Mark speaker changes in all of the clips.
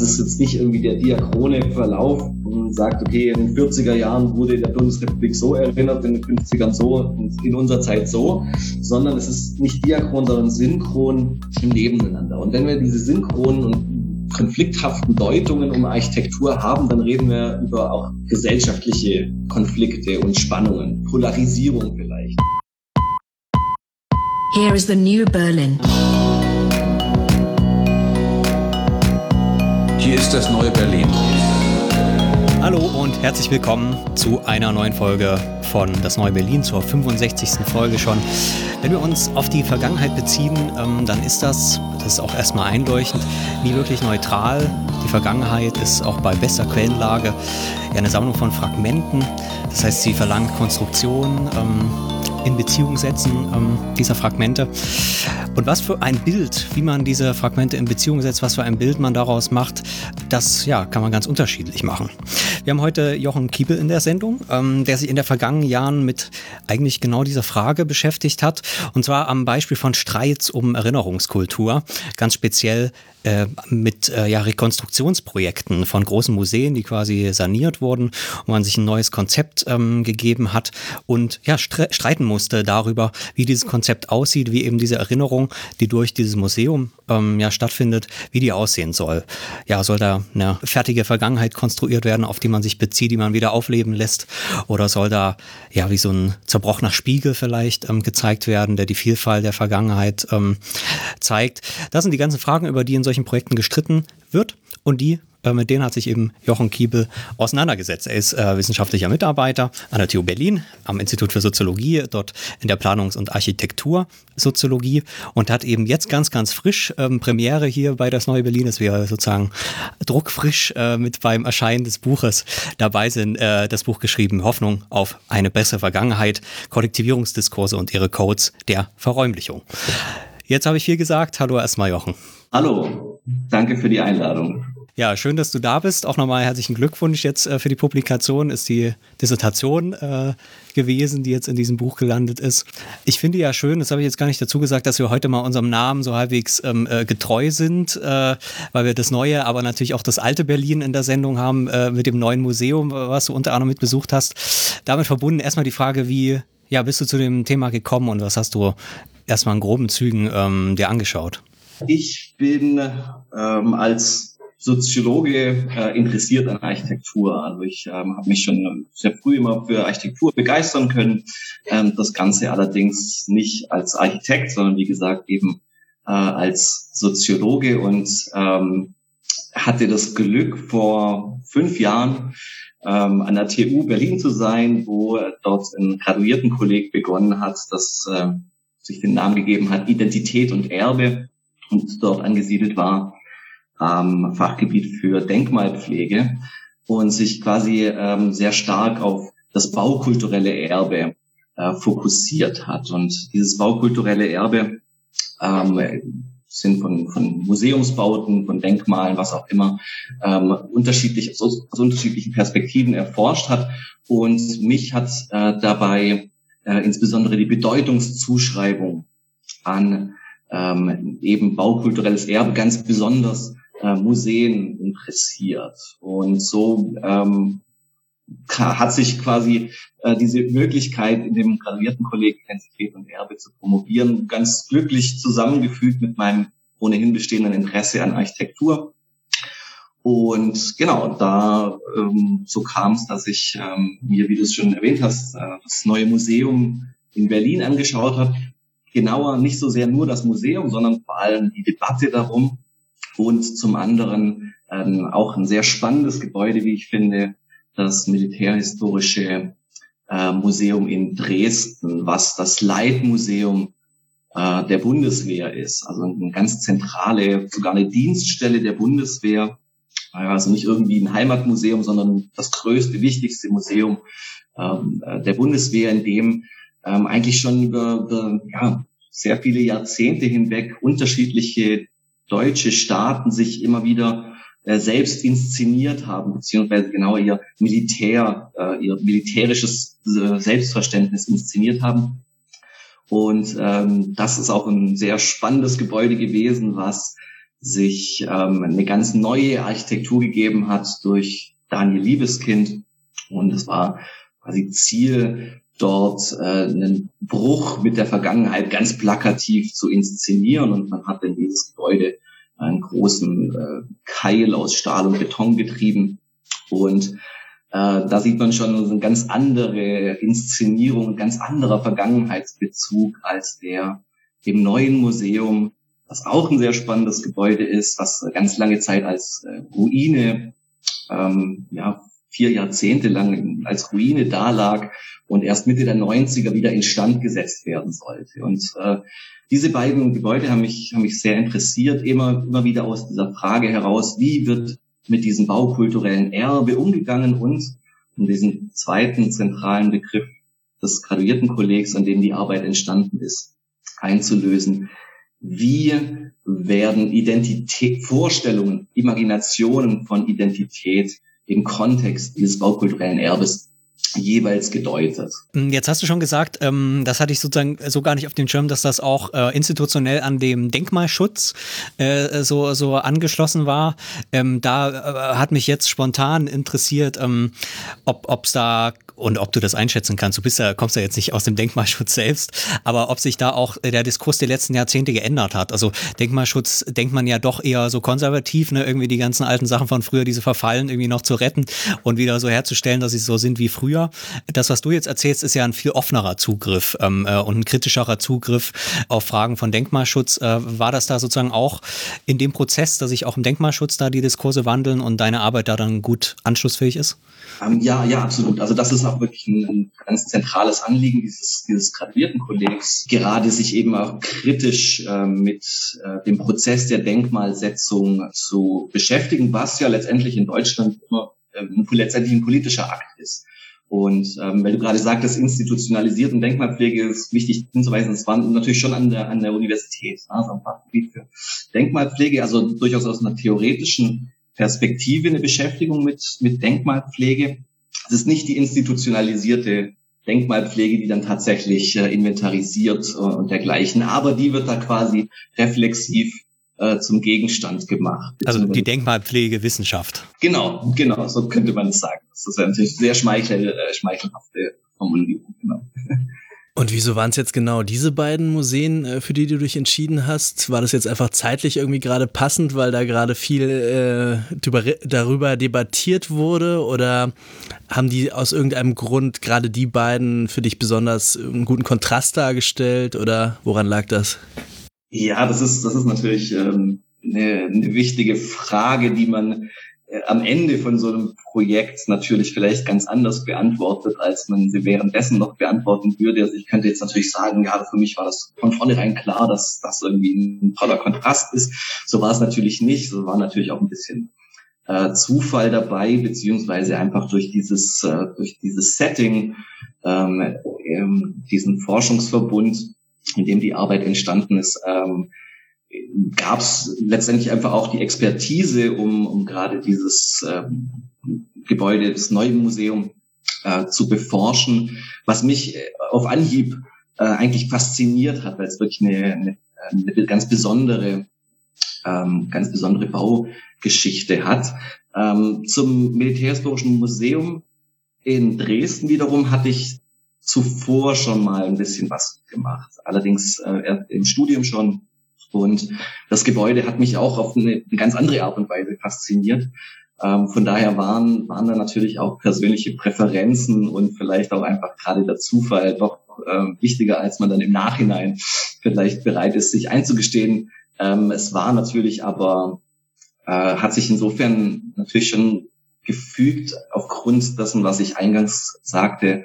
Speaker 1: es ist jetzt nicht irgendwie der diachrone Verlauf und sagt, okay, in den 40er Jahren wurde der Bundesrepublik so erinnert, in den 50ern so, in unserer Zeit so, sondern es ist nicht diachron, sondern synchron im Nebeneinander. Und wenn wir diese synchronen und konflikthaften Deutungen um Architektur haben, dann reden wir über auch gesellschaftliche Konflikte und Spannungen, Polarisierung vielleicht.
Speaker 2: Here is the new Berlin.
Speaker 3: Hier ist das neue Berlin.
Speaker 4: Hallo und herzlich willkommen zu einer neuen Folge von Das Neue Berlin, zur 65. Folge schon. Wenn wir uns auf die Vergangenheit beziehen, ähm, dann ist das, das ist auch erstmal einleuchtend, nie wirklich neutral. Die Vergangenheit ist auch bei bester Quellenlage eine Sammlung von Fragmenten. Das heißt, sie verlangt Konstruktion, ähm, in Beziehung setzen ähm, dieser Fragmente. Und was für ein Bild, wie man diese Fragmente in Beziehung setzt, was für ein Bild man daraus macht, das ja, kann man ganz unterschiedlich machen. Wir haben heute Jochen Kiebel in der Sendung, ähm, der sich in den vergangenen Jahren mit eigentlich genau dieser Frage beschäftigt hat. Und zwar am Beispiel von Streits um Erinnerungskultur. Ganz speziell äh, mit äh, ja, Rekonstruktionsprojekten von großen Museen, die quasi saniert wurden, wo man sich ein neues Konzept ähm, gegeben hat und ja, streiten musste darüber, wie dieses Konzept aussieht, wie eben diese Erinnerung, die durch dieses Museum ähm, ja stattfindet, wie die aussehen soll. Ja, soll da eine fertige Vergangenheit konstruiert werden, auf die man sich bezieht, die man wieder aufleben lässt? Oder soll da ja wie so ein zerbrochener Spiegel vielleicht ähm, gezeigt werden, der die Vielfalt der Vergangenheit ähm, zeigt? Das sind die ganzen Fragen, über die in solchen Projekten gestritten wird und die äh, mit denen hat sich eben Jochen Kiebel auseinandergesetzt. Er ist äh, wissenschaftlicher Mitarbeiter an der TU Berlin am Institut für Soziologie, dort in der Planungs- und Architektursoziologie und hat eben jetzt ganz, ganz frisch ähm, Premiere hier bei das Neue Berlin, dass wir sozusagen druckfrisch äh, mit beim Erscheinen des Buches dabei sind, äh, das Buch geschrieben, Hoffnung auf eine bessere Vergangenheit, Kollektivierungsdiskurse und ihre Codes der Verräumlichung. Jetzt habe ich viel gesagt. Hallo erstmal, Jochen.
Speaker 1: Hallo, danke für die Einladung.
Speaker 4: Ja, schön, dass du da bist. Auch nochmal herzlichen Glückwunsch jetzt äh, für die Publikation. Ist die Dissertation äh, gewesen, die jetzt in diesem Buch gelandet ist. Ich finde ja schön, das habe ich jetzt gar nicht dazu gesagt, dass wir heute mal unserem Namen so halbwegs ähm, äh, getreu sind, äh, weil wir das neue, aber natürlich auch das alte Berlin in der Sendung haben äh, mit dem neuen Museum, was du unter anderem mit besucht hast. Damit verbunden erstmal die Frage, wie ja, bist du zu dem Thema gekommen und was hast du erstmal in groben Zügen ähm, dir angeschaut?
Speaker 1: Ich bin ähm, als Soziologe äh, interessiert an Architektur. Also ich ähm, habe mich schon sehr früh immer für Architektur begeistern können. Ähm, das Ganze allerdings nicht als Architekt, sondern wie gesagt eben äh, als Soziologe und ähm, hatte das Glück vor fünf Jahren ähm, an der TU Berlin zu sein, wo dort ein Graduiertenkolleg begonnen hat, das äh, sich den Namen gegeben hat Identität und Erbe und dort angesiedelt war ähm, Fachgebiet für Denkmalpflege und sich quasi ähm, sehr stark auf das baukulturelle Erbe äh, fokussiert hat. Und dieses baukulturelle Erbe ähm, sind von, von Museumsbauten, von Denkmalen, was auch immer, ähm, unterschiedlich, aus, aus unterschiedlichen Perspektiven erforscht hat. Und mich hat äh, dabei äh, insbesondere die Bedeutungszuschreibung an ähm, eben baukulturelles Erbe ganz besonders äh, Museen interessiert. Und so ähm, hat sich quasi äh, diese Möglichkeit, in dem graduierten Kolleg Identität und Erbe zu promovieren, ganz glücklich zusammengefügt mit meinem ohnehin bestehenden Interesse an Architektur. Und genau, da ähm, so kam es, dass ich ähm, mir, wie du es schon erwähnt hast, äh, das neue Museum in Berlin angeschaut habe. Genauer nicht so sehr nur das Museum, sondern vor allem die Debatte darum, und zum anderen ähm, auch ein sehr spannendes Gebäude, wie ich finde, das Militärhistorische äh, Museum in Dresden, was das Leitmuseum äh, der Bundeswehr ist. Also eine ganz zentrale, sogar eine Dienststelle der Bundeswehr. Also nicht irgendwie ein Heimatmuseum, sondern das größte, wichtigste Museum ähm, äh, der Bundeswehr, in dem ähm, eigentlich schon über, über ja, sehr viele Jahrzehnte hinweg unterschiedliche deutsche Staaten sich immer wieder äh, selbst inszeniert haben, beziehungsweise genau ihr Militär, äh, ihr militärisches äh, Selbstverständnis inszeniert haben. Und ähm, das ist auch ein sehr spannendes Gebäude gewesen, was sich ähm, eine ganz neue Architektur gegeben hat durch Daniel Liebeskind. Und es war quasi Ziel, dort äh, einen Bruch mit der Vergangenheit ganz plakativ zu inszenieren. Und man hat in dieses Gebäude einen großen äh, Keil aus Stahl und Beton getrieben. Und äh, da sieht man schon eine ganz andere Inszenierung, ein ganz anderer Vergangenheitsbezug als der im neuen Museum, was auch ein sehr spannendes Gebäude ist, was ganz lange Zeit als äh, Ruine, ähm, ja, vier Jahrzehnte lang als Ruine dalag und erst Mitte der 90er wieder instand gesetzt werden sollte. Und äh, diese beiden Gebäude haben mich, haben mich sehr interessiert, immer, immer wieder aus dieser Frage heraus, wie wird mit diesem baukulturellen Erbe umgegangen und um diesen zweiten zentralen Begriff des Graduiertenkollegs, an dem die Arbeit entstanden ist, einzulösen. Wie werden Identität, Vorstellungen, Imaginationen von Identität im Kontext dieses baukulturellen Erbes jeweils gedeutet.
Speaker 4: Hm, jetzt hast du schon gesagt, ähm, das hatte ich sozusagen so gar nicht auf dem Schirm, dass das auch äh, institutionell an dem Denkmalschutz äh, so, so angeschlossen war. Ähm, da äh, hat mich jetzt spontan interessiert, ähm, ob es da und ob du das einschätzen kannst. Du bist ja, kommst ja jetzt nicht aus dem Denkmalschutz selbst, aber ob sich da auch der Diskurs der letzten Jahrzehnte geändert hat. Also Denkmalschutz denkt man ja doch eher so konservativ, ne? irgendwie die ganzen alten Sachen von früher, diese verfallen, irgendwie noch zu retten und wieder so herzustellen, dass sie so sind wie früher. Das, was du jetzt erzählst, ist ja ein viel offenerer Zugriff ähm, äh, und ein kritischerer Zugriff auf Fragen von Denkmalschutz. Äh, war das da sozusagen auch in dem Prozess, dass sich auch im Denkmalschutz da die Diskurse wandeln und deine Arbeit da dann gut anschlussfähig ist?
Speaker 1: Ähm, ja, ja, absolut. Also das ist auch wirklich ein, ganz zentrales Anliegen dieses, dieses Graduiertenkollegs, gerade sich eben auch kritisch äh, mit dem Prozess der Denkmalsetzung zu beschäftigen, was ja letztendlich in Deutschland immer äh, letztendlich ein politischer Akt ist. Und ähm, weil du gerade sagtest, institutionalisiert und Denkmalpflege ist wichtig hinzuweisen, es war natürlich schon an der, an der Universität, also ein Fachgebiet für Denkmalpflege, also durchaus aus einer theoretischen Perspektive eine Beschäftigung mit, mit Denkmalpflege. Es ist nicht die institutionalisierte Denkmalpflege, die dann tatsächlich äh, inventarisiert äh, und dergleichen, aber die wird da quasi reflexiv äh, zum Gegenstand gemacht.
Speaker 4: Also die Denkmalpflegewissenschaft.
Speaker 1: Genau, genau, so könnte man es sagen. Das ist natürlich sehr schmeichel, äh, schmeichelhafte Formulierung. Genau.
Speaker 2: Und wieso waren es jetzt genau diese beiden Museen, äh, für die du dich entschieden hast? War das jetzt einfach zeitlich irgendwie gerade passend, weil da gerade viel äh, darüber debattiert wurde? Oder haben die aus irgendeinem Grund gerade die beiden für dich besonders einen guten Kontrast dargestellt? Oder woran lag das?
Speaker 1: Ja, das ist, das ist natürlich ähm, eine, eine wichtige Frage, die man äh, am Ende von so einem Projekt natürlich vielleicht ganz anders beantwortet, als man sie währenddessen noch beantworten würde. Also ich könnte jetzt natürlich sagen, ja, für mich war das von vornherein klar, dass das irgendwie ein toller Kontrast ist. So war es natürlich nicht. So war natürlich auch ein bisschen äh, Zufall dabei, beziehungsweise einfach durch dieses, äh, durch dieses Setting, ähm, ähm, diesen Forschungsverbund, in dem die Arbeit entstanden ist, ähm, gab es letztendlich einfach auch die Expertise, um, um gerade dieses ähm, Gebäude, das neue Museum äh, zu beforschen, was mich äh, auf Anhieb äh, eigentlich fasziniert hat, weil es wirklich eine, eine, eine ganz besondere, ähm, ganz besondere Baugeschichte hat. Ähm, zum Militärhistorischen Museum in Dresden wiederum hatte ich zuvor schon mal ein bisschen was gemacht. Allerdings äh, im Studium schon und das Gebäude hat mich auch auf eine, eine ganz andere Art und Weise fasziniert. Ähm, von daher waren, waren da natürlich auch persönliche Präferenzen und vielleicht auch einfach gerade der Zufall doch äh, wichtiger, als man dann im Nachhinein vielleicht bereit ist, sich einzugestehen. Ähm, es war natürlich aber, äh, hat sich insofern natürlich schon gefügt aufgrund dessen, was ich eingangs sagte,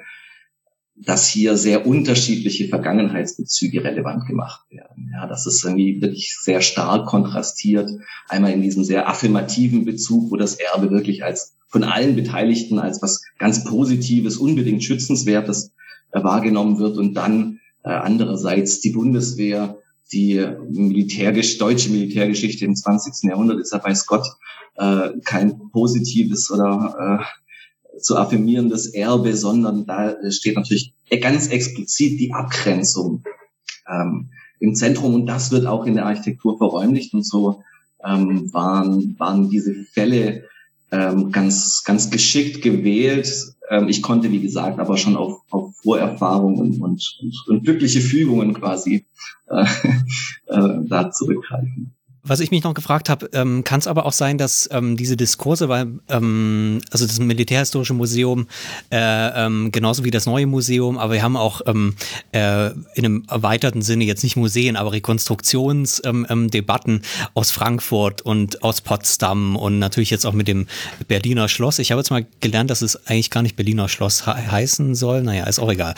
Speaker 1: dass hier sehr unterschiedliche Vergangenheitsbezüge relevant gemacht werden. Ja, das ist irgendwie wirklich sehr stark kontrastiert. Einmal in diesem sehr affirmativen Bezug, wo das Erbe wirklich als von allen Beteiligten als was ganz Positives, unbedingt Schützenswertes äh, wahrgenommen wird und dann äh, andererseits die Bundeswehr, die Militärgesch deutsche Militärgeschichte im 20. Jahrhundert ist ja weiß Gott äh, kein positives oder äh, zu affirmierendes Erbe, sondern da steht natürlich ganz explizit die Abgrenzung ähm, im Zentrum und das wird auch in der Architektur verräumlicht und so ähm, waren, waren diese Fälle ähm, ganz, ganz geschickt gewählt. Ähm, ich konnte, wie gesagt, aber schon auf, auf Vorerfahrungen und, und, und glückliche Fügungen quasi äh, äh, da zurückgreifen.
Speaker 4: Was ich mich noch gefragt habe, ähm, kann es aber auch sein, dass ähm, diese Diskurse, weil ähm, also das Militärhistorische Museum äh, ähm, genauso wie das neue Museum, aber wir haben auch ähm, äh, in einem erweiterten Sinne jetzt nicht Museen, aber Rekonstruktionsdebatten ähm, ähm, aus Frankfurt und aus Potsdam und natürlich jetzt auch mit dem Berliner Schloss. Ich habe jetzt mal gelernt, dass es eigentlich gar nicht Berliner Schloss he heißen soll. Naja, ist auch egal.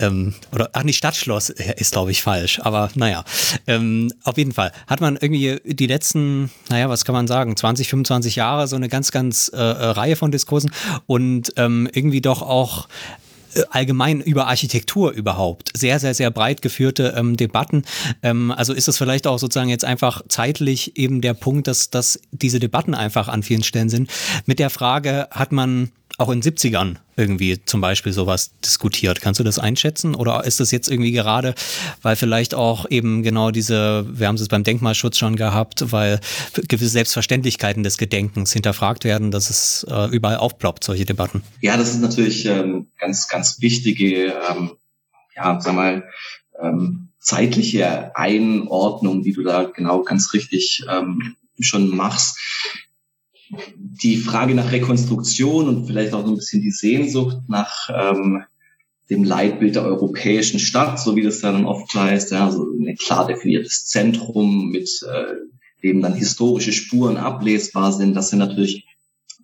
Speaker 4: Ähm, oder ach, nicht Stadtschloss ist glaube ich falsch, aber naja, ähm, auf jeden Fall hat man irgendwie die letzten, naja, was kann man sagen, 20, 25 Jahre so eine ganz, ganz äh, äh, Reihe von Diskursen und ähm, irgendwie doch auch äh, allgemein über Architektur überhaupt. Sehr, sehr, sehr breit geführte ähm, Debatten. Ähm, also ist es vielleicht auch sozusagen jetzt einfach zeitlich eben der Punkt, dass, dass diese Debatten einfach an vielen Stellen sind. Mit der Frage, hat man auch in 70ern irgendwie zum Beispiel sowas diskutiert. Kannst du das einschätzen? Oder ist das jetzt irgendwie gerade, weil vielleicht auch eben genau diese, wir haben es beim Denkmalschutz schon gehabt, weil gewisse Selbstverständlichkeiten des Gedenkens hinterfragt werden, dass es äh, überall aufploppt, solche Debatten?
Speaker 1: Ja, das ist natürlich ähm, ganz, ganz wichtige, ähm, ja, sag mal, ähm, zeitliche Einordnung, die du da genau ganz richtig ähm, schon machst die Frage nach Rekonstruktion und vielleicht auch so ein bisschen die Sehnsucht nach ähm, dem Leitbild der europäischen Stadt, so wie das dann oft heißt, ja, so ein klar definiertes Zentrum, mit äh, dem dann historische Spuren ablesbar sind. Das sind natürlich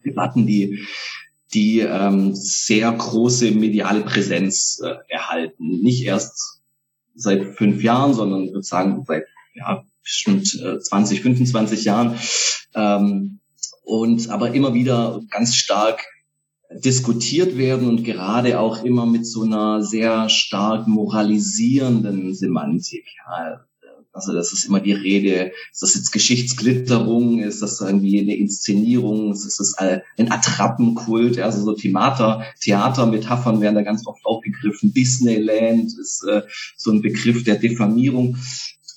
Speaker 1: Debatten, die die ähm, sehr große mediale Präsenz äh, erhalten. Nicht erst seit fünf Jahren, sondern sozusagen seit ja, bestimmt äh, 20, 25 Jahren. Ähm, und aber immer wieder ganz stark diskutiert werden und gerade auch immer mit so einer sehr stark moralisierenden Semantik. Ja, also das ist immer die Rede, ist das jetzt Geschichtsglitterung, ist das irgendwie eine Inszenierung, ist das ein Attrappenkult, also so Theater, Theatermetaphern werden da ganz oft aufgegriffen. Disneyland ist äh, so ein Begriff der Diffamierung.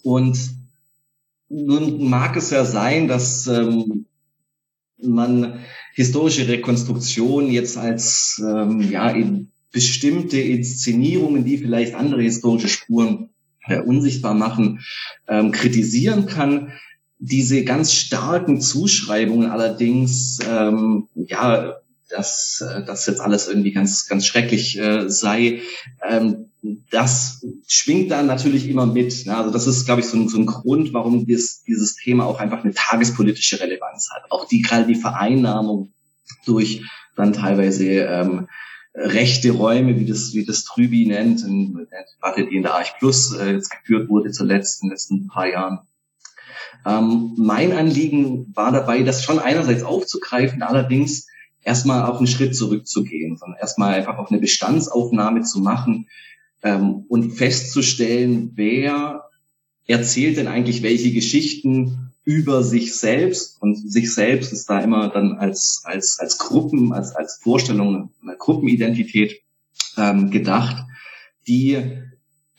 Speaker 1: Und nun mag es ja sein, dass ähm, man historische Rekonstruktion jetzt als ähm, ja in bestimmte Inszenierungen, die vielleicht andere historische Spuren äh, unsichtbar machen, ähm, kritisieren kann. Diese ganz starken Zuschreibungen allerdings, ähm, ja, dass äh, das jetzt alles irgendwie ganz ganz schrecklich äh, sei, ähm, das schwingt dann natürlich immer mit. Ne? Also das ist, glaube ich, so ein, so ein Grund, warum dies, dieses Thema auch einfach eine tagespolitische Relevanz hat. Auch die gerade die Vereinnahmung durch dann teilweise ähm, rechte Räume, wie das, wie das Trübi nennt, in Debatte, die in der Arch Plus äh, jetzt geführt wurde zuletzt in den letzten paar Jahren. Ähm, mein Anliegen war dabei, das schon einerseits aufzugreifen, allerdings erstmal auch einen Schritt zurückzugehen, sondern erstmal einfach auch eine Bestandsaufnahme zu machen, ähm, und festzustellen, wer erzählt denn eigentlich welche Geschichten über sich selbst? Und sich selbst ist da immer dann als als als Gruppen als als Vorstellung einer Gruppenidentität ähm, gedacht, die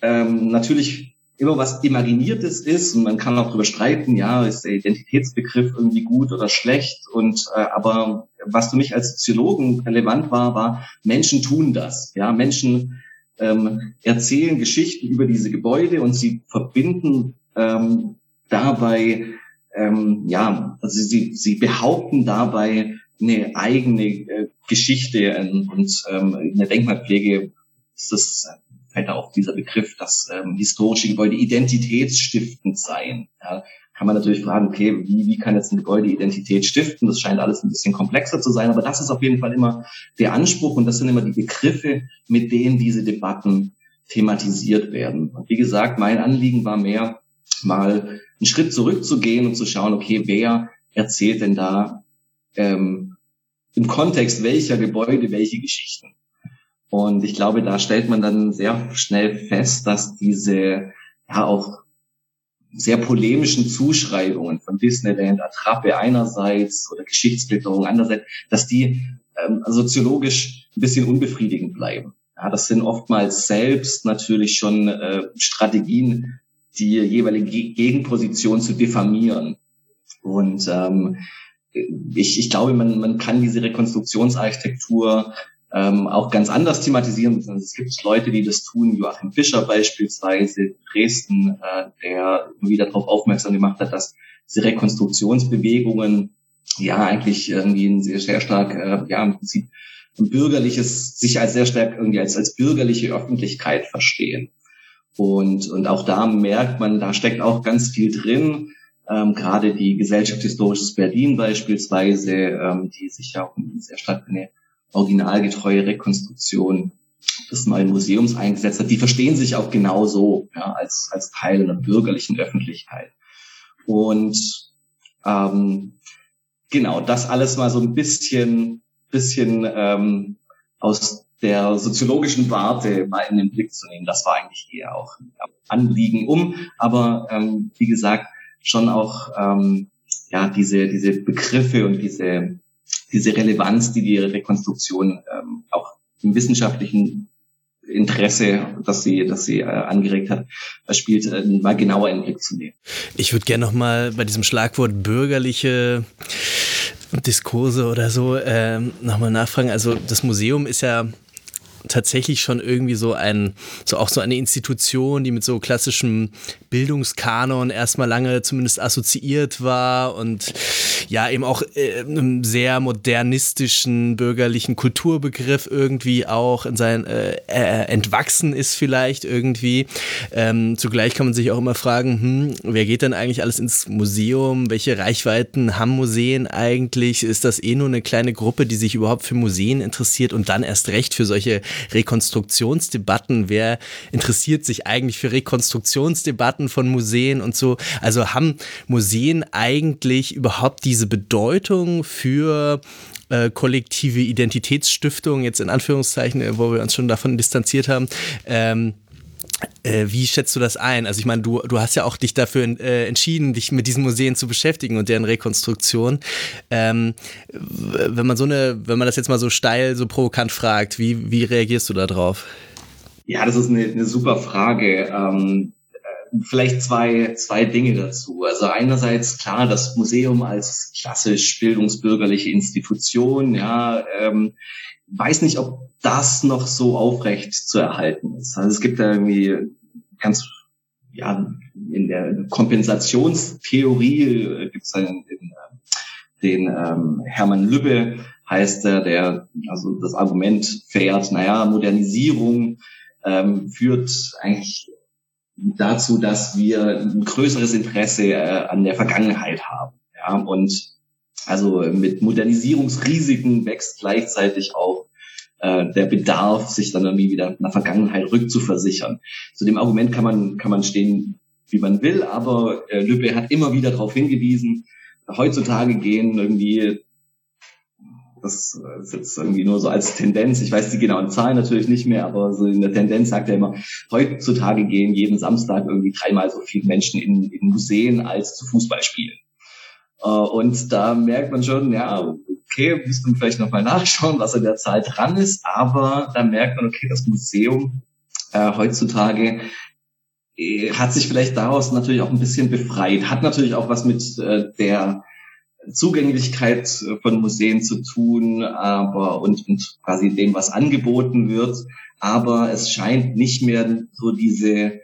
Speaker 1: ähm, natürlich immer was Imaginiertes ist. Und man kann auch darüber streiten, ja, ist der Identitätsbegriff irgendwie gut oder schlecht? Und äh, aber was für mich als Soziologen relevant war, war Menschen tun das, ja, Menschen ähm, erzählen Geschichten über diese Gebäude und sie verbinden ähm, dabei, ähm, ja, also sie, sie behaupten dabei eine eigene äh, Geschichte und, und ähm, in der Denkmalpflege ist das fällt da auch dieser Begriff, dass ähm, historische Gebäude identitätsstiftend seien. Ja, kann man natürlich fragen, okay, wie, wie kann jetzt ein Gebäude Identität stiften? Das scheint alles ein bisschen komplexer zu sein, aber das ist auf jeden Fall immer der Anspruch und das sind immer die Begriffe, mit denen diese Debatten thematisiert werden. Und wie gesagt, mein Anliegen war mehr, mal einen Schritt zurückzugehen und zu schauen, okay, wer erzählt denn da ähm, im Kontext welcher Gebäude welche Geschichten? Und ich glaube, da stellt man dann sehr schnell fest, dass diese ja auch sehr polemischen Zuschreibungen von Disneyland, Attrappe einerseits oder Geschichtsblätterung andererseits, dass die ähm, soziologisch ein bisschen unbefriedigend bleiben. Ja, das sind oftmals selbst natürlich schon äh, Strategien, die jeweilige Gegenposition zu diffamieren. Und ähm, ich, ich glaube, man, man kann diese Rekonstruktionsarchitektur ähm, auch ganz anders thematisieren. Es gibt Leute, die das tun, Joachim Fischer beispielsweise, Dresden, äh, der wieder darauf aufmerksam gemacht hat, dass diese Rekonstruktionsbewegungen ja eigentlich irgendwie ein sehr, sehr stark, äh, ja im Prinzip ein bürgerliches, sich als sehr stark irgendwie als, als bürgerliche Öffentlichkeit verstehen. Und, und auch da merkt man, da steckt auch ganz viel drin. Ähm, gerade die Gesellschaft Historisches Berlin beispielsweise, ähm, die sich ja auch sehr stark eine originalgetreue Rekonstruktion des neuen Museums eingesetzt hat, die verstehen sich auch genauso ja, als, als Teil einer bürgerlichen Öffentlichkeit. Und ähm, genau, das alles mal so ein bisschen, bisschen ähm, aus der soziologischen Warte mal in den Blick zu nehmen. Das war eigentlich eher auch Anliegen um, aber ähm, wie gesagt, schon auch ähm, ja diese, diese Begriffe und diese diese Relevanz, die die Rekonstruktion ähm, auch im wissenschaftlichen Interesse, dass sie, dass sie äh, angeregt hat, spielt, äh, mal genauer in den Blick zu nehmen.
Speaker 2: Ich würde gerne noch mal bei diesem Schlagwort bürgerliche Diskurse oder so äh, nochmal nachfragen. Also das Museum ist ja tatsächlich schon irgendwie so ein, so auch so eine Institution, die mit so klassischem Bildungskanon erstmal lange zumindest assoziiert war und ja eben auch äh, einem sehr modernistischen bürgerlichen Kulturbegriff irgendwie auch in sein äh, äh, entwachsen ist vielleicht irgendwie. Ähm, zugleich kann man sich auch immer fragen, hm, wer geht denn eigentlich alles ins Museum? Welche Reichweiten haben Museen eigentlich? Ist das eh nur eine kleine Gruppe, die sich überhaupt für Museen interessiert und dann erst recht für solche Rekonstruktionsdebatten? Wer interessiert sich eigentlich für Rekonstruktionsdebatten von Museen und so? Also haben Museen eigentlich überhaupt diese Bedeutung für äh, kollektive Identitätsstiftung, jetzt in Anführungszeichen, wo wir uns schon davon distanziert haben? Ähm, äh, wie schätzt du das ein? Also ich meine, du, du hast ja auch dich dafür äh, entschieden, dich mit diesen Museen zu beschäftigen und deren Rekonstruktion. Ähm, wenn man so eine, wenn man das jetzt mal so steil, so provokant fragt, wie, wie reagierst du da drauf?
Speaker 1: Ja, das ist eine, eine super Frage. Ähm, äh, vielleicht zwei, zwei Dinge dazu. Also einerseits klar, das Museum als klassisch bildungsbürgerliche Institution, ja, ähm, weiß nicht, ob das noch so aufrecht zu erhalten ist. Also es gibt da irgendwie ganz, ja, in der Kompensationstheorie äh, gibt es den, den, den ähm, Hermann Lübbe, heißt er, der also das Argument fährt, naja, Modernisierung ähm, führt eigentlich dazu, dass wir ein größeres Interesse äh, an der Vergangenheit haben. Ja, und also mit Modernisierungsrisiken wächst gleichzeitig auch äh, der Bedarf, sich dann irgendwie wieder der Vergangenheit rückzuversichern. Zu dem Argument kann man, kann man stehen, wie man will, aber äh, Lübbe hat immer wieder darauf hingewiesen, heutzutage gehen irgendwie, das ist jetzt irgendwie nur so als Tendenz, ich weiß die genauen Zahlen natürlich nicht mehr, aber so in der Tendenz sagt er immer, heutzutage gehen jeden Samstag irgendwie dreimal so viele Menschen in, in Museen als zu Fußballspielen. Äh, und da merkt man schon, ja, okay, müsste man vielleicht nochmal nachschauen, was an der Zahl dran ist, aber da merkt man, okay, das Museum äh, heutzutage äh, hat sich vielleicht daraus natürlich auch ein bisschen befreit, hat natürlich auch was mit äh, der Zugänglichkeit von Museen zu tun, aber und, und quasi dem, was angeboten wird. Aber es scheint nicht mehr so diese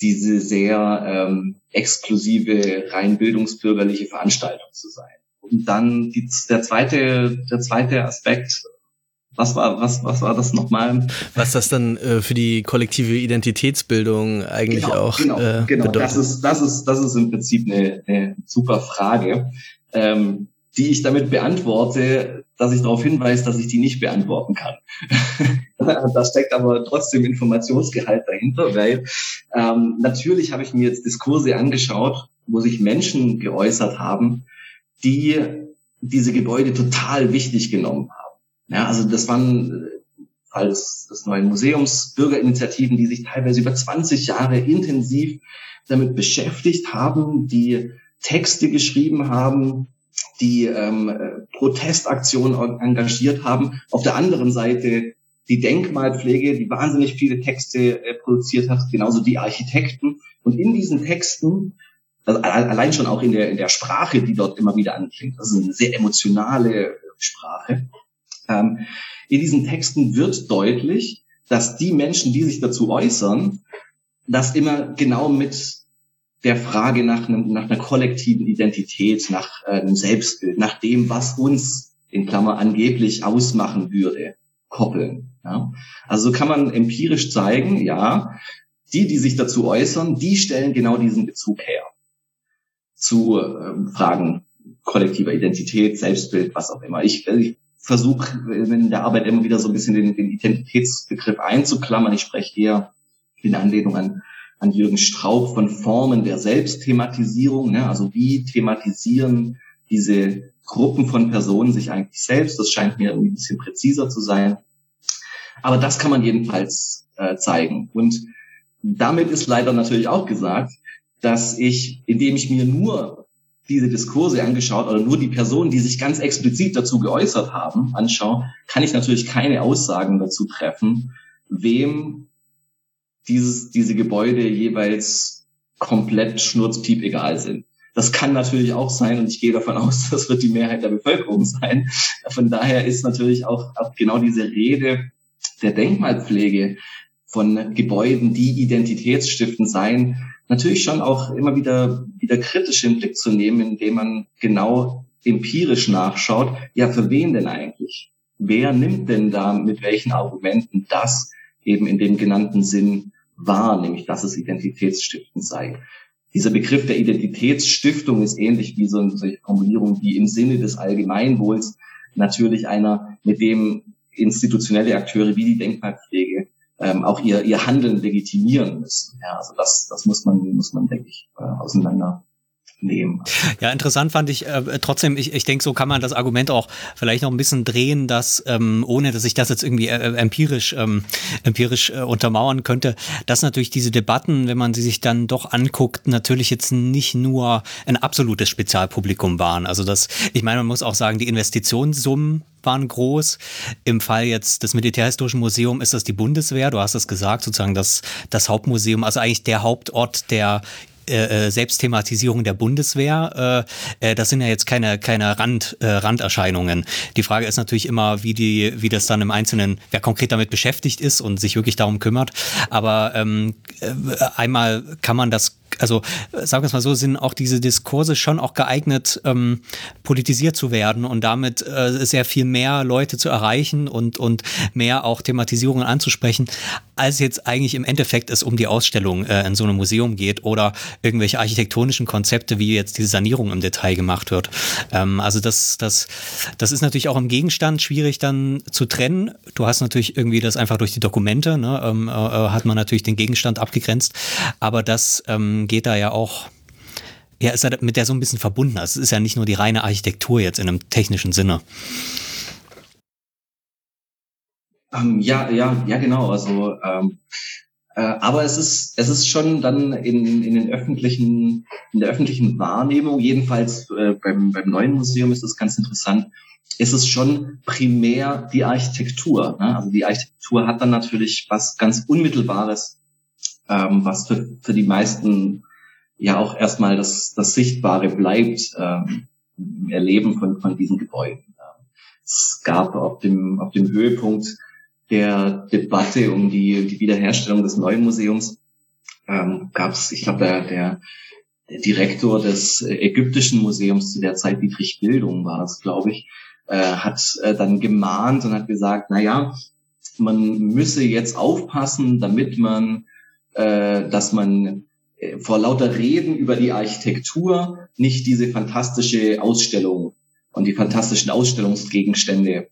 Speaker 1: diese sehr ähm, exklusive, rein bildungsbürgerliche Veranstaltung zu sein. Und dann die, der zweite, der zweite Aspekt, was war, was, was war das nochmal?
Speaker 2: Was das dann äh, für die kollektive Identitätsbildung eigentlich
Speaker 1: genau,
Speaker 2: auch
Speaker 1: genau, äh, genau. Bedeutet. Das ist, das ist, das ist im Prinzip eine, eine super Frage, ähm, die ich damit beantworte, dass ich darauf hinweise, dass ich die nicht beantworten kann. da steckt aber trotzdem Informationsgehalt dahinter, weil ähm, natürlich habe ich mir jetzt Diskurse angeschaut, wo sich Menschen geäußert haben, die diese Gebäude total wichtig genommen haben. Ja, also das waren Fall des, des neuen Museums Bürgerinitiativen, die sich teilweise über 20 Jahre intensiv damit beschäftigt haben, die Texte geschrieben haben, die ähm, Protestaktionen engagiert haben. Auf der anderen Seite die Denkmalpflege, die wahnsinnig viele Texte äh, produziert hat, genauso die Architekten. Und in diesen Texten also allein schon auch in der, in der Sprache, die dort immer wieder anklingt. Das ist eine sehr emotionale Sprache. Ähm, in diesen Texten wird deutlich, dass die Menschen, die sich dazu äußern, das immer genau mit der Frage nach, einem, nach einer kollektiven Identität, nach äh, einem Selbstbild, nach dem, was uns in Klammer angeblich ausmachen würde, koppeln. Ja? Also kann man empirisch zeigen, ja, die, die sich dazu äußern, die stellen genau diesen Bezug her zu ähm, Fragen kollektiver Identität, Selbstbild, was auch immer. Ich, also ich versuche in der Arbeit immer wieder so ein bisschen den, den Identitätsbegriff einzuklammern. Ich spreche eher in Anlehnung an, an Jürgen Straub von Formen der Selbstthematisierung. Ne? Also wie thematisieren diese Gruppen von Personen sich eigentlich selbst? Das scheint mir ein bisschen präziser zu sein. Aber das kann man jedenfalls äh, zeigen. Und damit ist leider natürlich auch gesagt, dass ich, indem ich mir nur diese Diskurse angeschaut oder nur die Personen, die sich ganz explizit dazu geäußert haben, anschaue, kann ich natürlich keine Aussagen dazu treffen, wem dieses, diese Gebäude jeweils komplett schnurzpiep egal sind. Das kann natürlich auch sein und ich gehe davon aus, das wird die Mehrheit der Bevölkerung sein. Von daher ist natürlich auch, auch genau diese Rede der Denkmalpflege von Gebäuden, die identitätsstiftend seien, natürlich schon auch immer wieder, wieder kritisch im Blick zu nehmen, indem man genau empirisch nachschaut, ja, für wen denn eigentlich? Wer nimmt denn da mit welchen Argumenten das eben in dem genannten Sinn wahr, nämlich dass es identitätsstiftend sei? Dieser Begriff der Identitätsstiftung ist ähnlich wie so eine Formulierung wie im Sinne des Allgemeinwohls natürlich einer, mit dem institutionelle Akteure wie die Denkmalpflege ähm, auch ihr, ihr Handeln legitimieren müssen. Ja, also das, das muss man, muss man, denke ich, äh, auseinander nehmen.
Speaker 4: Ja, interessant fand ich äh, trotzdem, ich, ich denke, so kann man das Argument auch vielleicht noch ein bisschen drehen, dass, ähm, ohne dass ich das jetzt irgendwie äh, empirisch, ähm, empirisch äh, untermauern könnte, dass natürlich diese Debatten, wenn man sie sich dann doch anguckt, natürlich jetzt nicht nur ein absolutes Spezialpublikum waren. Also das, ich meine, man muss auch sagen, die Investitionssummen waren groß. Im Fall jetzt des Militärhistorischen Museums ist das die Bundeswehr. Du hast es gesagt, sozusagen das, das Hauptmuseum, also eigentlich der Hauptort der äh, äh, Selbstthematisierung der Bundeswehr, äh, äh, das sind ja jetzt keine, keine Rand, Randerscheinungen. Die Frage ist natürlich immer, wie, die, wie das dann im Einzelnen, wer konkret damit beschäftigt ist und sich wirklich darum kümmert. Aber ähm, äh, einmal kann man das also sagen wir es mal so, sind auch diese Diskurse schon auch geeignet, ähm, politisiert zu werden und damit äh, sehr viel mehr Leute zu erreichen und, und mehr auch Thematisierungen anzusprechen, als jetzt eigentlich im Endeffekt es um die Ausstellung äh, in so einem Museum geht oder irgendwelche architektonischen Konzepte, wie jetzt diese Sanierung im Detail gemacht wird. Ähm, also das, das, das ist natürlich auch im Gegenstand schwierig dann zu trennen. Du hast natürlich irgendwie das einfach durch die Dokumente, ne, ähm, äh, hat man natürlich den Gegenstand abgegrenzt, aber das ähm, geht da ja auch, ja, ist ja mit der so ein bisschen verbunden. Also es ist ja nicht nur die reine Architektur jetzt in einem technischen Sinne.
Speaker 1: Ähm, ja, ja, ja, genau. Also, ähm, äh, aber es ist, es ist schon dann in, in den öffentlichen, in der öffentlichen Wahrnehmung, jedenfalls äh, beim, beim neuen Museum ist das ganz interessant, ist es schon primär die Architektur. Ne? Also die Architektur hat dann natürlich was ganz Unmittelbares ähm, was für, für die meisten ja auch erstmal das, das Sichtbare bleibt, ähm, Erleben von, von diesen Gebäuden. Es gab auf dem, auf dem Höhepunkt der Debatte um die, die Wiederherstellung des neuen Museums, ähm, gab es, ich glaube, der, der, der Direktor des ägyptischen Museums zu der Zeit, Dietrich Bildung war das, glaube ich, äh, hat äh, dann gemahnt und hat gesagt, na ja, man müsse jetzt aufpassen, damit man äh, dass man äh, vor lauter Reden über die Architektur nicht diese fantastische Ausstellung und die fantastischen Ausstellungsgegenstände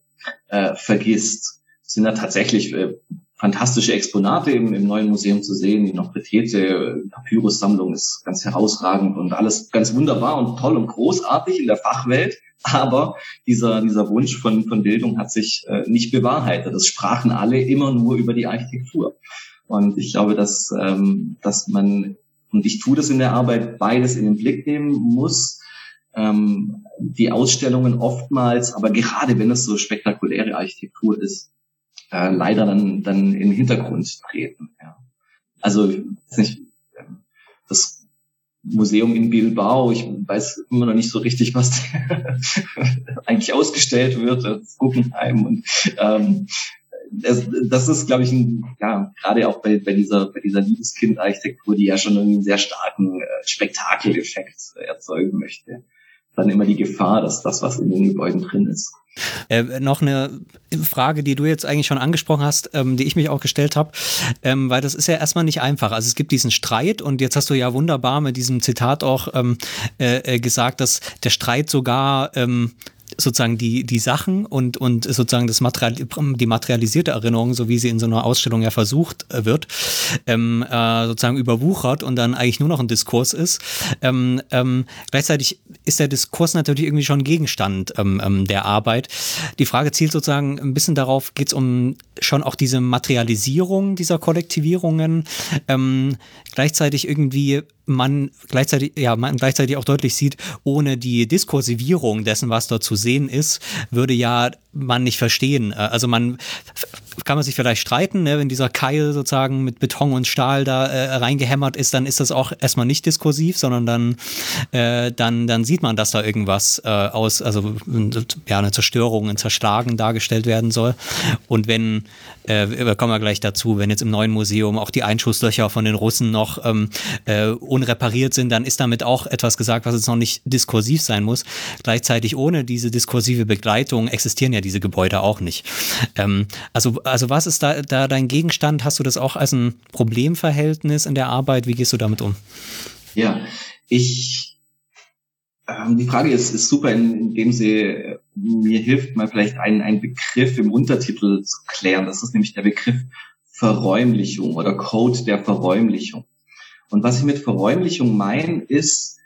Speaker 1: äh, vergisst. Es sind da tatsächlich äh, fantastische Exponate im, im neuen Museum zu sehen. Die Nofretete Papyrus-Sammlung ist ganz herausragend und alles ganz wunderbar und toll und großartig in der Fachwelt. Aber dieser, dieser Wunsch von, von Bildung hat sich äh, nicht bewahrheitet. Das sprachen alle immer nur über die Architektur. Und ich glaube, dass, ähm, dass man, und ich tue das in der Arbeit, beides in den Blick nehmen muss. Ähm, die Ausstellungen oftmals, aber gerade wenn es so spektakuläre Architektur ist, äh, leider dann, dann in den Hintergrund treten. Ja. Also nicht, ähm, das Museum in Bilbao. Ich weiß immer noch nicht so richtig, was eigentlich ausgestellt wird, das Guggenheim. Und ähm, das, das ist, glaube ich, ein, ja, gerade auch bei, bei dieser, bei dieser Liebeskind-Architektur, die ja schon einen sehr starken äh, Spektakeleffekt erzeugen möchte, dann immer die Gefahr, dass das, was in den Gebäuden drin ist,
Speaker 4: äh, noch eine Frage, die du jetzt eigentlich schon angesprochen hast, ähm, die ich mich auch gestellt habe, ähm, weil das ist ja erstmal nicht einfach. Also es gibt diesen Streit und jetzt hast du ja wunderbar mit diesem Zitat auch ähm, äh, äh gesagt, dass der Streit sogar ähm, sozusagen die, die Sachen und, und sozusagen das Material, die materialisierte Erinnerung, so wie sie in so einer Ausstellung ja versucht äh, wird, ähm, äh, sozusagen überwuchert und dann eigentlich nur noch ein Diskurs ist. Ähm, ähm, gleichzeitig ist der Diskurs natürlich irgendwie schon Gegenstand ähm, ähm, der Arbeit. Die Frage zielt sozusagen ein bisschen darauf, geht es um schon auch diese Materialisierung dieser Kollektivierungen, ähm, gleichzeitig irgendwie man gleichzeitig, ja, man gleichzeitig auch deutlich sieht, ohne die Diskursivierung dessen, was dort zu sehen ist, würde ja man nicht verstehen. Äh, also man kann man sich vielleicht streiten, ne? wenn dieser Keil sozusagen mit Beton und Stahl da äh, reingehämmert ist, dann ist das auch erstmal nicht diskursiv, sondern dann, äh, dann, dann sieht man, dass da irgendwas äh, aus, also ja, eine Zerstörung, ein Zerschlagen dargestellt werden soll. Und wenn, äh, kommen wir gleich dazu, wenn jetzt im neuen Museum auch die Einschusslöcher von den Russen noch ähm, äh, unrepariert sind, dann ist damit auch etwas gesagt, was jetzt noch nicht diskursiv sein muss. Gleichzeitig ohne diese diskursive Begleitung existieren ja diese Gebäude auch nicht. Ähm, also, also was ist da, da dein Gegenstand? Hast du das auch als ein Problemverhältnis in der Arbeit? Wie gehst du damit um?
Speaker 1: Ja, ich, ähm, die Frage ist, ist super, in, indem sie mir hilft, mal vielleicht einen, einen Begriff im Untertitel zu klären. Das ist nämlich der Begriff Verräumlichung oder Code der Verräumlichung. Und was ich mit Verräumlichung meine, ist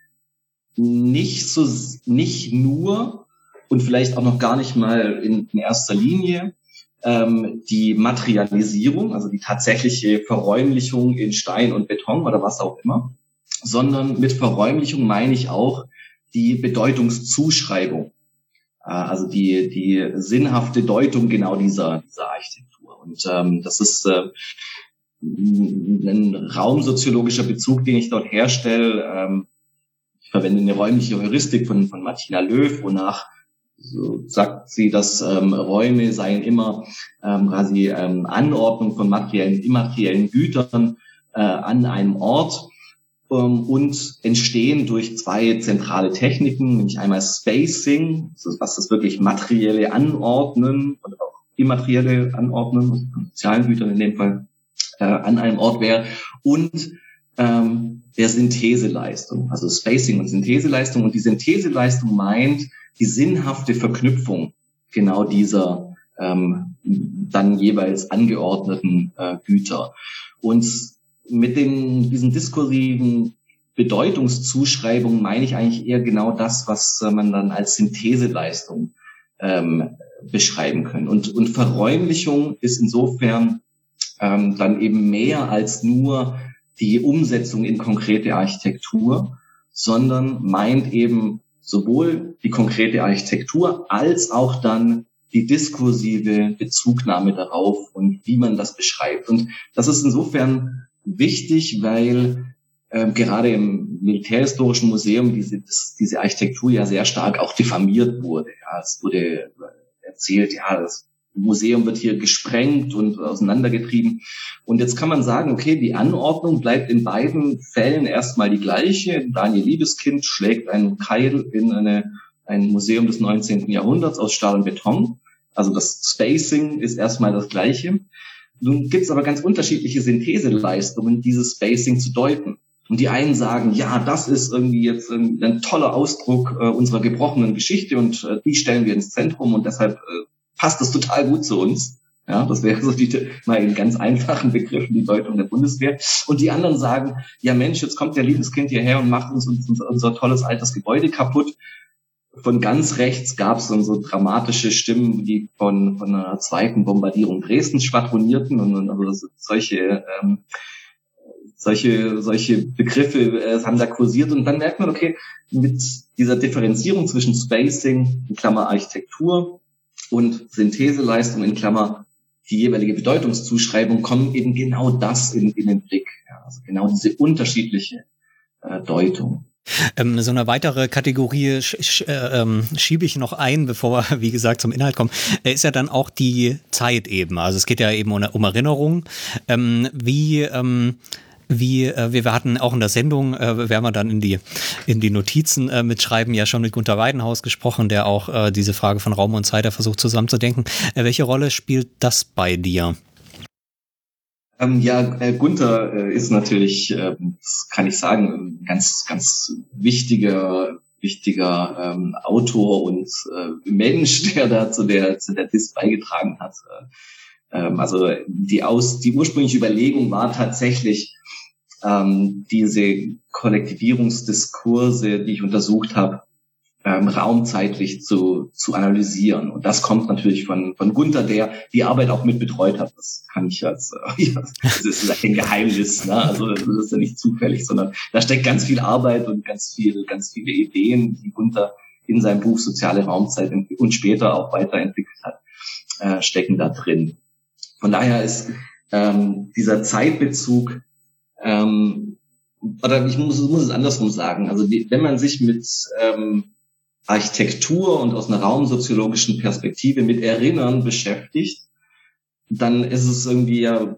Speaker 1: nicht so, nicht nur und vielleicht auch noch gar nicht mal in, in erster Linie ähm, die Materialisierung, also die tatsächliche Verräumlichung in Stein und Beton oder was auch immer, sondern mit Verräumlichung meine ich auch die Bedeutungszuschreibung, äh, also die, die sinnhafte Deutung genau dieser, dieser Architektur. Und ähm, das ist äh, ein raumsoziologischer Bezug, den ich dort herstelle. Ähm, ich verwende eine räumliche Heuristik von, von Martina Löw, wonach so sagt sie, dass ähm, Räume seien immer ähm, quasi ähm, Anordnung von materiellen, immateriellen Gütern äh, an einem Ort ähm, und entstehen durch zwei zentrale Techniken, nämlich einmal Spacing, was das wirklich materielle Anordnen und auch immaterielle Anordnen, also sozialen Gütern in dem Fall, äh, an einem Ort wäre und ähm, der Syntheseleistung, also Spacing und Syntheseleistung. Und die Syntheseleistung meint, die sinnhafte Verknüpfung genau dieser ähm, dann jeweils angeordneten äh, Güter. Und mit den, diesen diskursiven Bedeutungszuschreibungen meine ich eigentlich eher genau das, was äh, man dann als Syntheseleistung ähm, beschreiben können. Und, und Verräumlichung ist insofern ähm, dann eben mehr als nur die Umsetzung in konkrete Architektur, sondern meint eben sowohl die konkrete Architektur als auch dann die diskursive Bezugnahme darauf und wie man das beschreibt. Und das ist insofern wichtig, weil äh, gerade im Militärhistorischen Museum diese, diese Architektur ja sehr stark auch diffamiert wurde. Ja, es wurde erzählt, ja, das Museum wird hier gesprengt und auseinandergetrieben. Und jetzt kann man sagen, okay, die Anordnung bleibt in beiden Fällen erstmal die gleiche. Daniel Liebeskind schlägt einen Keil in eine, ein Museum des 19. Jahrhunderts aus Stahl und Beton. Also das Spacing ist erstmal das gleiche. Nun gibt es aber ganz unterschiedliche Syntheseleistungen, dieses Spacing zu deuten. Und die einen sagen, ja, das ist irgendwie jetzt ein, ein toller Ausdruck äh, unserer gebrochenen Geschichte und äh, die stellen wir ins Zentrum und deshalb äh, passt das total gut zu uns. Ja, das wäre so die, mal in ganz einfachen Begriffen die Deutung der Bundeswehr. Und die anderen sagen, ja Mensch, jetzt kommt der Liebeskind hierher und macht uns unser, unser tolles altes Gebäude kaputt. Von ganz rechts gab es dann so dramatische Stimmen, die von, von einer zweiten Bombardierung Dresdens schwadronierten und, und also solche, ähm, solche, solche Begriffe äh, haben da kursiert. Und dann merkt man, okay, mit dieser Differenzierung zwischen Spacing, in Klammer Architektur, und Syntheseleistung in Klammer die jeweilige Bedeutungszuschreibung kommen eben genau das in, in den Blick. Ja, also genau diese unterschiedliche äh, Deutung.
Speaker 4: Ähm, so eine weitere Kategorie sch sch äh, ähm, schiebe ich noch ein, bevor wir, wie gesagt, zum Inhalt kommen, äh, ist ja dann auch die Zeit eben. Also es geht ja eben um, um Erinnerung. Ähm, wie ähm, wie äh, wir hatten auch in der Sendung, äh, werden wir dann in die, in die Notizen äh, mitschreiben, ja schon mit Gunter Weidenhaus gesprochen, der auch äh, diese Frage von Raum und Zeit versucht zusammenzudenken. Äh, welche Rolle spielt das bei dir?
Speaker 1: Ähm, ja, äh, Gunther äh, ist natürlich, äh, kann ich sagen, ein ganz, ganz wichtiger, wichtiger ähm, Autor und äh, Mensch, der da zu der, zu der Dis beigetragen hat. Ähm, also die, aus, die ursprüngliche Überlegung war tatsächlich, ähm, diese Kollektivierungsdiskurse, die ich untersucht habe, ähm, raumzeitlich zu, zu analysieren. Und das kommt natürlich von, von Gunther, der die Arbeit auch mit betreut hat. Das kann ich jetzt, äh, das ist kein Geheimnis, ne? also das ist ja nicht zufällig, sondern da steckt ganz viel Arbeit und ganz viel, ganz viele Ideen, die Gunther in seinem Buch Soziale Raumzeit und später auch weiterentwickelt hat, äh, stecken da drin. Von daher ist ähm, dieser Zeitbezug ähm, oder ich muss, muss es andersrum sagen. Also die, wenn man sich mit ähm, Architektur und aus einer raumsoziologischen Perspektive mit Erinnern beschäftigt, dann ist es irgendwie ja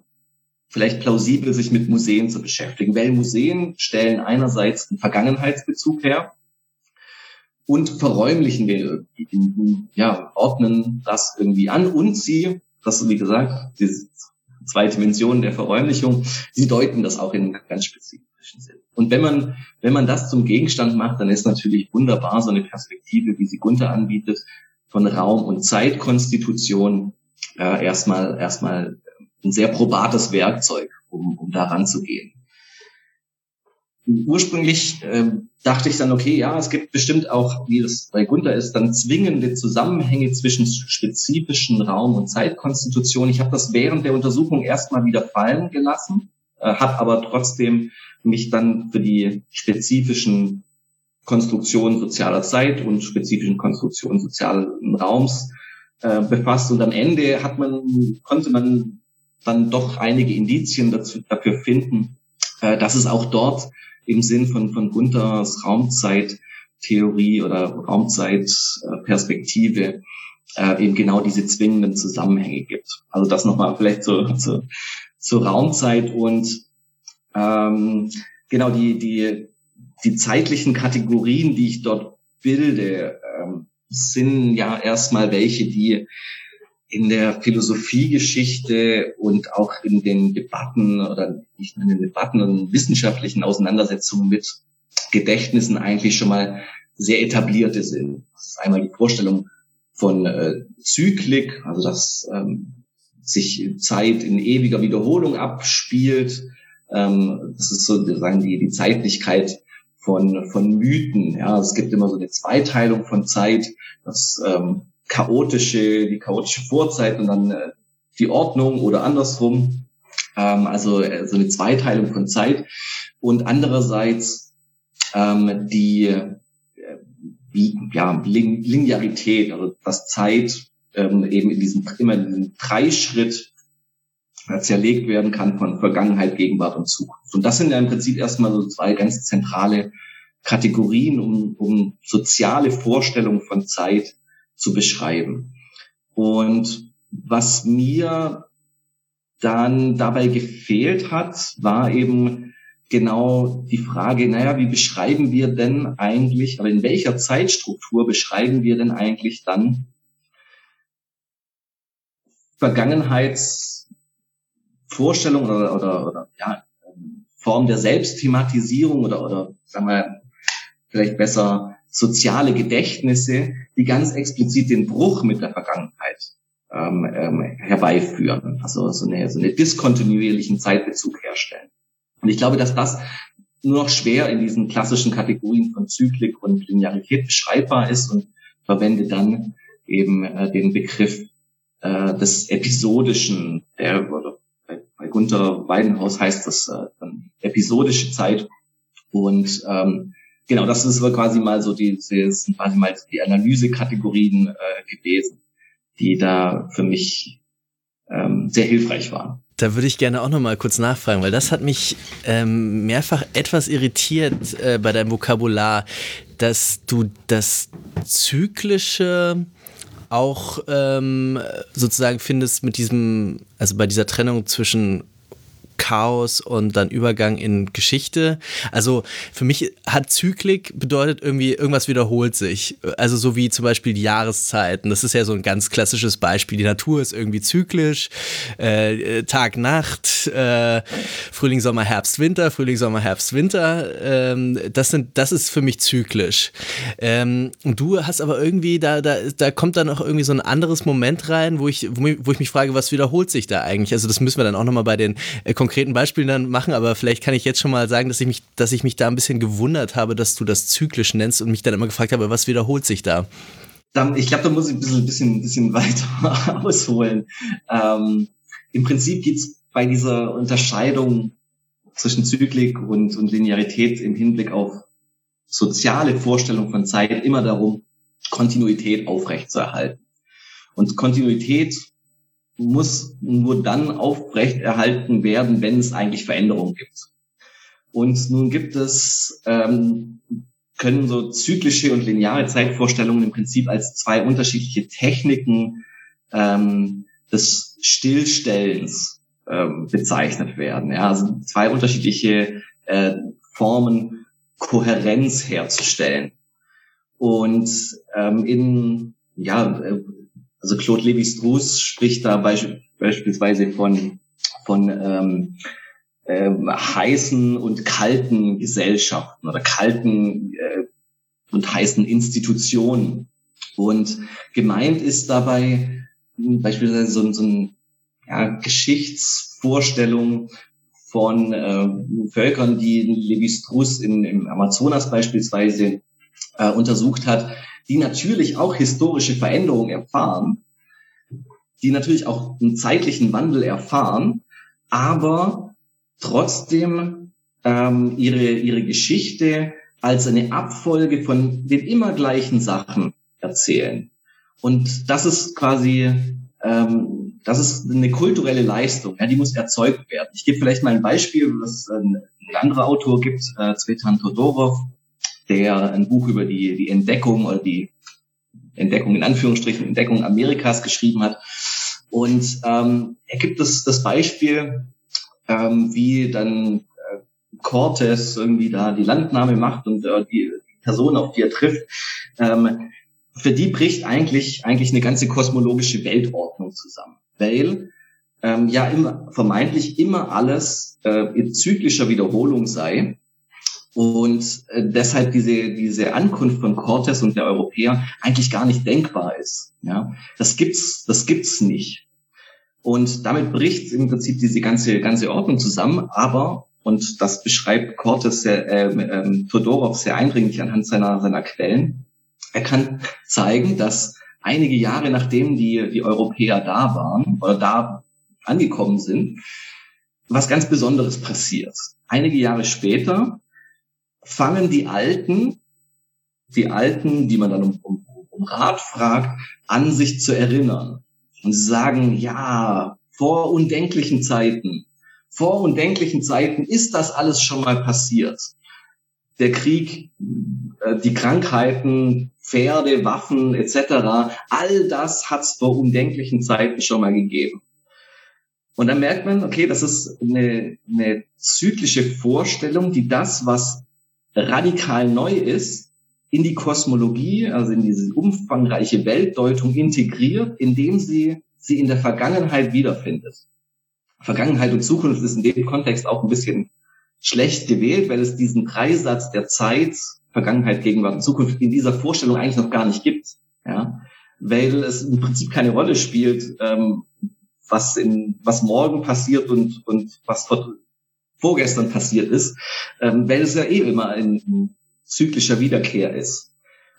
Speaker 1: vielleicht plausibel, sich mit Museen zu beschäftigen, weil Museen stellen einerseits einen Vergangenheitsbezug her und verräumlichen den ja, ordnen das irgendwie an und sie, das wie gesagt, die zwei Dimensionen der Verräumlichung, sie deuten das auch in ganz spezifischen Sinn. Und wenn man, wenn man das zum Gegenstand macht, dann ist natürlich wunderbar so eine Perspektive, wie sie Gunther anbietet, von Raum- und Zeitkonstitution äh, erstmal, erstmal ein sehr probates Werkzeug, um, um da ranzugehen. Ursprünglich äh, dachte ich dann, okay, ja, es gibt bestimmt auch, wie das bei Gunther ist, dann zwingende Zusammenhänge zwischen spezifischen Raum- und Zeitkonstitutionen. Ich habe das während der Untersuchung erstmal wieder fallen gelassen, äh, habe aber trotzdem mich dann für die spezifischen Konstruktionen sozialer Zeit und spezifischen Konstruktionen sozialen Raums äh, befasst. Und am Ende hat man, konnte man dann doch einige Indizien dazu, dafür finden, äh, dass es auch dort im Sinn von, von Gunthers Raumzeittheorie oder Raumzeitperspektive äh, eben genau diese zwingenden Zusammenhänge gibt. Also das nochmal vielleicht zu, zu, zur Raumzeit und ähm, genau die, die, die zeitlichen Kategorien, die ich dort bilde, ähm, sind ja erstmal welche, die in der Philosophiegeschichte und auch in den Debatten oder nicht nur in den Debatten und wissenschaftlichen Auseinandersetzungen mit Gedächtnissen eigentlich schon mal sehr etablierte sind. Das ist einmal die Vorstellung von äh, Zyklik, also dass ähm, sich Zeit in ewiger Wiederholung abspielt, ähm, das ist sozusagen die, die Zeitlichkeit von, von Mythen. Ja, es gibt immer so eine Zweiteilung von Zeit, das ähm, chaotische, die chaotische Vorzeit und dann äh, die Ordnung oder andersrum. Ähm, also äh, so eine Zweiteilung von Zeit. Und andererseits ähm, die äh, wie, ja, Linearität, also dass Zeit ähm, eben in diesem immer in diesem Dreischritt zerlegt werden kann von Vergangenheit, Gegenwart und Zukunft. Und das sind ja im Prinzip erstmal so zwei ganz zentrale Kategorien, um, um soziale Vorstellungen von Zeit zu beschreiben. Und was mir dann dabei gefehlt hat, war eben genau die Frage, naja, wie beschreiben wir denn eigentlich, aber in welcher Zeitstruktur beschreiben wir denn eigentlich dann Vergangenheits Vorstellung oder, oder, oder ja, Form der Selbstthematisierung oder, oder sagen wir vielleicht besser soziale Gedächtnisse, die ganz explizit den Bruch mit der Vergangenheit ähm, ähm, herbeiführen, also so eine, so eine diskontinuierlichen Zeitbezug herstellen. Und ich glaube, dass das nur noch schwer in diesen klassischen Kategorien von Zyklik und Linearität beschreibbar ist und verwende dann eben äh, den Begriff äh, des episodischen, der, oder bei Gunther Weidenhaus heißt das äh, dann episodische Zeit. Und ähm, genau, das ist quasi mal so die, das sind quasi mal die Analysekategorien äh, gewesen, die da für mich ähm, sehr hilfreich waren.
Speaker 2: Da würde ich gerne auch noch mal kurz nachfragen, weil das hat mich ähm, mehrfach etwas irritiert äh, bei deinem Vokabular, dass du das Zyklische auch ähm, sozusagen findest mit diesem, also bei dieser Trennung zwischen Chaos und dann Übergang in Geschichte. Also für mich hat Zyklik bedeutet irgendwie, irgendwas wiederholt sich. Also so wie zum Beispiel die Jahreszeiten. Das ist ja so ein ganz klassisches Beispiel. Die Natur ist irgendwie zyklisch. Äh, Tag, Nacht, äh, Frühling, Sommer, Herbst, Winter, Frühling, Sommer, Herbst, Winter. Ähm, das, sind, das ist für mich zyklisch. Ähm, und du hast aber irgendwie, da, da, da kommt dann auch irgendwie so ein anderes Moment rein, wo ich, wo ich mich frage, was wiederholt sich da eigentlich? Also das müssen wir dann auch nochmal bei den äh, konkreten Beispielen dann machen, aber vielleicht kann ich jetzt schon mal sagen, dass ich mich, dass ich mich da ein bisschen gewundert habe, dass du das zyklisch nennst und mich dann immer gefragt habe, was wiederholt sich da?
Speaker 1: Ich glaube, da muss ich ein bisschen, bisschen, bisschen weiter ausholen. Ähm, Im Prinzip geht es bei dieser Unterscheidung zwischen Zyklik und, und Linearität im Hinblick auf soziale Vorstellung von Zeit immer darum, Kontinuität aufrechtzuerhalten. Und Kontinuität muss nur dann aufrecht erhalten werden, wenn es eigentlich Veränderungen gibt. Und nun gibt es, ähm, können so zyklische und lineare Zeitvorstellungen im Prinzip als zwei unterschiedliche Techniken ähm, des Stillstellens ähm, bezeichnet werden. Ja, also zwei unterschiedliche äh, Formen, Kohärenz herzustellen. Und ähm, in ja, äh, also Claude Lévi-Strauss spricht da beisp beispielsweise von, von ähm, äh, heißen und kalten Gesellschaften oder kalten äh, und heißen Institutionen. Und gemeint ist dabei beispielsweise so, so ein ja, Geschichtsvorstellung von äh, Völkern, die Levi-Strauss im Amazonas beispielsweise äh, untersucht hat, die natürlich auch historische Veränderungen erfahren, die natürlich auch einen zeitlichen Wandel erfahren, aber trotzdem ähm, ihre, ihre Geschichte als eine Abfolge von den immer gleichen Sachen erzählen. Und das ist quasi, ähm, das ist eine kulturelle Leistung, ja, die muss erzeugt werden. Ich gebe vielleicht mal ein Beispiel, was ein, anderer Autor gibt, äh, Zvetan Todorov, der ein Buch über die, die Entdeckung oder die Entdeckung in Anführungsstrichen, Entdeckung Amerikas geschrieben hat. Und ähm, er gibt das, das Beispiel, ähm, wie dann äh, Cortes irgendwie da die Landnahme macht und äh, die Person, auf die er trifft, ähm, für die bricht eigentlich, eigentlich eine ganze kosmologische Weltordnung zusammen. Weil ähm, ja immer, vermeintlich immer alles äh, in zyklischer Wiederholung sei und äh, deshalb diese, diese Ankunft von Cortes und der Europäer eigentlich gar nicht denkbar ist. Ja, das gibt's, das gibt's nicht. Und damit bricht im Prinzip diese ganze, ganze Ordnung zusammen, aber, und das beschreibt Cortes sehr, äh, äh, Todorov sehr eindringlich anhand seiner, seiner Quellen, er kann zeigen, dass einige Jahre nachdem die, die Europäer da waren oder da angekommen sind, was ganz Besonderes passiert. Einige Jahre später fangen die Alten, die Alten, die man dann um, um, um Rat fragt, an sich zu erinnern. Und sie sagen, ja, vor undenklichen Zeiten, vor undenklichen Zeiten ist das alles schon mal passiert. Der Krieg, äh, die Krankheiten, Pferde, Waffen etc., all das hat es vor undenklichen Zeiten schon mal gegeben. Und dann merkt man, okay, das ist eine, eine zyklische Vorstellung, die das, was radikal neu ist, in die Kosmologie, also in diese umfangreiche Weltdeutung integriert, indem sie sie in der Vergangenheit wiederfindet. Vergangenheit und Zukunft ist in dem Kontext auch ein bisschen schlecht gewählt, weil es diesen Dreisatz der Zeit, Vergangenheit, Gegenwart und Zukunft in dieser Vorstellung eigentlich noch gar nicht gibt. Ja? Weil es im Prinzip keine Rolle spielt, ähm, was in was morgen passiert und, und was vor, vorgestern passiert ist, ähm, weil es ja eh immer ein zyklischer Wiederkehr ist.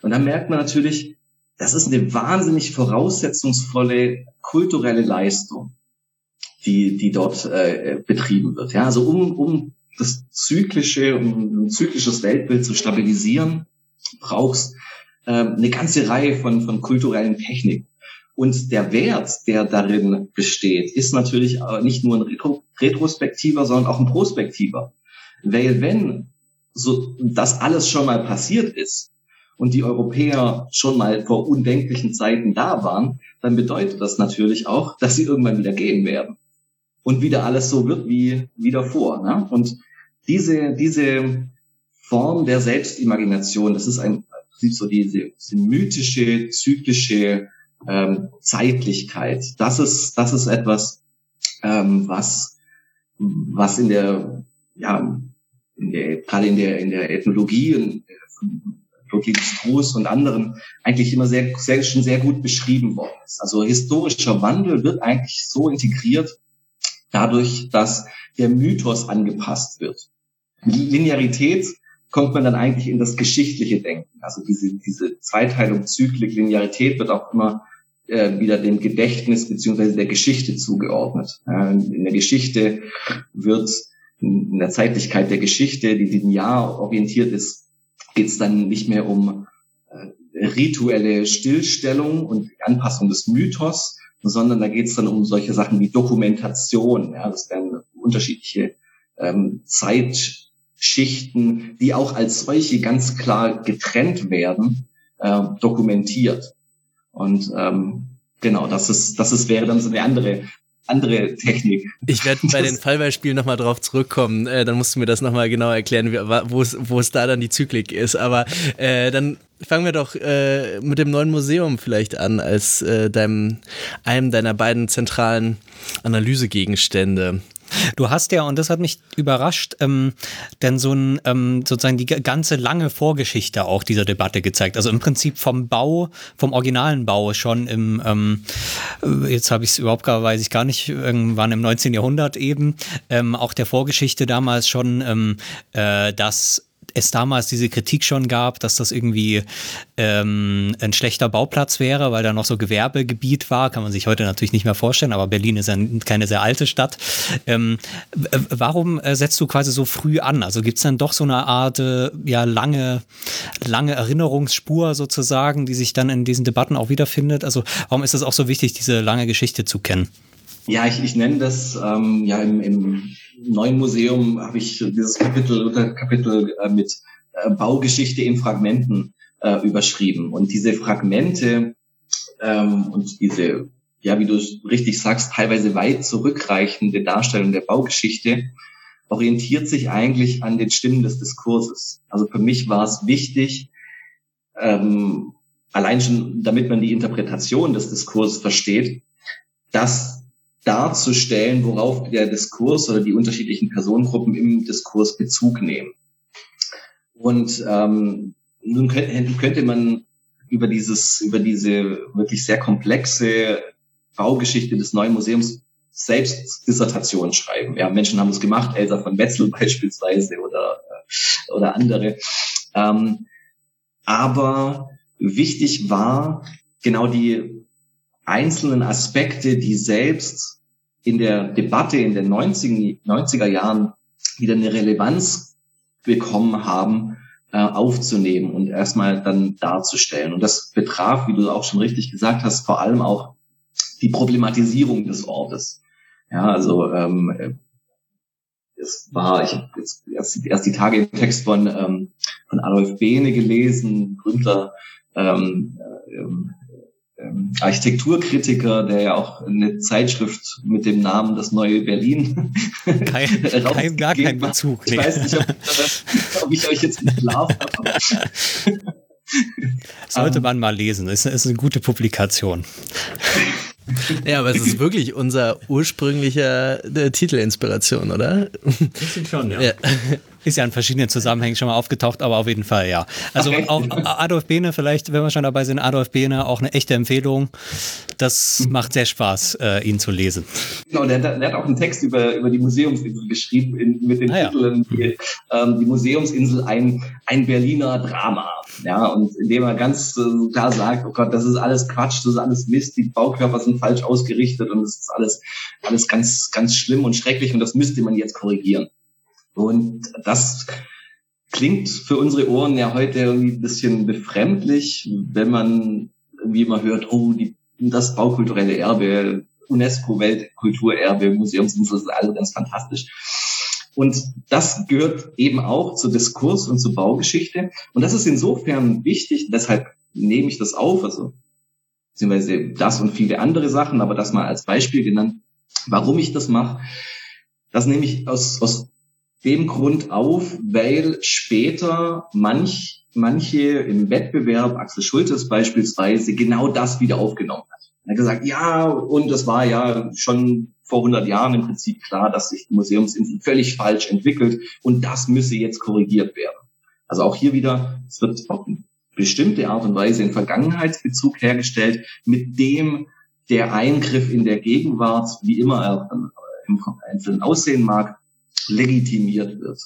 Speaker 1: Und dann merkt man natürlich, das ist eine wahnsinnig voraussetzungsvolle kulturelle Leistung, die, die dort äh, betrieben wird. Ja, also um, um das zyklische, um ein zyklisches Weltbild zu stabilisieren, brauchst äh, eine ganze Reihe von, von kulturellen Techniken. Und der Wert, der darin besteht, ist natürlich nicht nur ein retrospektiver, sondern auch ein prospektiver. Weil wenn so das alles schon mal passiert ist und die Europäer schon mal vor undenklichen Zeiten da waren, dann bedeutet das natürlich auch, dass sie irgendwann wieder gehen werden und wieder alles so wird wie, wie davor. Ne? Und diese, diese Form der Selbstimagination, das ist ein, so diese, diese mythische, zyklische ähm, Zeitlichkeit. Das ist, das ist etwas, ähm, was, was in der, ja, in der, gerade in der, in der Ethnologie und Lothis Gruß und anderen eigentlich immer sehr, sehr, schon sehr gut beschrieben worden ist. Also historischer Wandel wird eigentlich so integriert dadurch, dass der Mythos angepasst wird. Linearität kommt man dann eigentlich in das geschichtliche Denken. Also diese, diese Zweiteilung Zyklik, Linearität wird auch immer äh, wieder dem Gedächtnis beziehungsweise der Geschichte zugeordnet. In der Geschichte wird in der Zeitlichkeit der Geschichte, die linear orientiert ist, geht es dann nicht mehr um äh, rituelle Stillstellung und Anpassung des Mythos, sondern da geht es dann um solche Sachen wie Dokumentation. Ja, das werden unterschiedliche ähm, Zeitschichten, die auch als solche ganz klar getrennt werden, äh, dokumentiert. Und ähm, genau, das ist, das ist wäre dann so eine andere andere Technik.
Speaker 2: Ich werde bei den Fallbeispielen nochmal drauf zurückkommen. Äh, dann musst du mir das nochmal genau erklären, wo es, wo es da dann die Zyklik ist. Aber äh, dann fangen wir doch äh, mit dem neuen Museum vielleicht an, als äh, deinem, einem deiner beiden zentralen Analysegegenstände.
Speaker 4: Du hast ja, und das hat mich überrascht, ähm, denn so ein, ähm, sozusagen die ganze lange Vorgeschichte auch dieser Debatte gezeigt. Also im Prinzip vom Bau, vom originalen Bau schon im, ähm, jetzt habe ich es überhaupt gar, weiß ich gar nicht, irgendwann im 19. Jahrhundert eben, ähm, auch der Vorgeschichte damals schon, ähm, äh, dass es damals diese Kritik schon gab, dass das irgendwie ähm, ein schlechter Bauplatz wäre, weil da noch so Gewerbegebiet war, kann man sich heute natürlich nicht mehr vorstellen, aber Berlin ist ja keine sehr alte Stadt. Ähm, warum äh, setzt du quasi so früh an? Also gibt es dann doch so eine Art äh, ja lange, lange Erinnerungsspur sozusagen, die sich dann in diesen Debatten auch wiederfindet? Also warum ist es auch so wichtig, diese lange Geschichte zu kennen?
Speaker 1: Ja, ich, ich nenne das ähm, ja im, im neuen Museum habe ich dieses Kapitel oder Kapitel äh, mit äh, Baugeschichte in Fragmenten äh, überschrieben. Und diese Fragmente ähm, und diese, ja, wie du richtig sagst, teilweise weit zurückreichende Darstellung der Baugeschichte orientiert sich eigentlich an den Stimmen des Diskurses. Also für mich war es wichtig, ähm, allein schon, damit man die Interpretation des Diskurses versteht, dass darzustellen, worauf der Diskurs oder die unterschiedlichen Personengruppen im Diskurs Bezug nehmen. Und ähm, nun könnte, könnte man über dieses, über diese wirklich sehr komplexe Baugeschichte des neuen Museums selbst Dissertationen schreiben. Ja, Menschen haben es gemacht, Elsa von Wetzel beispielsweise oder, äh, oder andere. Ähm, aber wichtig war genau die einzelnen Aspekte, die selbst in der Debatte in den 90, 90er Jahren wieder eine Relevanz bekommen haben, äh, aufzunehmen und erstmal dann darzustellen. Und das betraf, wie du auch schon richtig gesagt hast, vor allem auch die Problematisierung des Ortes. Ja, also ähm, es war, ich habe jetzt erst, erst die Tage im Text von, ähm, von Adolf Behne gelesen, Gründler ähm, äh, ähm, Architekturkritiker, der ja auch eine Zeitschrift mit dem Namen Das Neue Berlin
Speaker 4: kein, kein gar kein Bezug.
Speaker 1: Ich nee. weiß nicht, ob, ob, ich euch jetzt entlarvt habe.
Speaker 4: Sollte man mal lesen. Ist, ist eine gute Publikation.
Speaker 2: Ja, aber es ist wirklich unser ursprünglicher äh, Titelinspiration, oder?
Speaker 4: Ich schon, ja. ja. Ist ja in verschiedenen Zusammenhängen schon mal aufgetaucht, aber auf jeden Fall, ja. Also okay. auch Adolf Behne, vielleicht, wenn wir schon dabei sind, Adolf Behne, auch eine echte Empfehlung. Das mhm. macht sehr Spaß, äh, ihn zu lesen.
Speaker 1: Genau, der, der, hat auch einen Text über, über die Museumsinsel geschrieben in, mit den ah, Titeln ja. die, ähm, die Museumsinsel ein, ein Berliner Drama. Ja, und indem er ganz äh, klar sagt, oh Gott, das ist alles Quatsch, das ist alles Mist, die Baukörper sind falsch ausgerichtet und es ist alles, alles ganz, ganz schlimm und schrecklich und das müsste man jetzt korrigieren. Und das klingt für unsere Ohren ja heute irgendwie ein bisschen befremdlich, wenn man irgendwie mal hört, oh, die das baukulturelle Erbe, UNESCO-Weltkulturerbe, Museumsinsel, das ist alles ganz fantastisch. Und das gehört eben auch zu Diskurs und zur Baugeschichte. Und das ist insofern wichtig, deshalb nehme ich das auf, also beziehungsweise das und viele andere Sachen, aber das mal als Beispiel genannt, warum ich das mache. Das nehme ich aus, aus dem Grund auf, weil später manch, manche im Wettbewerb, Axel Schultes beispielsweise, genau das wieder aufgenommen hat. Er hat gesagt, ja, und das war ja schon vor 100 Jahren im Prinzip klar, dass sich die Museumsinsel völlig falsch entwickelt und das müsse jetzt korrigiert werden. Also auch hier wieder, es wird auf eine bestimmte Art und Weise in Vergangenheitsbezug hergestellt, mit dem der Eingriff in der Gegenwart, wie immer er im Einzelnen aussehen mag, legitimiert wird.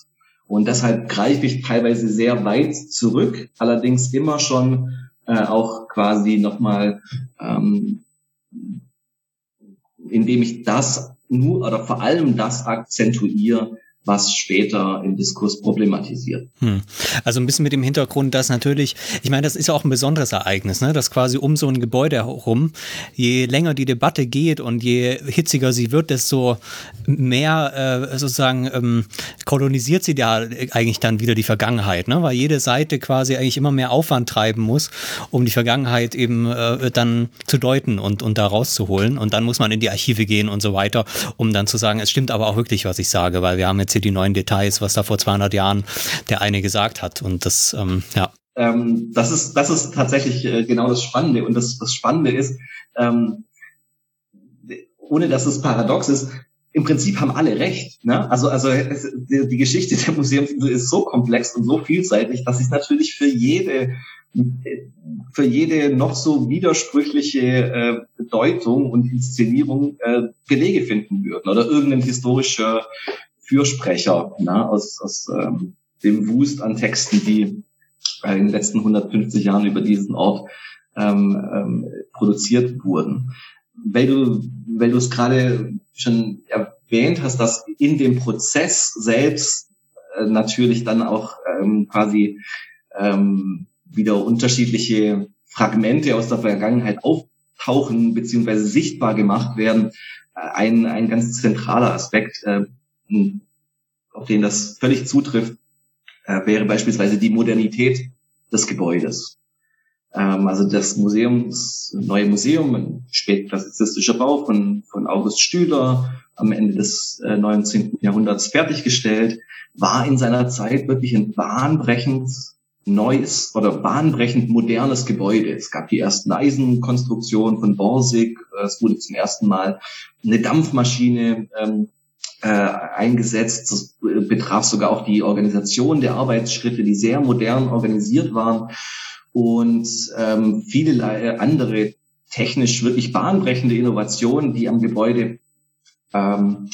Speaker 1: Und deshalb greife ich teilweise sehr weit zurück, allerdings immer schon äh, auch quasi nochmal, ähm, indem ich das nur oder vor allem das akzentuiere, was später im Diskurs problematisiert. Hm.
Speaker 4: Also ein bisschen mit dem Hintergrund, dass natürlich, ich meine, das ist ja auch ein besonderes Ereignis, ne? dass quasi um so ein Gebäude herum, je länger die Debatte geht und je hitziger sie wird, desto mehr äh, sozusagen ähm, kolonisiert sie ja eigentlich dann wieder die Vergangenheit, ne? weil jede Seite quasi eigentlich immer mehr Aufwand treiben muss, um die Vergangenheit eben äh, dann zu deuten und, und da rauszuholen. Und dann muss man in die Archive gehen und so weiter, um dann zu sagen, es stimmt aber auch wirklich, was ich sage, weil wir haben jetzt die neuen Details, was da vor 200 Jahren der eine gesagt hat. Und das, ähm, ja.
Speaker 1: Ähm, das ist, das ist tatsächlich äh, genau das Spannende. Und das, das Spannende ist, ähm, ohne dass es paradox ist, im Prinzip haben alle recht. Ne? Also, also es, die, die Geschichte der Museumsinsel ist so komplex und so vielseitig, dass es natürlich für jede für jede noch so widersprüchliche äh, Bedeutung und Inszenierung äh, Belege finden würden oder irgendein historischer Fürsprecher ne, aus, aus ähm, dem Wust an Texten, die in den letzten 150 Jahren über diesen Ort ähm, ähm, produziert wurden. Weil du, weil du es gerade schon erwähnt hast, dass in dem Prozess selbst äh, natürlich dann auch ähm, quasi ähm, wieder unterschiedliche Fragmente aus der Vergangenheit auftauchen beziehungsweise sichtbar gemacht werden. Äh, ein, ein ganz zentraler Aspekt äh, auf den das völlig zutrifft, äh, wäre beispielsweise die Modernität des Gebäudes. Ähm, also das Museum, das neue Museum, ein spätklassizistischer Bau von, von August Stüler, am Ende des äh, 19. Jahrhunderts fertiggestellt, war in seiner Zeit wirklich ein bahnbrechend neues oder bahnbrechend modernes Gebäude. Es gab die ersten Eisenkonstruktionen von Borsig. Es wurde zum ersten Mal eine Dampfmaschine ähm, äh, eingesetzt. Das betraf sogar auch die Organisation der Arbeitsschritte, die sehr modern organisiert waren und ähm, viele andere technisch wirklich bahnbrechende Innovationen, die am Gebäude ähm,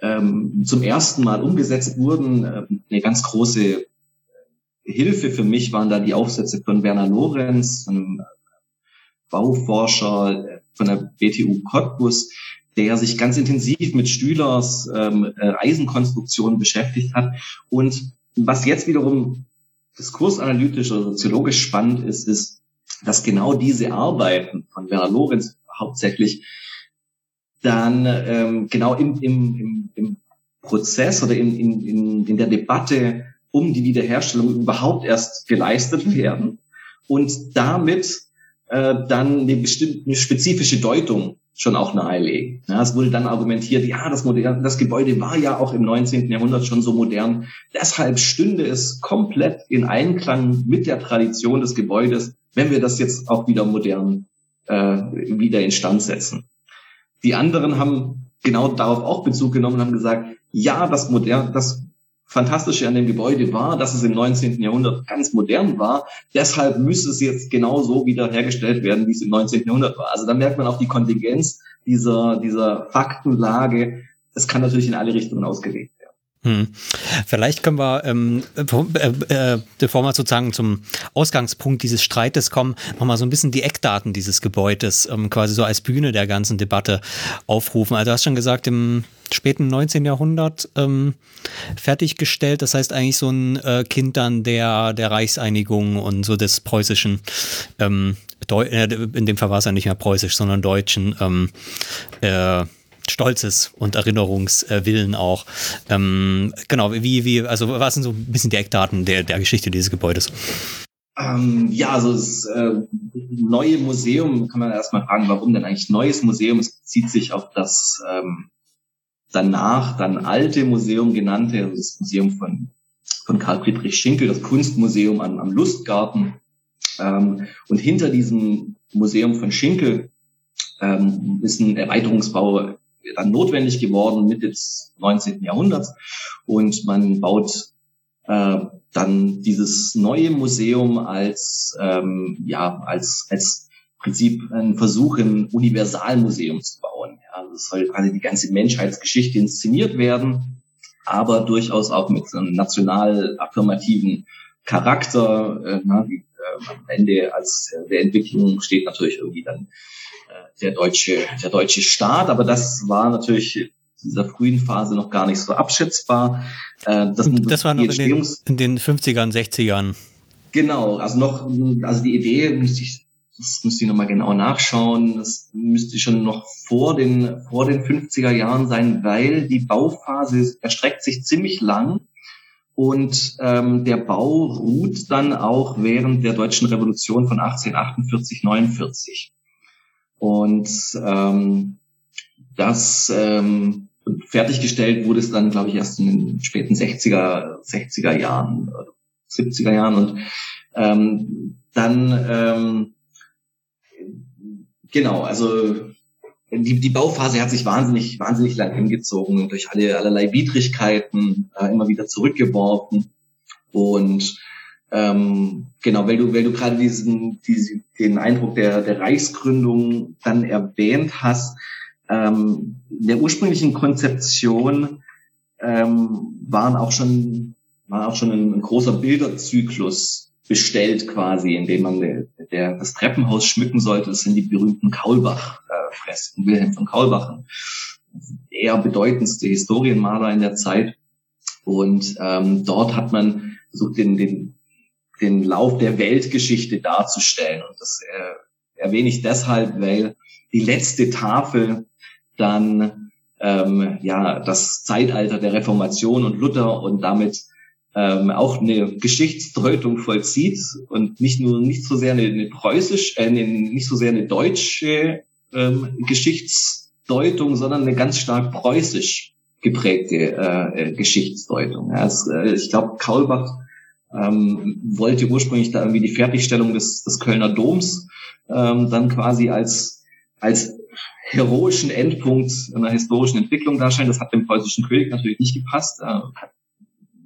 Speaker 1: ähm, zum ersten Mal umgesetzt wurden. Ähm, eine ganz große Hilfe für mich waren da die Aufsätze von Werner Lorenz, einem Bauforscher von der BTU Cottbus, der sich ganz intensiv mit Stühlers ähm, äh, Eisenkonstruktion beschäftigt hat. Und was jetzt wiederum diskursanalytisch oder soziologisch spannend ist, ist, dass genau diese Arbeiten von Werner Lorenz hauptsächlich dann ähm, genau im, im, im, im Prozess oder in, in, in der Debatte um die Wiederherstellung überhaupt erst geleistet werden und damit äh, dann eine bestimmte eine spezifische Deutung schon auch nahelegen. Ja, es wurde dann argumentiert, ja, das, modern, das Gebäude war ja auch im 19. Jahrhundert schon so modern. Deshalb stünde es komplett in Einklang mit der Tradition des Gebäudes, wenn wir das jetzt auch wieder modern äh, wieder instand setzen. Die anderen haben genau darauf auch Bezug genommen und haben gesagt, ja, das modern, das Fantastische an dem Gebäude war, dass es im 19. Jahrhundert ganz modern war. Deshalb müsste es jetzt genau so wieder hergestellt werden, wie es im 19. Jahrhundert war. Also da merkt man auch die Kontingenz dieser, dieser Faktenlage. Es kann natürlich in alle Richtungen ausgelegt werden.
Speaker 4: Hm. Vielleicht können wir, ähm, äh, äh, bevor wir sozusagen zum Ausgangspunkt dieses Streites kommen, nochmal so ein bisschen die Eckdaten dieses Gebäudes ähm, quasi so als Bühne der ganzen Debatte aufrufen. Also du hast schon gesagt, im späten 19. Jahrhundert ähm, fertiggestellt. Das heißt eigentlich so ein äh, Kind dann der, der Reichseinigung und so des preußischen ähm, äh, in dem Fall war es ja nicht mehr preußisch, sondern deutschen ähm, äh, Stolzes und Erinnerungswillen auch. Ähm, genau, wie, wie, also was sind so ein bisschen die Eckdaten der, der Geschichte dieses Gebäudes?
Speaker 1: Ähm, ja, also das äh, neue Museum, kann man erstmal fragen, warum denn eigentlich neues Museum? Es bezieht sich auf das ähm, danach dann alte Museum genannte, also das Museum von, von Karl Friedrich Schinkel, das Kunstmuseum am, am Lustgarten. Ähm, und hinter diesem Museum von Schinkel ähm, ist ein Erweiterungsbau dann notwendig geworden Mitte des 19. Jahrhunderts. Und man baut äh, dann dieses neue Museum als, ähm, ja, als, als Prinzip ein Versuch, ein Universalmuseum zu bauen. Ja, es soll quasi die ganze Menschheitsgeschichte inszeniert werden, aber durchaus auch mit einem national affirmativen Charakter. Äh, na, äh, am Ende als äh, der Entwicklung steht natürlich irgendwie dann der deutsche, der deutsche Staat, aber das war natürlich dieser frühen Phase noch gar nicht so abschätzbar.
Speaker 4: Äh, das, das war noch in den, in den 50ern, 60ern.
Speaker 1: Genau, also noch, also die Idee müsste ich, das müsste ich nochmal genau nachschauen. Das müsste schon noch vor den, vor den 50er Jahren sein, weil die Bauphase erstreckt sich ziemlich lang und ähm, der Bau ruht dann auch während der deutschen Revolution von 1848, 49. Und ähm, das ähm, fertiggestellt wurde es dann, glaube ich, erst in den späten 60er, 60er Jahren, 70er Jahren und ähm, dann ähm, genau, also die, die Bauphase hat sich wahnsinnig, wahnsinnig lang hingezogen, durch alle, allerlei Widrigkeiten äh, immer wieder zurückgeworfen. Und ähm, genau, weil du, weil du gerade diesen, diesen, den Eindruck der, der Reichsgründung dann erwähnt hast, ähm, in der ursprünglichen Konzeption ähm, waren auch schon, war auch schon ein, ein, großer Bilderzyklus bestellt quasi, in dem man der, der, das Treppenhaus schmücken sollte. Das sind die berühmten Kaulbach-Fresken, Wilhelm von Kaulbach, eher bedeutendste Historienmaler in der Zeit. Und ähm, dort hat man versucht, den, den den Lauf der Weltgeschichte darzustellen. Und das äh, erwähne ich deshalb, weil die letzte Tafel dann ähm, ja das Zeitalter der Reformation und Luther und damit ähm, auch eine Geschichtsdeutung vollzieht und nicht nur nicht so sehr eine, eine preußisch, äh, eine, nicht so sehr eine deutsche ähm, Geschichtsdeutung, sondern eine ganz stark preußisch geprägte äh, Geschichtsdeutung. Ja, es, äh, ich glaube, Kaulbach ähm, wollte ursprünglich da irgendwie die Fertigstellung des, des Kölner Doms ähm, dann quasi als, als heroischen Endpunkt einer historischen Entwicklung darstellen. Das hat dem preußischen König natürlich nicht gepasst. Äh,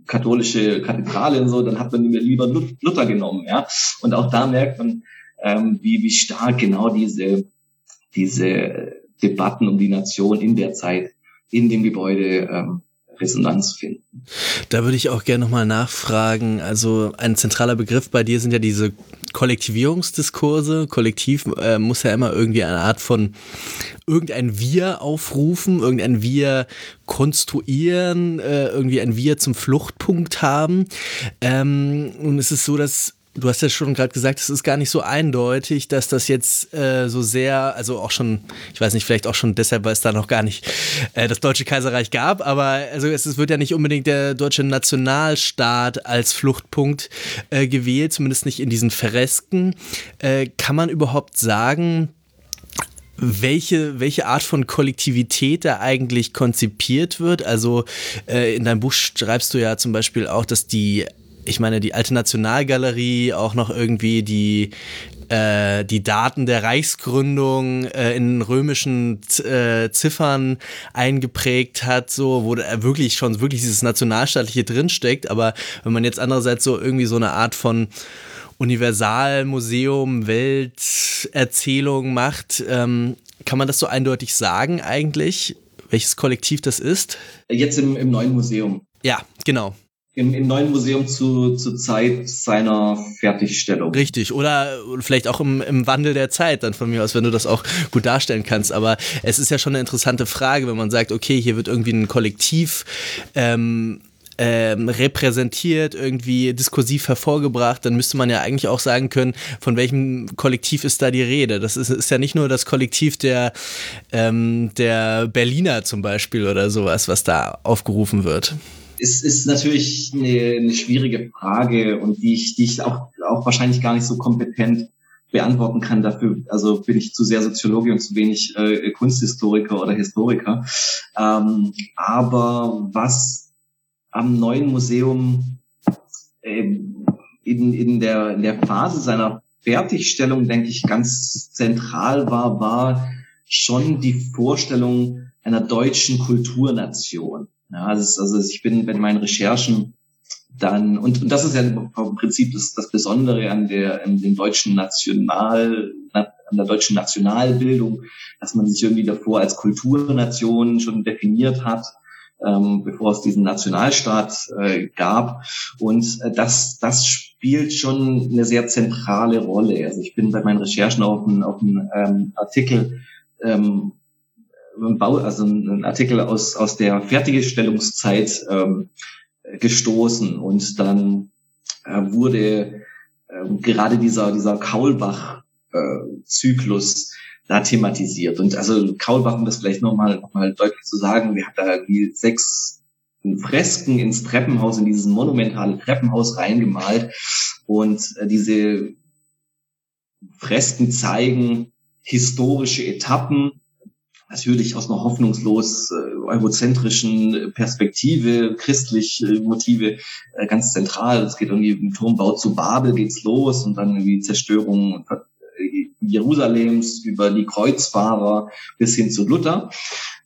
Speaker 1: katholische Kathedrale und so, dann hat man lieber Luther genommen, ja. Und auch da merkt man, ähm, wie, wie stark genau diese, diese Debatten um die Nation in der Zeit in dem Gebäude ähm, Resonanz finden.
Speaker 2: Da würde ich auch gerne nochmal nachfragen. Also ein zentraler Begriff bei dir sind ja diese Kollektivierungsdiskurse. Kollektiv äh, muss ja immer irgendwie eine Art von irgendein Wir aufrufen, irgendein Wir konstruieren, äh, irgendwie ein Wir zum Fluchtpunkt haben. Ähm, und es ist so, dass Du hast ja schon gerade gesagt, es ist gar nicht so eindeutig, dass das jetzt äh, so sehr, also auch schon, ich weiß nicht, vielleicht auch schon deshalb, weil es da noch gar nicht äh, das Deutsche Kaiserreich gab, aber also es, es, wird ja nicht unbedingt der deutsche Nationalstaat als Fluchtpunkt äh, gewählt, zumindest nicht in diesen Fresken. Äh, kann man überhaupt sagen, welche, welche Art von Kollektivität da eigentlich konzipiert wird. Also äh, in deinem Buch schreibst du ja zum Beispiel auch, dass die ich meine, die alte Nationalgalerie auch noch irgendwie die äh, die Daten der Reichsgründung äh, in römischen äh, Ziffern eingeprägt hat, so wo da wirklich schon wirklich dieses nationalstaatliche drinsteckt. Aber wenn man jetzt andererseits so irgendwie so eine Art von Universalmuseum, Welterzählung macht, ähm, kann man das so eindeutig sagen eigentlich, welches Kollektiv das ist?
Speaker 1: Jetzt im, im neuen Museum.
Speaker 2: Ja, genau
Speaker 1: im, im neuen Museum zu, zur Zeit seiner Fertigstellung.
Speaker 2: Richtig, oder vielleicht auch im, im Wandel der Zeit, dann von mir aus, wenn du das auch gut darstellen kannst. Aber es ist ja schon eine interessante Frage, wenn man sagt, okay, hier wird irgendwie ein Kollektiv ähm, ähm, repräsentiert, irgendwie diskursiv hervorgebracht, dann müsste man ja eigentlich auch sagen können, von welchem Kollektiv ist da die Rede. Das ist, ist ja nicht nur das Kollektiv der, ähm, der Berliner zum Beispiel oder sowas, was da aufgerufen wird.
Speaker 1: Es ist natürlich eine, eine schwierige Frage und die ich, die ich auch, auch wahrscheinlich gar nicht so kompetent beantworten kann. Dafür also bin ich zu sehr Soziologe und zu wenig äh, Kunsthistoriker oder Historiker. Ähm, aber was am neuen Museum äh, in, in, der, in der Phase seiner Fertigstellung, denke ich, ganz zentral war, war schon die Vorstellung einer deutschen Kulturnation. Ja, also, also ich bin bei meinen Recherchen dann, und, und das ist ja im Prinzip das, das Besondere an der, an dem deutschen National, an der deutschen Nationalbildung, dass man sich irgendwie davor als Kulturnation schon definiert hat, ähm, bevor es diesen Nationalstaat äh, gab. Und äh, das, das spielt schon eine sehr zentrale Rolle. Also ich bin bei meinen Recherchen auf einen, auf einen ähm, Artikel ähm, Bau, also ein Artikel aus, aus der Fertigstellungszeit ähm, gestoßen und dann äh, wurde äh, gerade dieser, dieser Kaulbach-Zyklus äh, da thematisiert. Und also Kaulbach, um das vielleicht nochmal noch mal deutlich zu sagen, wir haben da irgendwie sechs Fresken ins Treppenhaus, in dieses monumentale Treppenhaus reingemalt. Und äh, diese Fresken zeigen historische Etappen natürlich aus einer hoffnungslos äh, eurozentrischen Perspektive, christlich äh, Motive äh, ganz zentral. Es geht irgendwie im Turmbau zu Babel geht's los und dann irgendwie Zerstörung äh, Jerusalems über die Kreuzfahrer bis hin zu Luther.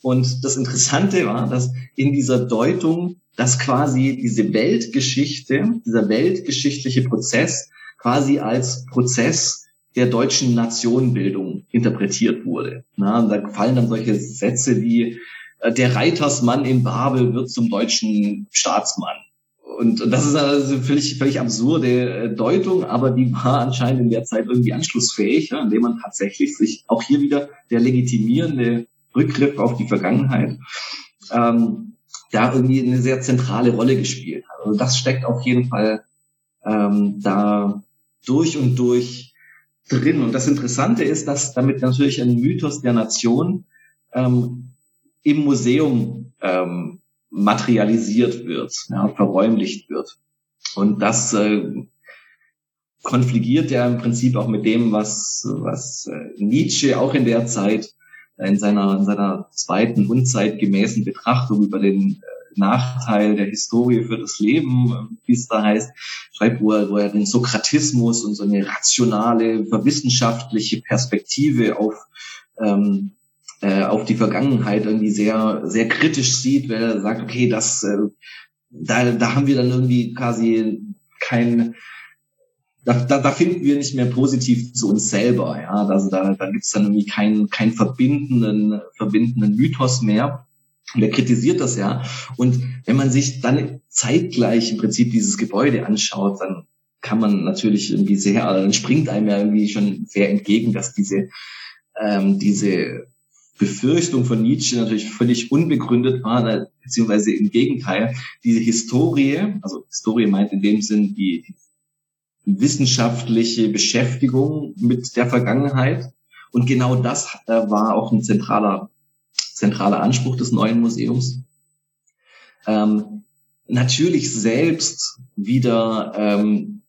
Speaker 1: Und das Interessante war, dass in dieser Deutung, dass quasi diese Weltgeschichte, dieser weltgeschichtliche Prozess quasi als Prozess der deutschen Nationbildung interpretiert wurde. Na, da fallen dann solche Sätze wie äh, der Reitersmann in Babel wird zum deutschen Staatsmann. Und, und das ist also völlig, völlig absurde äh, Deutung, aber die war anscheinend in der Zeit irgendwie anschlussfähig, ja, indem man tatsächlich sich auch hier wieder der legitimierende Rückgriff auf die Vergangenheit ähm, da irgendwie eine sehr zentrale Rolle gespielt hat. Also das steckt auf jeden Fall ähm, da durch und durch drin. Und das Interessante ist, dass damit natürlich ein Mythos der Nation ähm, im Museum ähm, materialisiert wird, ja, verräumlicht wird. Und das äh, konfligiert ja im Prinzip auch mit dem, was, was äh, Nietzsche auch in der Zeit in seiner, in seiner zweiten unzeitgemäßen Betrachtung über den äh, Nachteil der Historie für das Leben, wie es da heißt, schreibt, wo er, wo er den Sokratismus und so eine rationale, verwissenschaftliche Perspektive auf, ähm, äh, auf die Vergangenheit irgendwie sehr, sehr kritisch sieht, weil er sagt, okay, das, äh, da, da haben wir dann irgendwie quasi kein, da, da, da finden wir nicht mehr positiv zu uns selber, ja, also da, da gibt's dann irgendwie keinen keinen verbindenden, verbindenden Mythos mehr. Und er kritisiert das ja. Und wenn man sich dann zeitgleich im Prinzip dieses Gebäude anschaut, dann kann man natürlich irgendwie sehr, dann springt einem ja irgendwie schon sehr entgegen, dass diese, ähm, diese Befürchtung von Nietzsche natürlich völlig unbegründet war, beziehungsweise im Gegenteil, diese Historie, also Historie meint in dem Sinn die, die wissenschaftliche Beschäftigung mit der Vergangenheit. Und genau das äh, war auch ein zentraler zentraler Anspruch des neuen Museums. Ähm, natürlich selbst wieder ähm,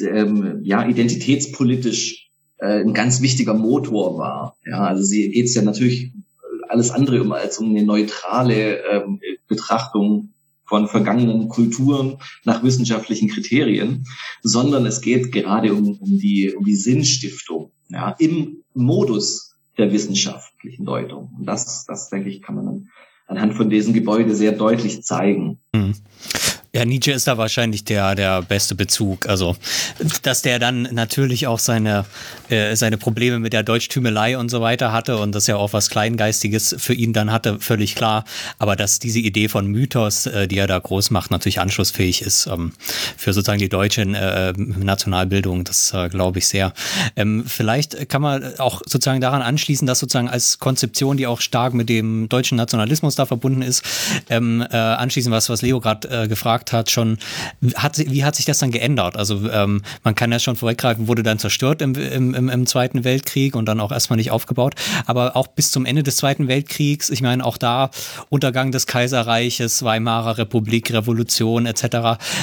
Speaker 1: ähm, ja identitätspolitisch äh, ein ganz wichtiger Motor war. Ja, also sie geht es ja natürlich alles andere um als um eine neutrale ähm, Betrachtung von vergangenen Kulturen nach wissenschaftlichen Kriterien, sondern es geht gerade um, um die um die Sinnstiftung ja, im Modus der wissenschaftlichen Deutung. Und das, das denke ich, kann man anhand von diesem Gebäude sehr deutlich zeigen. Mhm.
Speaker 4: Ja, Nietzsche ist da wahrscheinlich der, der beste Bezug. Also, dass der dann natürlich auch seine, äh, seine Probleme mit der Deutschtümelei und so weiter hatte und das ja auch was Kleingeistiges für ihn dann hatte, völlig klar. Aber dass diese Idee von Mythos, äh, die er da groß macht, natürlich anschlussfähig ist ähm, für sozusagen die deutsche äh, Nationalbildung, das äh, glaube ich sehr. Ähm, vielleicht kann man auch sozusagen daran anschließen, dass sozusagen als Konzeption, die auch stark mit dem deutschen Nationalismus da verbunden ist, ähm, äh, anschließen, was, was Leo gerade äh, gefragt gesagt hat, schon, hat, wie hat sich das dann geändert? Also ähm, man kann ja schon vorweggreifen, wurde dann zerstört im, im, im, Zweiten Weltkrieg und dann auch erstmal nicht aufgebaut. Aber auch bis zum Ende des Zweiten Weltkriegs, ich meine, auch da Untergang des Kaiserreiches, Weimarer Republik, Revolution etc.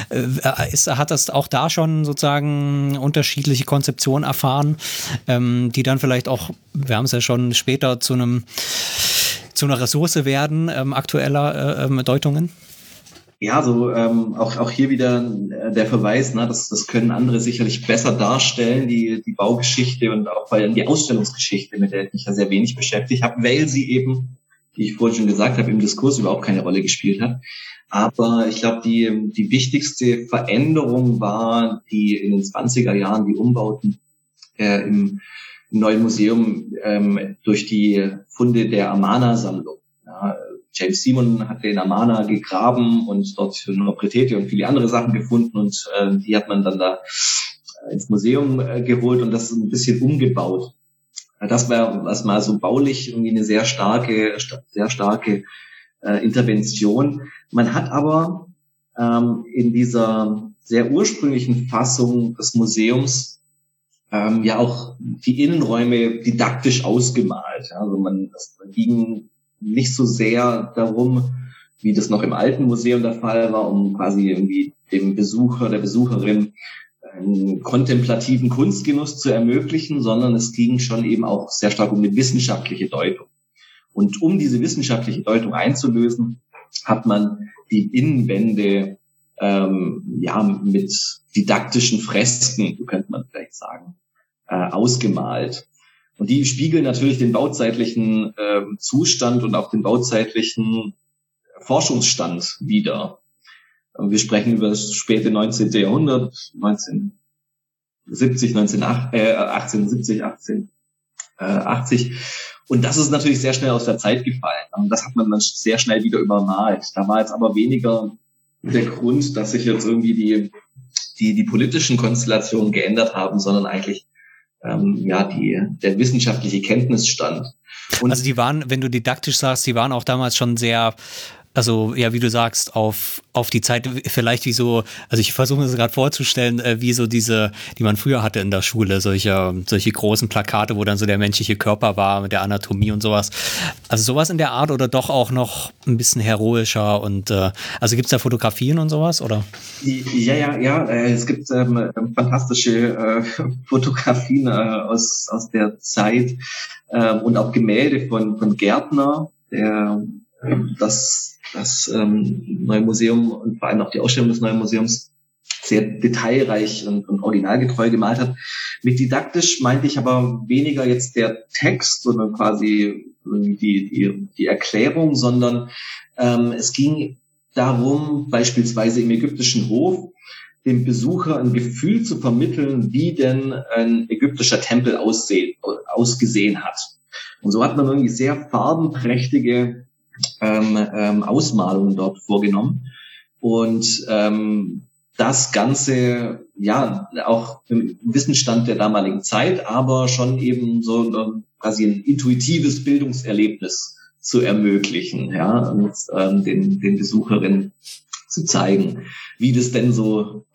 Speaker 4: Äh, ist, hat das auch da schon sozusagen unterschiedliche Konzeptionen erfahren, ähm, die dann vielleicht auch, wir haben es ja schon später zu einem zu einer Ressource werden ähm, aktueller äh, ähm, Deutungen?
Speaker 1: Ja, so ähm, auch, auch hier wieder äh, der Verweis, ne, das, das können andere sicherlich besser darstellen, die, die Baugeschichte und auch bei die Ausstellungsgeschichte, mit der ich mich ja sehr wenig beschäftigt habe, weil sie eben, wie ich vorhin schon gesagt habe, im Diskurs überhaupt keine Rolle gespielt hat. Aber ich glaube, die, die wichtigste Veränderung war die in den 20er Jahren die Umbauten äh, im, im neuen Museum ähm, durch die Funde der Amana-Sammlung. Ja, James Simon hat den Amana gegraben und dort Nobretete und viele andere Sachen gefunden und äh, die hat man dann da äh, ins Museum äh, geholt und das ein bisschen umgebaut. Das war was mal so baulich irgendwie eine sehr starke, sehr starke äh, Intervention. Man hat aber ähm, in dieser sehr ursprünglichen Fassung des Museums ähm, ja auch die Innenräume didaktisch ausgemalt. Also man, das ging nicht so sehr darum, wie das noch im alten Museum der Fall war, um quasi irgendwie dem Besucher, der Besucherin einen kontemplativen Kunstgenuss zu ermöglichen, sondern es ging schon eben auch sehr stark um eine wissenschaftliche Deutung. Und um diese wissenschaftliche Deutung einzulösen, hat man die Innenwände ähm, ja mit didaktischen Fresken, könnte man vielleicht sagen, äh, ausgemalt. Und die spiegeln natürlich den bauzeitlichen äh, Zustand und auch den bauzeitlichen Forschungsstand wider. Wir sprechen über das späte 19. Jahrhundert, 1970, 19, äh, 1870, 1880. Und das ist natürlich sehr schnell aus der Zeit gefallen. Das hat man dann sehr schnell wieder übermalt. Da war jetzt aber weniger der Grund, dass sich jetzt irgendwie die, die, die politischen Konstellationen geändert haben, sondern eigentlich ähm, ja, die, der wissenschaftliche Kenntnisstand.
Speaker 4: Und also die waren, wenn du didaktisch sagst, die waren auch damals schon sehr also ja, wie du sagst, auf, auf die Zeit vielleicht wie so, also ich versuche mir das gerade vorzustellen, äh, wie so diese, die man früher hatte in der Schule, solche, solche großen Plakate, wo dann so der menschliche Körper war mit der Anatomie und sowas. Also sowas in der Art oder doch auch noch ein bisschen heroischer und äh, also gibt es da Fotografien und sowas, oder?
Speaker 1: Ja, ja, ja, äh, es gibt ähm, fantastische äh, Fotografien äh, aus, aus der Zeit äh, und auch Gemälde von, von Gärtner, der das das ähm, neue Museum und vor allem auch die Ausstellung des neuen Museums sehr detailreich und, und originalgetreu gemalt hat. Mit didaktisch meinte ich aber weniger jetzt der Text, sondern quasi die, die, die Erklärung, sondern ähm, es ging darum, beispielsweise im ägyptischen Hof, dem Besucher ein Gefühl zu vermitteln, wie denn ein ägyptischer Tempel aussehen, ausgesehen hat. Und so hat man irgendwie sehr farbenprächtige ähm, ähm, Ausmalungen dort vorgenommen. Und ähm, das Ganze, ja, auch im Wissensstand der damaligen Zeit, aber schon eben so äh, quasi ein intuitives Bildungserlebnis zu ermöglichen, ja, und ähm, den, den Besucherinnen zu zeigen, wie das denn so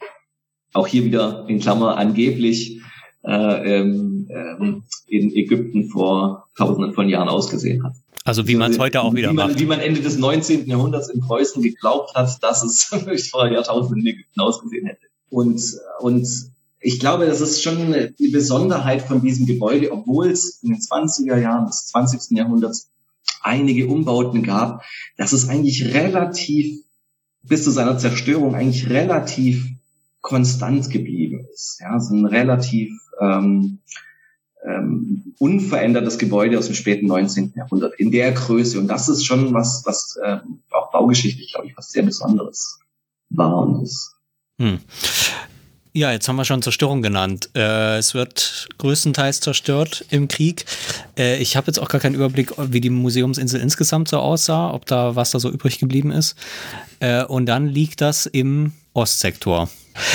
Speaker 1: auch hier wieder in Klammer angeblich äh, ähm, ähm, in Ägypten vor tausenden von Jahren ausgesehen hat.
Speaker 4: Also wie man es heute auch wieder
Speaker 1: wie man,
Speaker 4: macht.
Speaker 1: Wie man Ende des 19. Jahrhunderts in Preußen geglaubt hat, dass es vor Jahrtausenden in Ägypten ausgesehen hätte. Und, und ich glaube, das ist schon die Besonderheit von diesem Gebäude, obwohl es in den 20er Jahren des 20. Jahrhunderts einige Umbauten gab, dass es eigentlich relativ bis zu seiner Zerstörung eigentlich relativ konstant geblieben ist. Ja, so ein relativ ähm, ähm, unverändertes Gebäude aus dem späten 19. Jahrhundert in der Größe. Und das ist schon was, was äh, auch baugeschichtlich, glaube ich, was sehr Besonderes. war und ist. Hm.
Speaker 4: Ja, jetzt haben wir schon Zerstörung genannt. Äh, es wird größtenteils zerstört im Krieg. Äh, ich habe jetzt auch gar keinen Überblick, wie die Museumsinsel insgesamt so aussah, ob da was da so übrig geblieben ist. Äh, und dann liegt das im Ostsektor.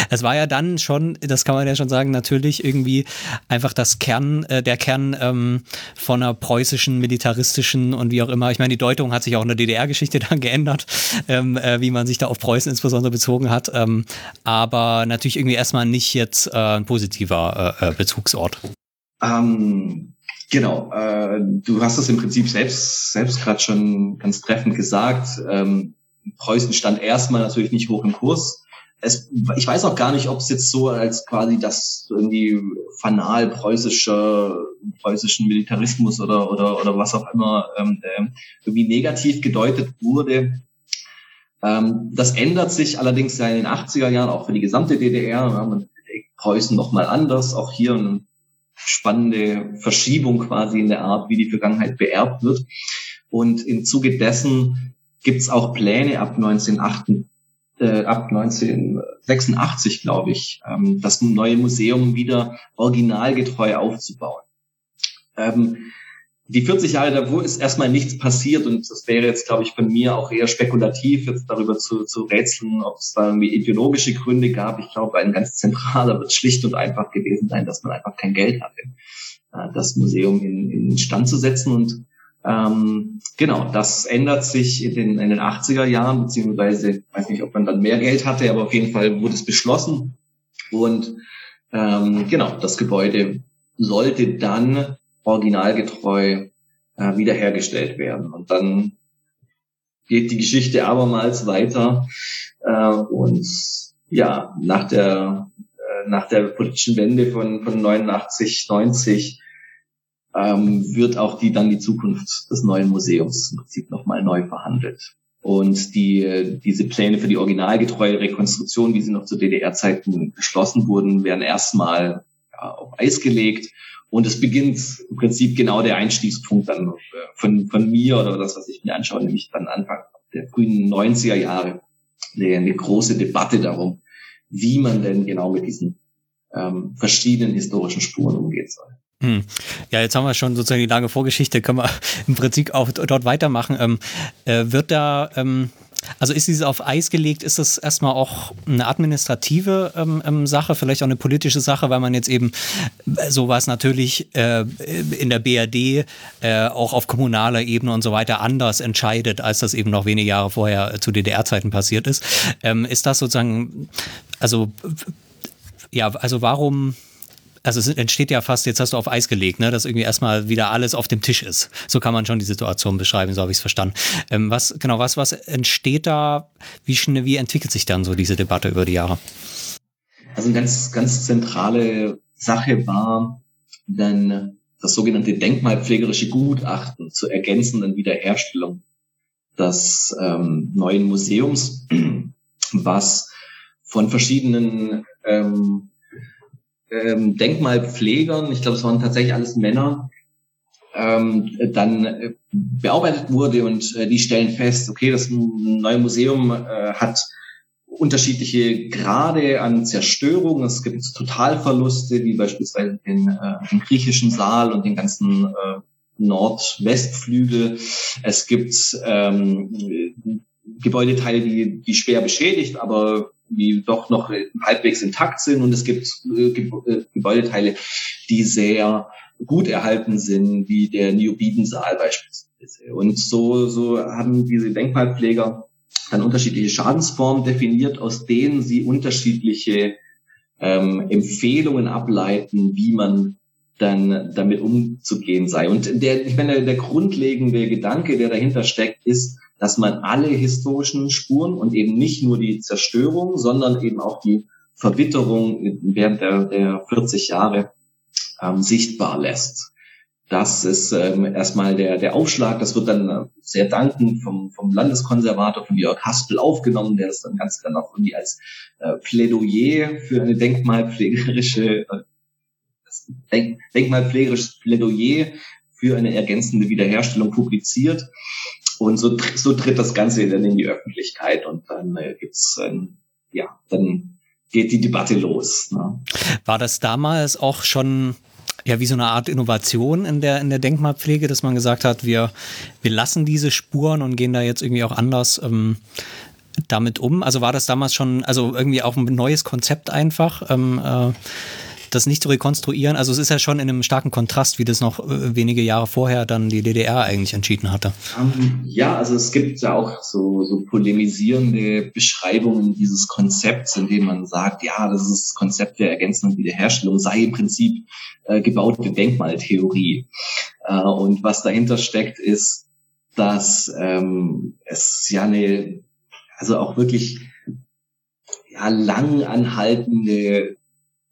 Speaker 4: Es war ja dann schon, das kann man ja schon sagen, natürlich irgendwie einfach das Kern, äh, der Kern ähm, von einer preußischen, militaristischen und wie auch immer. Ich meine, die Deutung hat sich auch in der DDR-Geschichte dann geändert, ähm, äh, wie man sich da auf Preußen insbesondere bezogen hat. Ähm, aber natürlich irgendwie erstmal nicht jetzt äh, ein positiver äh, äh, Bezugsort.
Speaker 1: Ähm, genau, äh, du hast es im Prinzip selbst, selbst gerade schon ganz treffend gesagt. Ähm, Preußen stand erstmal natürlich nicht hoch im Kurs es, ich weiß auch gar nicht, ob es jetzt so als quasi das irgendwie fanal preußische, preußischen Militarismus oder, oder, oder was auch immer ähm, ähm, irgendwie negativ gedeutet wurde. Ähm, das ändert sich allerdings ja in den 80er Jahren auch für die gesamte DDR. Ja, man Preußen nochmal anders. Auch hier eine spannende Verschiebung quasi in der Art, wie die Vergangenheit beerbt wird. Und im Zuge dessen gibt es auch Pläne ab 1988 äh, ab 1986, glaube ich, ähm, das neue Museum wieder originalgetreu aufzubauen. Ähm, die 40 Jahre davor ist erstmal nichts passiert und das wäre jetzt, glaube ich, von mir auch eher spekulativ, jetzt darüber zu, zu rätseln, ob es da irgendwie ideologische Gründe gab. Ich glaube, ein ganz zentraler wird schlicht und einfach gewesen sein, dass man einfach kein Geld hatte, äh, das Museum in, in Stand zu setzen und ähm, genau, das ändert sich in den, in den 80er Jahren, beziehungsweise, weiß nicht, ob man dann mehr Geld hatte, aber auf jeden Fall wurde es beschlossen. Und ähm, genau, das Gebäude sollte dann originalgetreu äh, wiederhergestellt werden. Und dann geht die Geschichte abermals weiter. Äh, und ja, nach der, äh, nach der politischen Wende von, von 89, 90 ähm, wird auch die dann die Zukunft des neuen Museums im Prinzip nochmal neu verhandelt. Und die, diese Pläne für die originalgetreue Rekonstruktion, wie sie noch zu DDR-Zeiten beschlossen wurden, werden erstmal ja, auf Eis gelegt. Und es beginnt im Prinzip genau der Einstiegspunkt dann äh, von, von mir oder das, was ich mir anschaue, nämlich dann Anfang der frühen 90er Jahre, eine, große Debatte darum, wie man denn genau mit diesen ähm, verschiedenen historischen Spuren umgehen soll.
Speaker 4: Hm. Ja, jetzt haben wir schon sozusagen die lange Vorgeschichte, können wir im Prinzip auch dort weitermachen. Ähm, äh, wird da, ähm, also ist dieses auf Eis gelegt, ist das erstmal auch eine administrative ähm, ähm Sache, vielleicht auch eine politische Sache, weil man jetzt eben, äh, so war es natürlich äh, in der BRD äh, auch auf kommunaler Ebene und so weiter anders entscheidet, als das eben noch wenige Jahre vorher zu DDR-Zeiten passiert ist. Ähm, ist das sozusagen, also ja, also warum also es entsteht ja fast, jetzt hast du auf Eis gelegt, ne, dass irgendwie erstmal wieder alles auf dem Tisch ist. So kann man schon die Situation beschreiben, so habe ich es verstanden. Ähm, was, genau, was, was entsteht da? Wie schnell, wie entwickelt sich dann so diese Debatte über die Jahre?
Speaker 1: Also eine ganz, ganz zentrale Sache war dann das sogenannte denkmalpflegerische Gutachten zur ergänzenden Wiederherstellung des ähm, neuen Museums, was von verschiedenen ähm, ähm, Denkmalpflegern, ich glaube, es waren tatsächlich alles Männer, ähm, dann äh, bearbeitet wurde und äh, die stellen fest, okay, das neue Museum äh, hat unterschiedliche Grade an Zerstörung. Es gibt Totalverluste, wie beispielsweise den, äh, den griechischen Saal und den ganzen äh, Nordwestflügel. Es gibt ähm, Gebäudeteile, die, die schwer beschädigt, aber die doch noch halbwegs intakt sind und es gibt äh, äh, Gebäudeteile, die sehr gut erhalten sind, wie der Niobidensaal beispielsweise. Und so, so haben diese Denkmalpfleger dann unterschiedliche Schadensformen definiert, aus denen sie unterschiedliche ähm, Empfehlungen ableiten, wie man dann damit umzugehen sei. Und der, ich meine, der grundlegende Gedanke, der dahinter steckt, ist, dass man alle historischen Spuren und eben nicht nur die Zerstörung, sondern eben auch die Verwitterung während der, der 40 Jahre ähm, sichtbar lässt. Das ist ähm, erstmal der, der Aufschlag. Das wird dann äh, sehr dankend vom, vom Landeskonservator, von Jörg Haspel aufgenommen, der das dann ganz dann auch irgendwie als äh, Plädoyer für eine denkmalpflegerische, äh, Denk, denkmalpflegerisches Plädoyer für eine ergänzende Wiederherstellung publiziert. Und so, so tritt das Ganze dann in die Öffentlichkeit und dann äh, gibt's ein ja, dann geht die Debatte los. Ne?
Speaker 4: War das damals auch schon ja wie so eine Art Innovation in der in der Denkmalpflege, dass man gesagt hat, wir wir lassen diese Spuren und gehen da jetzt irgendwie auch anders ähm, damit um? Also war das damals schon, also irgendwie auch ein neues Konzept einfach? Ähm, äh, das nicht zu rekonstruieren. Also es ist ja schon in einem starken Kontrast, wie das noch äh, wenige Jahre vorher dann die DDR eigentlich entschieden hatte.
Speaker 1: Ähm, ja, also es gibt ja auch so, so polemisierende Beschreibungen dieses Konzepts, in dem man sagt, ja, das ist das Konzept der Ergänzung und Wiederherstellung, sei im Prinzip äh, gebaute Denkmaltheorie. Äh, und was dahinter steckt, ist, dass ähm, es ja eine, also auch wirklich ja, lang anhaltende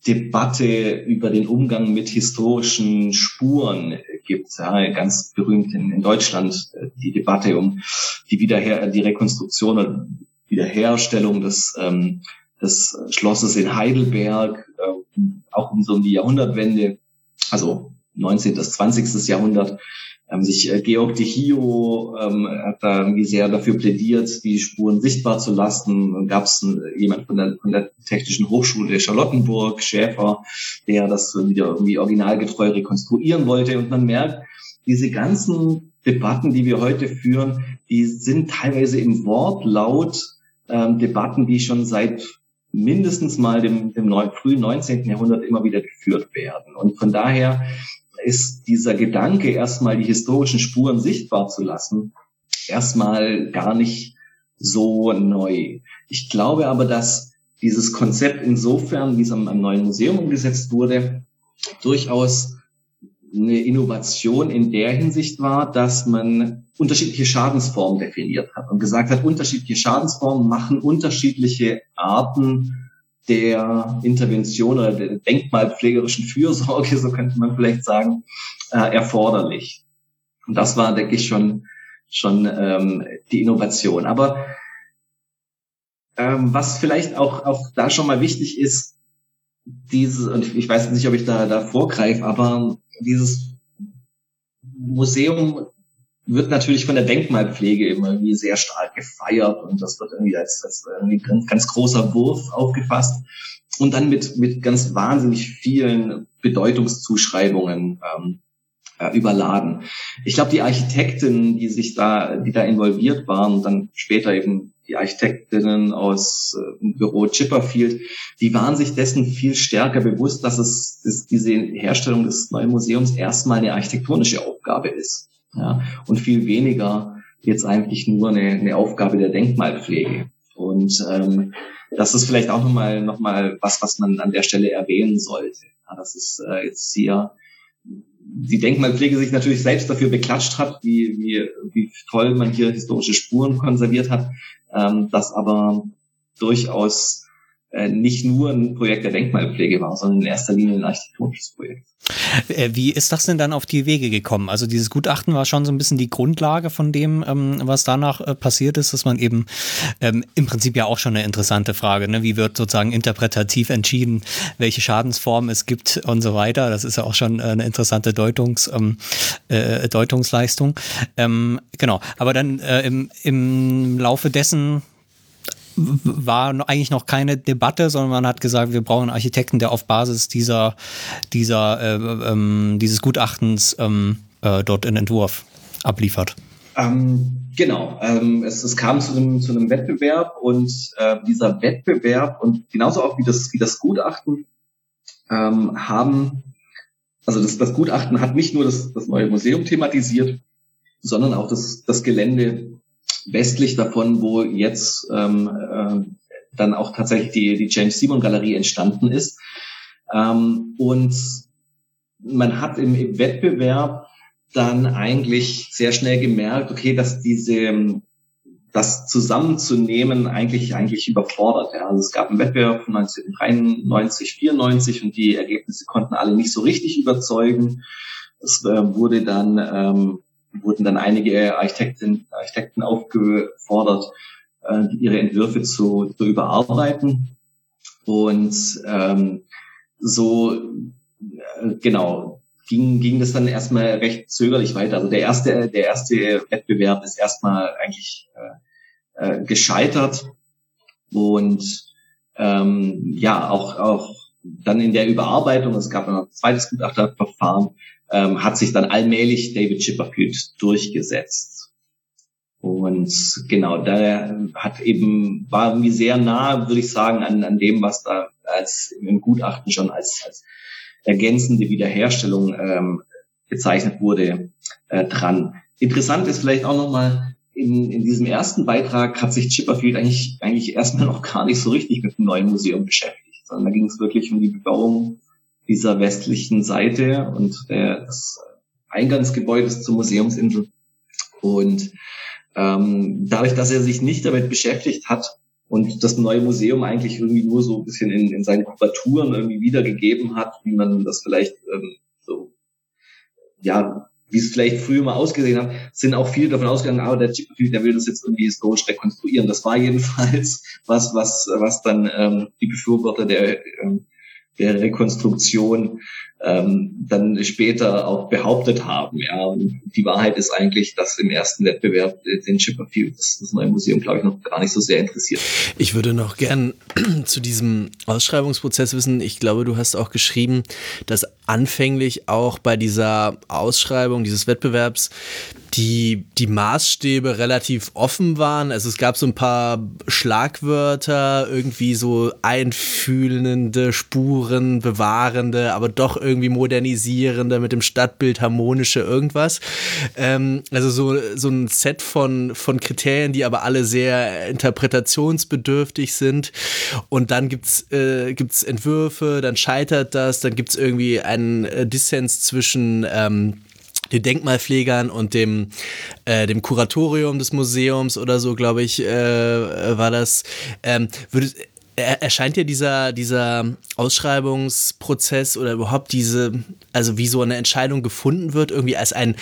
Speaker 1: Debatte über den Umgang mit historischen Spuren gibt. Ja, ganz berühmt in, in Deutschland äh, die Debatte um die Wiederher die Rekonstruktion oder Wiederherstellung des, ähm, des Schlosses in Heidelberg, äh, auch um so um die Jahrhundertwende, also 19. bis 20. Jahrhundert ähm, sich äh, Georg de Hio ähm, hat da irgendwie sehr dafür plädiert, die Spuren sichtbar zu lassen. Dann gab es äh, jemand von der, von der Technischen Hochschule Charlottenburg, Schäfer, der das wieder irgendwie originalgetreu rekonstruieren wollte. Und man merkt, diese ganzen Debatten, die wir heute führen, die sind teilweise im Wortlaut ähm, Debatten, die schon seit mindestens mal dem, dem neuen, frühen 19. Jahrhundert immer wieder geführt werden. Und von daher ist dieser Gedanke, erstmal die historischen Spuren sichtbar zu lassen, erstmal gar nicht so neu. Ich glaube aber, dass dieses Konzept insofern, wie es am, am neuen Museum umgesetzt wurde, durchaus eine Innovation in der Hinsicht war, dass man unterschiedliche Schadensformen definiert hat und gesagt hat, unterschiedliche Schadensformen machen unterschiedliche Arten der Intervention oder der denkmalpflegerischen Fürsorge, so könnte man vielleicht sagen, äh, erforderlich. Und das war, denke ich, schon, schon ähm, die Innovation. Aber ähm, was vielleicht auch, auch da schon mal wichtig ist, dieses, und ich, weiß nicht, ob ich da, da vorgreife, aber dieses Museum wird natürlich von der Denkmalpflege immer irgendwie sehr stark gefeiert und das wird irgendwie als, als irgendwie ganz, ganz großer Wurf aufgefasst und dann mit, mit ganz wahnsinnig vielen Bedeutungszuschreibungen ähm, äh, überladen. Ich glaube, die Architekten, die sich da, die da involviert waren dann später eben die Architektinnen aus äh, dem Büro Chipperfield, die waren sich dessen viel stärker bewusst, dass es dass diese Herstellung des neuen Museums erstmal eine architektonische Aufgabe ist ja, und viel weniger jetzt eigentlich nur eine, eine Aufgabe der Denkmalpflege. Und ähm, das ist vielleicht auch nochmal noch mal was, was man an der Stelle erwähnen sollte. Ja, das ist äh, jetzt hier die Denkmalpflege sich natürlich selbst dafür beklatscht hat, wie, wie, wie toll man hier historische Spuren konserviert hat, ähm, das aber durchaus nicht nur ein Projekt der Denkmalpflege war, sondern in erster Linie ein architektonisches Projekt.
Speaker 4: Äh, wie ist das denn dann auf die Wege gekommen? Also dieses Gutachten war schon so ein bisschen die Grundlage von dem, ähm, was danach äh, passiert ist, dass man eben ähm, im Prinzip ja auch schon eine interessante Frage, ne? wie wird sozusagen interpretativ entschieden, welche Schadensformen es gibt und so weiter. Das ist ja auch schon eine interessante Deutungs, ähm, äh, Deutungsleistung. Ähm, genau, aber dann äh, im, im Laufe dessen war eigentlich noch keine Debatte, sondern man hat gesagt, wir brauchen einen Architekten, der auf Basis dieser, dieser, äh, ähm, dieses Gutachtens ähm, äh, dort einen Entwurf abliefert.
Speaker 1: Ähm, genau, ähm, es, es, kam zu einem, zu einem Wettbewerb und äh, dieser Wettbewerb und genauso auch wie das, wie das Gutachten ähm, haben, also das, das Gutachten hat nicht nur das, das neue Museum thematisiert, sondern auch das, das Gelände westlich davon, wo jetzt ähm, äh, dann auch tatsächlich die, die James Simon Galerie entstanden ist. Ähm, und man hat im, im Wettbewerb dann eigentlich sehr schnell gemerkt, okay, dass diese das zusammenzunehmen eigentlich eigentlich überfordert. Ja. Also es gab einen Wettbewerb von 1993, 94 und die Ergebnisse konnten alle nicht so richtig überzeugen. Es äh, wurde dann ähm, wurden dann einige Architekten, Architekten aufgefordert, äh, ihre Entwürfe zu, zu überarbeiten. Und ähm, so äh, genau ging, ging das dann erstmal recht zögerlich weiter. Also der erste, der erste Wettbewerb ist erstmal eigentlich äh, äh, gescheitert. Und ähm, ja auch auch dann in der Überarbeitung, es gab noch ein zweites Gutachterverfahren, ähm, hat sich dann allmählich David Chipperfield durchgesetzt. Und genau, da hat eben, war irgendwie sehr nah, würde ich sagen, an, an dem, was da als im Gutachten schon als, als ergänzende Wiederherstellung ähm, bezeichnet wurde, äh, dran. Interessant ist vielleicht auch nochmal, in, in diesem ersten Beitrag hat sich Chipperfield eigentlich, eigentlich erstmal noch gar nicht so richtig mit dem neuen Museum beschäftigt, sondern da ging es wirklich um die Bebauung dieser westlichen Seite und der, des Eingangsgebäudes zur Museumsinsel. Und ähm, dadurch, dass er sich nicht damit beschäftigt hat und das neue Museum eigentlich irgendwie nur so ein bisschen in, in seinen Kubaturen irgendwie wiedergegeben hat, wie man das vielleicht ähm, so, ja, wie es vielleicht früher mal ausgesehen hat, sind auch viele davon ausgegangen, aber der Chipperfield, der will das jetzt irgendwie historisch rekonstruieren. Das war jedenfalls was, was, was dann ähm, die Befürworter der ähm, der Rekonstruktion ähm, dann später auch behauptet haben. Ja, die Wahrheit ist eigentlich, dass im ersten Wettbewerb den Chipperfield das, das neue Museum, glaube ich, noch gar nicht so sehr interessiert.
Speaker 2: Ich würde noch gern zu diesem Ausschreibungsprozess wissen. Ich glaube, du hast auch geschrieben, dass anfänglich auch bei dieser Ausschreibung dieses Wettbewerbs die, die Maßstäbe relativ offen waren. Also es gab so ein paar Schlagwörter, irgendwie so einfühlende, Spuren, bewahrende, aber doch irgendwie modernisierende, mit dem Stadtbild harmonische irgendwas. Ähm, also so, so ein Set von, von Kriterien, die aber alle sehr interpretationsbedürftig sind. Und dann gibt's äh, Entwürfe, dann scheitert das, dann gibt's irgendwie einen äh, Dissens zwischen ähm, den Denkmalpflegern und dem, äh, dem Kuratorium des Museums oder so, glaube ich, äh, war das. Ähm, würde, erscheint dir dieser, dieser Ausschreibungsprozess oder überhaupt diese, also wie so eine Entscheidung gefunden wird, irgendwie als ein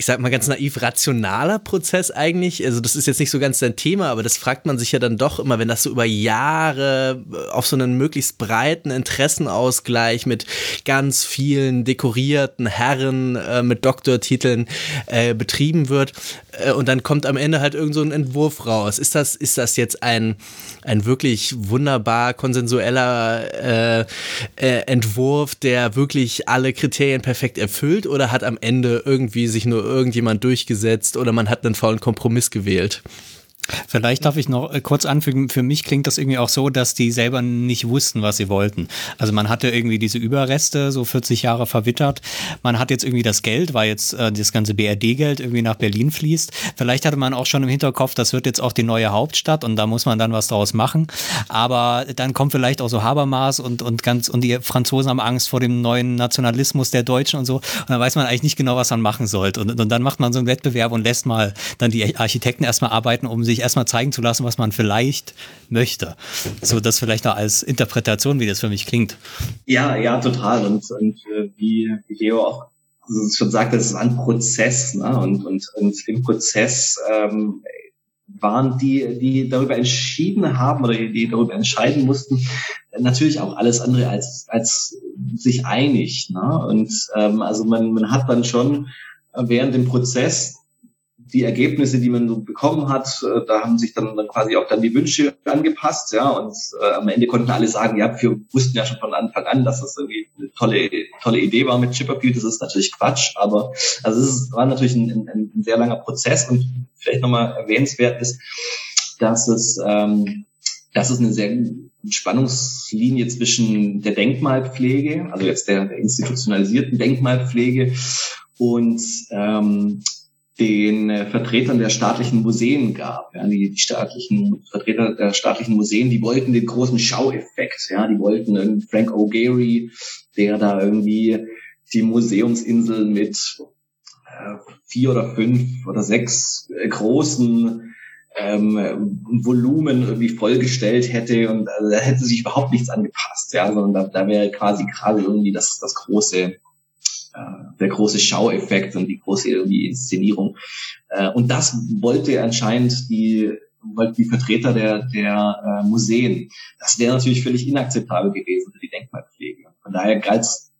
Speaker 2: ich sag mal ganz naiv, rationaler Prozess eigentlich. Also das ist jetzt nicht so ganz dein Thema, aber das fragt man sich ja dann doch immer, wenn das so über Jahre äh, auf so einen möglichst breiten Interessenausgleich mit ganz vielen dekorierten Herren äh, mit Doktortiteln äh, betrieben wird. Äh, und dann kommt am Ende halt irgend so ein Entwurf raus. Ist das, ist das jetzt ein, ein wirklich wunderbar konsensueller äh, äh, Entwurf, der wirklich alle Kriterien perfekt erfüllt oder hat am Ende irgendwie sich nur irgendjemand durchgesetzt oder man hat einen faulen Kompromiss gewählt?
Speaker 4: Vielleicht darf ich noch äh, kurz anfügen, für mich klingt das irgendwie auch so, dass die selber nicht wussten, was sie wollten. Also man hatte irgendwie diese Überreste, so 40 Jahre verwittert. Man hat jetzt irgendwie das Geld, weil jetzt äh, das ganze BRD-Geld irgendwie nach Berlin fließt. Vielleicht hatte man auch schon im Hinterkopf, das wird jetzt auch die neue Hauptstadt und da muss man dann was draus machen. Aber dann kommt vielleicht auch so Habermas und, und ganz, und die Franzosen haben Angst vor dem neuen Nationalismus der Deutschen und so. Und dann weiß man eigentlich nicht genau, was man machen sollte. Und, und dann macht man so einen Wettbewerb und lässt mal dann die Architekten erstmal arbeiten, um sich sich erstmal zeigen zu lassen, was man vielleicht möchte. So das vielleicht auch als Interpretation, wie das für mich klingt.
Speaker 1: Ja, ja, total. Und, und äh, wie, Leo auch schon sagt, das ist ein Prozess. Ne? Und, und, und im Prozess ähm, waren die, die darüber entschieden haben oder die darüber entscheiden mussten, natürlich auch alles andere als, als sich einig. Ne? Und ähm, also man, man hat dann schon während dem Prozess die Ergebnisse, die man so bekommen hat, äh, da haben sich dann, dann quasi auch dann die Wünsche angepasst, ja, und äh, am Ende konnten alle sagen, ja, wir wussten ja schon von Anfang an, dass das irgendwie eine tolle, tolle Idee war mit Chipperfield. Das ist natürlich Quatsch, aber also es war natürlich ein, ein, ein sehr langer Prozess und vielleicht nochmal erwähnenswert ist, dass es, ähm, dass es eine sehr Spannungslinie zwischen der Denkmalpflege, also jetzt der, der institutionalisierten Denkmalpflege und ähm, den äh, Vertretern der staatlichen Museen gab. Ja, die, die staatlichen Vertreter der staatlichen Museen, die wollten den großen Schaueffekt. Ja, die wollten Frank O'Gary, der da irgendwie die Museumsinsel mit äh, vier oder fünf oder sechs äh, großen ähm, Volumen irgendwie vollgestellt hätte und also, da hätte sich überhaupt nichts angepasst, ja, sondern da, da wäre quasi gerade irgendwie das, das große der große Schaueffekt und die große irgendwie Inszenierung. Äh, und das wollte anscheinend die die Vertreter der, der äh, Museen. Das wäre natürlich völlig inakzeptabel gewesen für die Denkmalpflege. Von daher galt es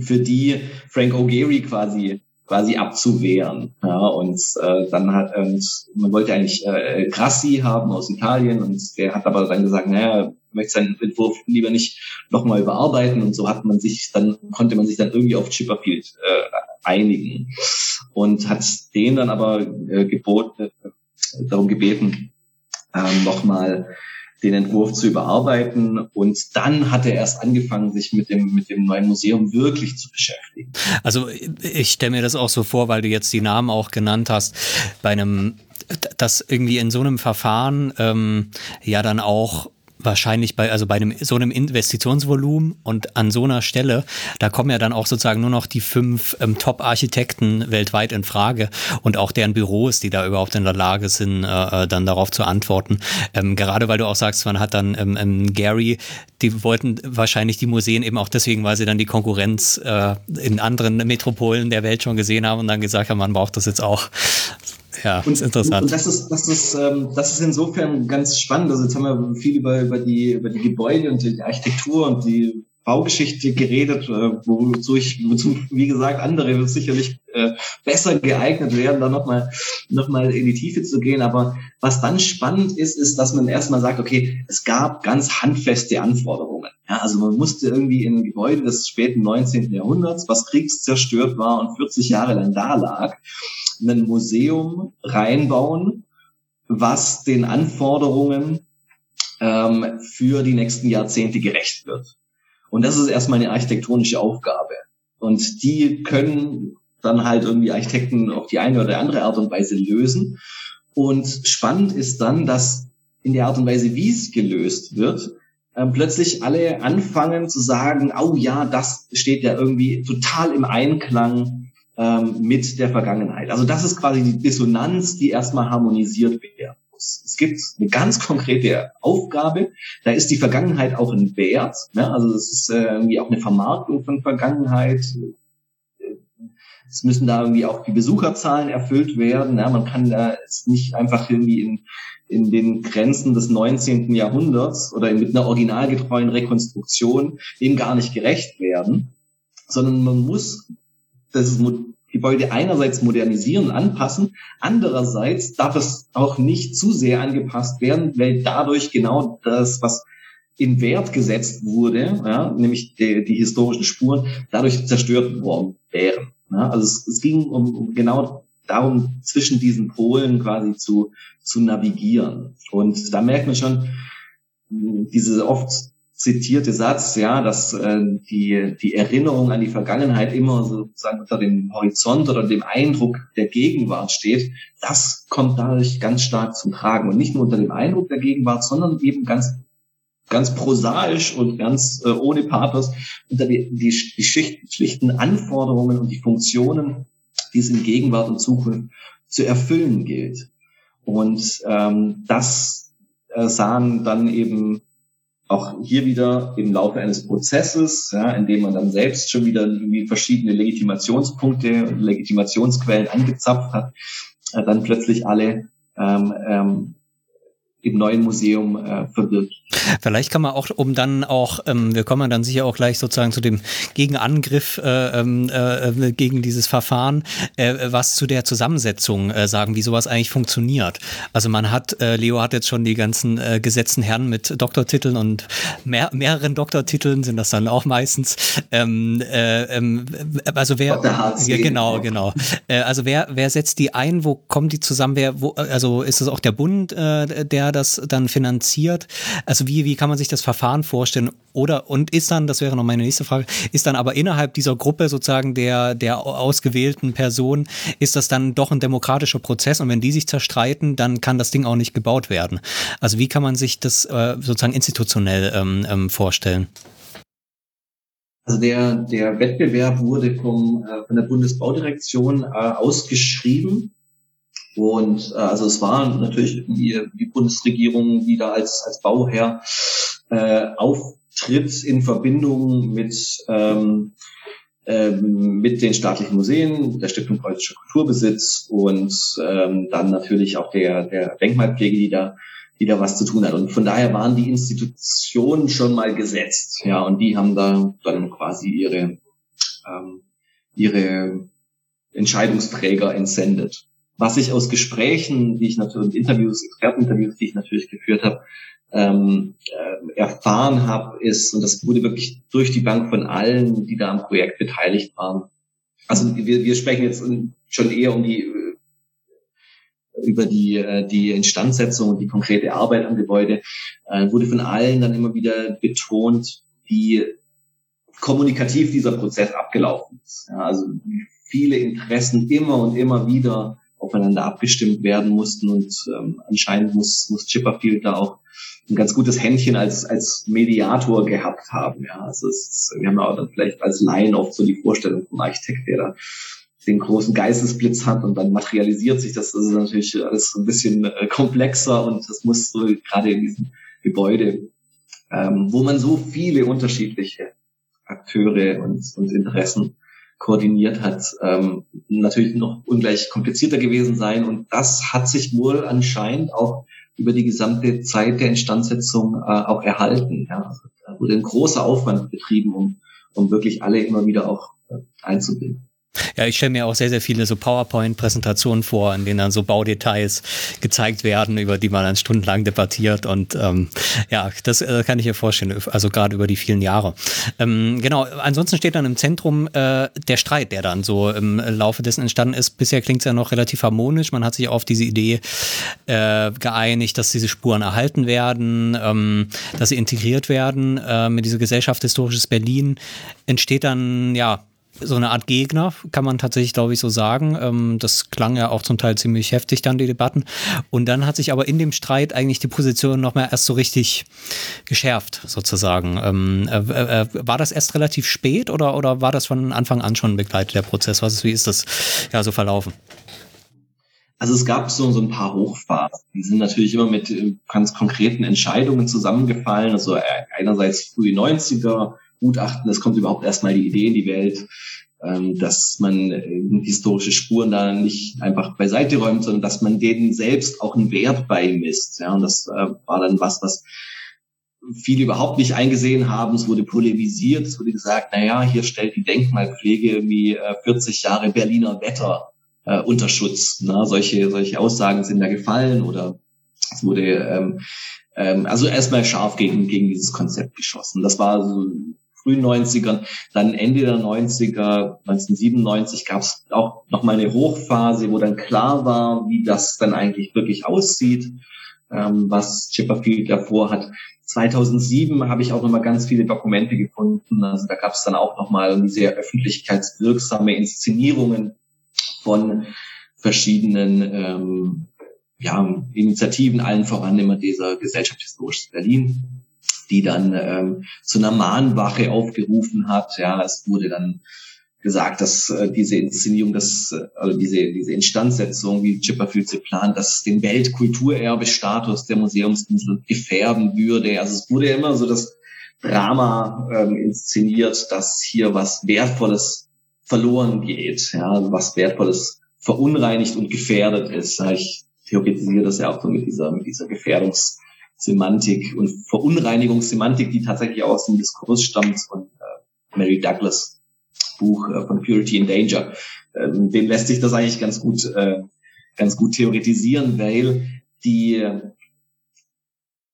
Speaker 1: für die Frank O'Gary quasi quasi abzuwehren. Ja, und äh, dann hat und man wollte eigentlich äh, Grassi haben aus Italien und der hat aber dann gesagt, naja, möchte seinen Entwurf lieber nicht nochmal überarbeiten und so hat man sich dann, konnte man sich dann irgendwie auf Chipperfield äh, einigen und hat den dann aber äh, geboten, äh, darum gebeten, äh, nochmal den Entwurf zu überarbeiten. Und dann hat er erst angefangen, sich mit dem, mit dem neuen Museum wirklich zu beschäftigen.
Speaker 4: Also ich stelle mir das auch so vor, weil du jetzt die Namen auch genannt hast, bei einem, dass irgendwie in so einem Verfahren ähm, ja dann auch wahrscheinlich bei, also bei einem, so einem Investitionsvolumen und an so einer Stelle, da kommen ja dann auch sozusagen nur noch die fünf ähm, Top-Architekten weltweit in Frage und auch deren Büros, die da überhaupt in der Lage sind, äh, äh, dann darauf zu antworten. Ähm, gerade weil du auch sagst, man hat dann ähm, ähm, Gary, die wollten wahrscheinlich die Museen eben auch deswegen, weil sie dann die Konkurrenz äh, in anderen Metropolen der Welt schon gesehen haben und dann gesagt haben, man braucht das jetzt auch. Ja,
Speaker 1: und, ist interessant. Und das ist, das ist, ähm, das ist insofern ganz spannend. Also jetzt haben wir viel über, über die, über die Gebäude und die Architektur und die Baugeschichte geredet, äh, wozu ich, wozu, wie gesagt, andere sicherlich äh, besser geeignet wären, da nochmal noch mal in die Tiefe zu gehen. Aber was dann spannend ist, ist, dass man erstmal sagt, okay, es gab ganz handfeste Anforderungen. Ja, also man musste irgendwie in ein Gebäude des späten 19. Jahrhunderts, was kriegszerstört war und 40 Jahre lang da lag, ein Museum reinbauen, was den Anforderungen ähm, für die nächsten Jahrzehnte gerecht wird. Und das ist erstmal eine architektonische Aufgabe. Und die können dann halt irgendwie Architekten auf die eine oder andere Art und Weise lösen. Und spannend ist dann, dass in der Art und Weise, wie es gelöst wird, ähm, plötzlich alle anfangen zu sagen, oh ja, das steht ja irgendwie total im Einklang ähm, mit der Vergangenheit. Also das ist quasi die Dissonanz, die erstmal harmonisiert werden muss. Es gibt eine ganz konkrete Aufgabe, da ist die Vergangenheit auch ein Wert, ne? also es ist äh, irgendwie auch eine Vermarktung von Vergangenheit. Es müssen da irgendwie auch die Besucherzahlen erfüllt werden. Ja? Man kann da jetzt nicht einfach irgendwie in, in den Grenzen des 19. Jahrhunderts oder mit einer originalgetreuen Rekonstruktion dem gar nicht gerecht werden, sondern man muss das Gebäude einerseits modernisieren, anpassen, andererseits darf es auch nicht zu sehr angepasst werden, weil dadurch genau das, was in Wert gesetzt wurde, ja, nämlich die, die historischen Spuren, dadurch zerstört worden wären. Ja, also es, es ging um, um genau darum, zwischen diesen Polen quasi zu, zu navigieren. Und da merkt man schon, diese oft zitierte Satz, ja, dass äh, die, die Erinnerung an die Vergangenheit immer sozusagen unter dem Horizont oder dem Eindruck der Gegenwart steht, das kommt dadurch ganz stark zum Tragen. Und nicht nur unter dem Eindruck der Gegenwart, sondern eben ganz ganz prosaisch und ganz äh, ohne Pathos unter die, die, die Schicht, schlichten Anforderungen und die Funktionen, die es in Gegenwart und Zukunft zu erfüllen gilt. Und ähm, das äh, sahen dann eben auch hier wieder im Laufe eines Prozesses, ja, in dem man dann selbst schon wieder irgendwie verschiedene Legitimationspunkte, Legitimationsquellen angezapft hat, äh, dann plötzlich alle ähm, ähm, im neuen Museum äh, verbirgt.
Speaker 4: Vielleicht kann man auch, um dann auch, ähm, wir kommen dann sicher auch gleich sozusagen zu dem Gegenangriff äh, ähm, äh, gegen dieses Verfahren, äh, was zu der Zusammensetzung äh, sagen, wie sowas eigentlich funktioniert. Also man hat, äh, Leo hat jetzt schon die ganzen äh, gesetzten Herren mit Doktortiteln und mehr, mehreren Doktortiteln sind das dann auch meistens. Ähm, äh, ähm, also wer, ja, genau, genau. Äh, also wer, wer setzt die ein? Wo kommen die zusammen? Wer, wo, also ist es auch der Bund, äh, der das dann finanziert? Also wie, wie kann man sich das Verfahren vorstellen? Oder, und ist dann, das wäre noch meine nächste Frage, ist dann aber innerhalb dieser Gruppe sozusagen der, der ausgewählten Person, ist das dann doch ein demokratischer Prozess und wenn die sich zerstreiten, dann kann das Ding auch nicht gebaut werden. Also wie kann man sich das äh, sozusagen institutionell ähm, ähm, vorstellen?
Speaker 1: Also der, der Wettbewerb wurde vom, äh, von der Bundesbaudirektion äh, ausgeschrieben und äh, also es war natürlich die, die Bundesregierung, die da als, als Bauherr äh, auftritt in Verbindung mit, ähm, ähm, mit den staatlichen Museen, der Stiftung Preußischer Kulturbesitz und ähm, dann natürlich auch der, der Denkmalpflege, die da, die da was zu tun hat. Und von daher waren die Institutionen schon mal gesetzt. Ja, und die haben da dann quasi ihre, ähm, ihre Entscheidungsträger entsendet was ich aus Gesprächen, die ich natürlich, Interviews, Experteninterviews, die ich natürlich geführt habe, ähm, äh, erfahren habe, ist, und das wurde wirklich durch die Bank von allen, die da am Projekt beteiligt waren. Also wir, wir sprechen jetzt schon eher um die über die, äh, die Instandsetzung und die konkrete Arbeit am Gebäude, äh, wurde von allen dann immer wieder betont, wie kommunikativ dieser Prozess abgelaufen ist. Ja, also viele Interessen immer und immer wieder aufeinander abgestimmt werden mussten und ähm, anscheinend muss, muss Chipperfield da auch ein ganz gutes Händchen als, als Mediator gehabt haben. Ja, also es ist, wir haben auch dann vielleicht als Laien oft so die Vorstellung vom Architekt, der da den großen Geistesblitz hat und dann materialisiert sich das. Das ist natürlich alles ein bisschen äh, komplexer und das muss so gerade in diesem Gebäude, ähm, wo man so viele unterschiedliche Akteure und, und Interessen koordiniert hat, ähm, natürlich noch ungleich komplizierter gewesen sein. Und das hat sich wohl anscheinend auch über die gesamte Zeit der Instandsetzung äh, auch erhalten. Ja. Also, da wurde ein großer Aufwand betrieben, um, um wirklich alle immer wieder auch äh, einzubinden.
Speaker 4: Ja, ich stelle mir auch sehr, sehr viele so PowerPoint-Präsentationen vor, in denen dann so Baudetails gezeigt werden, über die man dann stundenlang debattiert. Und ähm, ja, das äh, kann ich mir vorstellen, also gerade über die vielen Jahre. Ähm, genau, ansonsten steht dann im Zentrum äh, der Streit, der dann so im Laufe dessen entstanden ist. Bisher klingt es ja noch relativ harmonisch. Man hat sich auf diese Idee äh, geeinigt, dass diese Spuren erhalten werden, ähm, dass sie integriert werden äh, mit dieser Gesellschaft Historisches Berlin. Entsteht dann, ja, so eine Art Gegner, kann man tatsächlich, glaube ich, so sagen. Ähm, das klang ja auch zum Teil ziemlich heftig dann, die Debatten. Und dann hat sich aber in dem Streit eigentlich die Position nochmal erst so richtig geschärft, sozusagen. Ähm, äh, äh, äh, war das erst relativ spät oder, oder war das von Anfang an schon begleitet, der Prozess? Was ist, wie ist das ja so verlaufen?
Speaker 1: Also es gab so, so ein paar Hochphasen. Die sind natürlich immer mit ganz konkreten Entscheidungen zusammengefallen. Also einerseits frühe 90er, Gutachten, es kommt überhaupt erstmal die Idee in die Welt, dass man äh, historische Spuren da nicht einfach beiseite räumt, sondern dass man denen selbst auch einen Wert beimisst. Ja, und das äh, war dann was, was viele überhaupt nicht eingesehen haben. Es wurde polemisiert, es wurde gesagt, na ja, hier stellt die Denkmalpflege äh, 40 Jahre Berliner Wetter äh, unter Schutz. Na, solche, solche Aussagen sind da gefallen oder es wurde ähm, ähm, also erstmal scharf gegen, gegen dieses Konzept geschossen. Das war so frühen 90ern, dann Ende der 90er, 1997 gab es auch nochmal eine Hochphase, wo dann klar war, wie das dann eigentlich wirklich aussieht, ähm, was Chipperfield davor hat. 2007 habe ich auch nochmal ganz viele Dokumente gefunden. Also da gab es dann auch nochmal sehr öffentlichkeitswirksame Inszenierungen von verschiedenen ähm, ja, Initiativen, allen voran immer dieser Gesellschaft Historisches Berlin, die dann ähm, zu einer Mahnwache aufgerufen hat. Ja, es wurde dann gesagt, dass äh, diese Inszenierung, dass, äh, also diese, diese Instandsetzung, wie Chipperfield sie plant, dass den Weltkulturerbestatus der Museumsinsel gefährden würde. Also es wurde immer so das Drama ähm, inszeniert, dass hier was Wertvolles verloren geht, ja, was Wertvolles verunreinigt und gefährdet ist. Ich theoretisiere das ja auch so mit dieser, mit dieser Gefährdungs- Semantik und Verunreinigungssemantik, die tatsächlich aus dem Diskurs stammt von äh, Mary Douglas Buch äh, von Purity in Danger. Ähm, dem lässt sich das eigentlich ganz gut, äh, ganz gut theoretisieren, weil die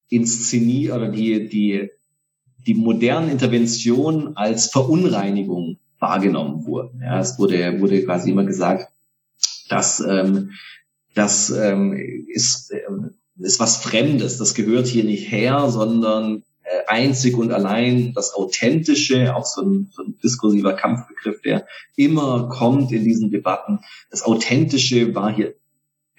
Speaker 1: Inszenie oder die, die, die modernen Interventionen als Verunreinigung wahrgenommen wurden. Ja, es wurde, wurde quasi immer gesagt, dass ähm, das ähm, ist, äh, ist was Fremdes, das gehört hier nicht her, sondern äh, einzig und allein das Authentische, auch so ein, so ein diskursiver Kampfbegriff, der immer kommt in diesen Debatten. Das Authentische war hier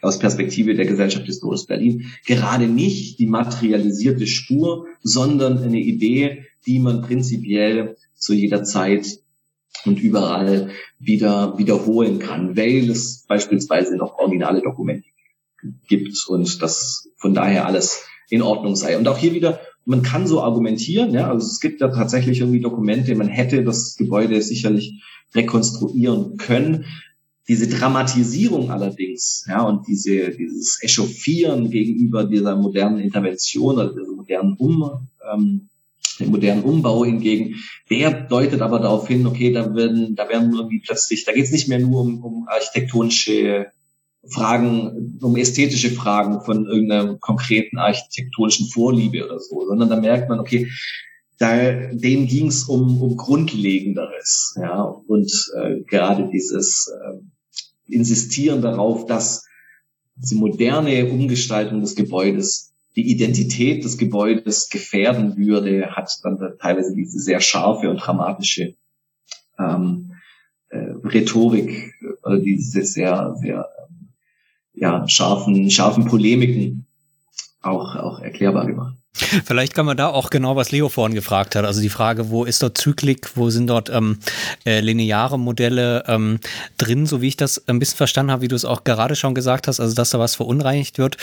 Speaker 1: aus Perspektive der Gesellschaft Historisch Berlin gerade nicht die materialisierte Spur, sondern eine Idee, die man prinzipiell zu jeder Zeit und überall wieder wiederholen kann, weil es beispielsweise noch originale Dokumente gibt und das von daher alles in Ordnung sei. Und auch hier wieder, man kann so argumentieren, ja, also es gibt ja tatsächlich irgendwie Dokumente, man hätte das Gebäude sicherlich rekonstruieren können. Diese Dramatisierung allerdings, ja, und diese, dieses Echauffieren gegenüber dieser modernen Intervention oder dieser modernen um, ähm, den modernen Umbau hingegen, der deutet aber darauf hin, okay, da werden, da werden irgendwie plötzlich, da geht es nicht mehr nur um, um architektonische Fragen, um ästhetische Fragen von irgendeiner konkreten architektonischen Vorliebe oder so, sondern da merkt man, okay, da, denen ging es um, um Grundlegenderes, ja, und äh, gerade dieses äh, Insistieren darauf, dass diese moderne Umgestaltung des Gebäudes die Identität des Gebäudes gefährden würde, hat dann da teilweise diese sehr scharfe und dramatische ähm, äh, Rhetorik oder diese sehr, sehr ja, scharfen, scharfen Polemiken auch, auch erklärbar gemacht.
Speaker 4: Vielleicht kann man da auch genau, was Leo vorhin gefragt hat. Also die Frage, wo ist dort Zyklik, wo sind dort ähm, äh, lineare Modelle ähm, drin, so wie ich das ein bisschen verstanden habe, wie du es auch gerade schon gesagt hast, also dass da was verunreinigt wird,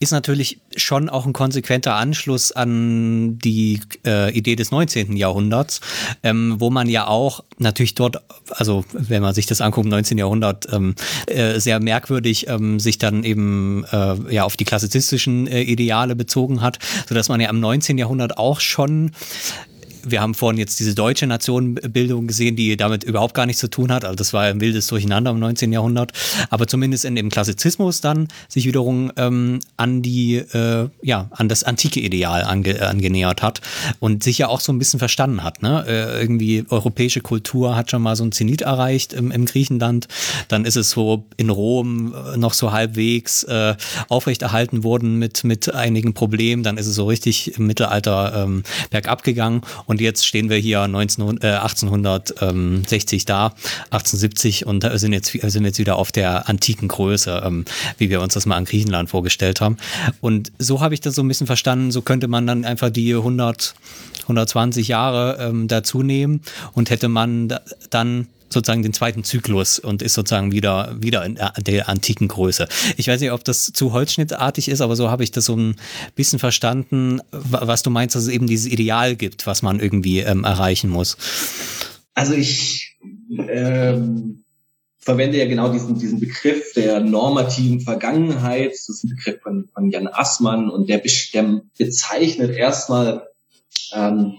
Speaker 4: ist natürlich schon auch ein konsequenter Anschluss an die äh, Idee des 19. Jahrhunderts, ähm, wo man ja auch natürlich dort, also wenn man sich das anguckt, im 19. Jahrhundert ähm, äh, sehr merkwürdig ähm, sich dann eben äh, ja auf die klassizistischen äh, Ideale bezogen hat, sodass man ja im 19. Jahrhundert auch schon wir haben vorhin jetzt diese deutsche Nationenbildung gesehen, die damit überhaupt gar nichts zu tun hat. Also das war ein wildes Durcheinander im 19. Jahrhundert. Aber zumindest in dem Klassizismus dann sich wiederum ähm, an die, äh, ja, an das antike Ideal ange angenähert hat und sich ja auch so ein bisschen verstanden hat. Ne? Äh, irgendwie europäische Kultur hat schon mal so ein Zenit erreicht im, im Griechenland. Dann ist es so in Rom äh, noch so halbwegs äh, aufrechterhalten worden mit, mit einigen Problemen. Dann ist es so richtig im Mittelalter ähm, bergab gegangen. Und jetzt stehen wir hier 19, äh, 1860 da, 1870 und sind jetzt, sind jetzt wieder auf der antiken Größe, ähm, wie wir uns das mal an Griechenland vorgestellt haben. Und so habe ich das so ein bisschen verstanden, so könnte man dann einfach die 100, 120 Jahre ähm, dazu nehmen und hätte man dann sozusagen den zweiten Zyklus und ist sozusagen wieder, wieder in der antiken Größe. Ich weiß nicht, ob das zu holzschnittartig ist, aber so habe ich das so ein bisschen verstanden, was du meinst, dass es eben dieses Ideal gibt, was man irgendwie ähm, erreichen muss.
Speaker 1: Also ich ähm, verwende ja genau diesen, diesen Begriff der normativen Vergangenheit. Das ist ein Begriff von, von Jan Assmann und der, der bezeichnet erstmal ähm,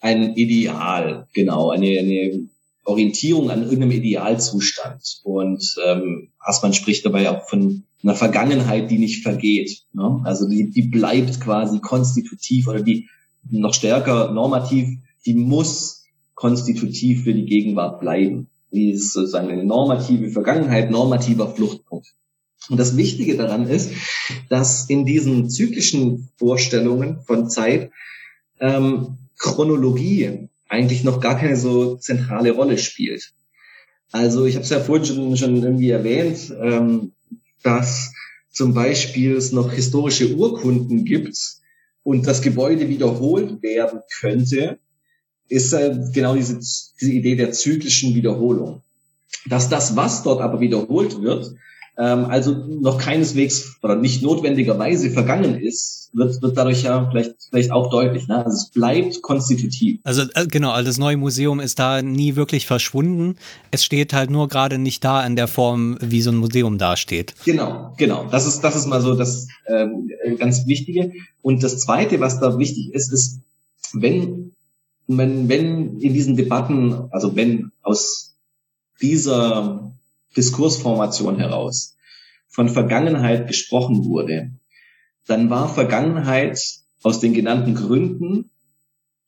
Speaker 1: ein Ideal, genau, eine, eine Orientierung an irgendeinem Idealzustand. Und ähm, Hassmann spricht dabei auch von einer Vergangenheit, die nicht vergeht. Ne? Also die, die bleibt quasi konstitutiv oder die noch stärker normativ, die muss konstitutiv für die Gegenwart bleiben. Die ist sozusagen eine normative Vergangenheit, normativer Fluchtpunkt. Und das Wichtige daran ist, dass in diesen zyklischen Vorstellungen von Zeit ähm, Chronologie eigentlich noch gar keine so zentrale Rolle spielt. Also ich habe es ja vorhin schon, schon irgendwie erwähnt, ähm, dass zum Beispiel es noch historische Urkunden gibt und das Gebäude wiederholt werden könnte, ist äh, genau diese, diese Idee der zyklischen Wiederholung. Dass das, was dort aber wiederholt wird, ähm, also noch keineswegs oder nicht notwendigerweise vergangen ist, wird, wird dadurch ja vielleicht, vielleicht auch deutlich. Ne? Also es bleibt konstitutiv.
Speaker 4: Also äh, genau, also das neue Museum ist da nie wirklich verschwunden. Es steht halt nur gerade nicht da in der Form, wie so ein Museum dasteht.
Speaker 1: Genau, genau. Das ist, das ist mal so das ähm, ganz Wichtige. Und das Zweite, was da wichtig ist, ist, wenn, wenn, wenn in diesen Debatten, also wenn aus dieser Diskursformation heraus von Vergangenheit gesprochen wurde, dann war Vergangenheit aus den genannten Gründen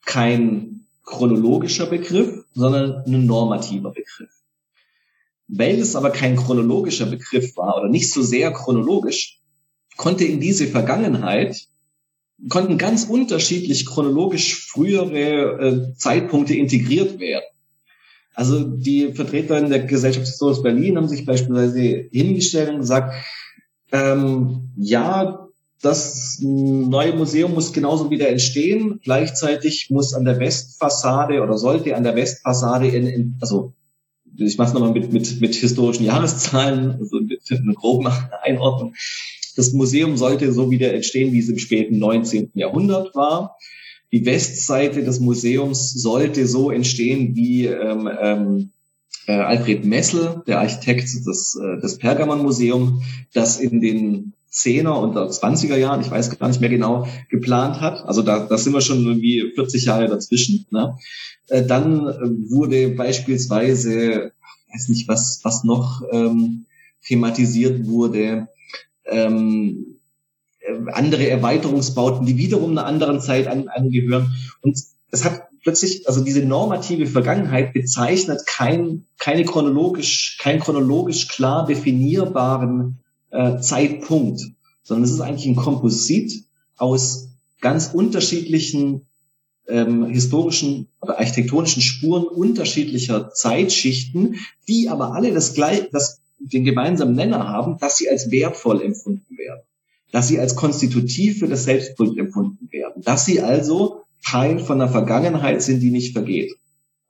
Speaker 1: kein chronologischer Begriff, sondern ein normativer Begriff. Weil es aber kein chronologischer Begriff war oder nicht so sehr chronologisch, konnte in diese Vergangenheit konnten ganz unterschiedlich chronologisch frühere äh, Zeitpunkte integriert werden. Also die Vertreter in der Gesellschaft Historisch Berlin haben sich beispielsweise hingestellt und gesagt, ähm, ja, das neue Museum muss genauso wieder entstehen. Gleichzeitig muss an der Westfassade oder sollte an der Westfassade in, in also ich mache es nochmal mit, mit, mit historischen Jahreszahlen, also mit einer groben Einordnung. Das Museum sollte so wieder entstehen, wie es im späten 19. Jahrhundert war die Westseite des Museums sollte so entstehen, wie ähm, ähm, äh, Alfred Messel, der Architekt des, äh, des Pergamon-Museum, das in den 10er und 20er Jahren, ich weiß gar nicht mehr genau, geplant hat. Also da, da sind wir schon irgendwie 40 Jahre dazwischen. Ne? Äh, dann äh, wurde beispielsweise, weiß nicht was, was noch, ähm, thematisiert wurde, ähm, äh, andere Erweiterungsbauten, die wiederum einer anderen Zeit an, angehören. Und es hat plötzlich, also diese normative Vergangenheit bezeichnet kein, keine chronologisch, kein chronologisch klar definierbaren äh, Zeitpunkt, sondern es ist eigentlich ein Komposit aus ganz unterschiedlichen ähm, historischen oder architektonischen Spuren unterschiedlicher Zeitschichten, die aber alle das gleich, das, den gemeinsamen Nenner haben, dass sie als wertvoll empfunden werden, dass sie als konstitutiv für das Selbstbild empfunden werden, dass sie also Teil von einer Vergangenheit sind, die nicht vergeht.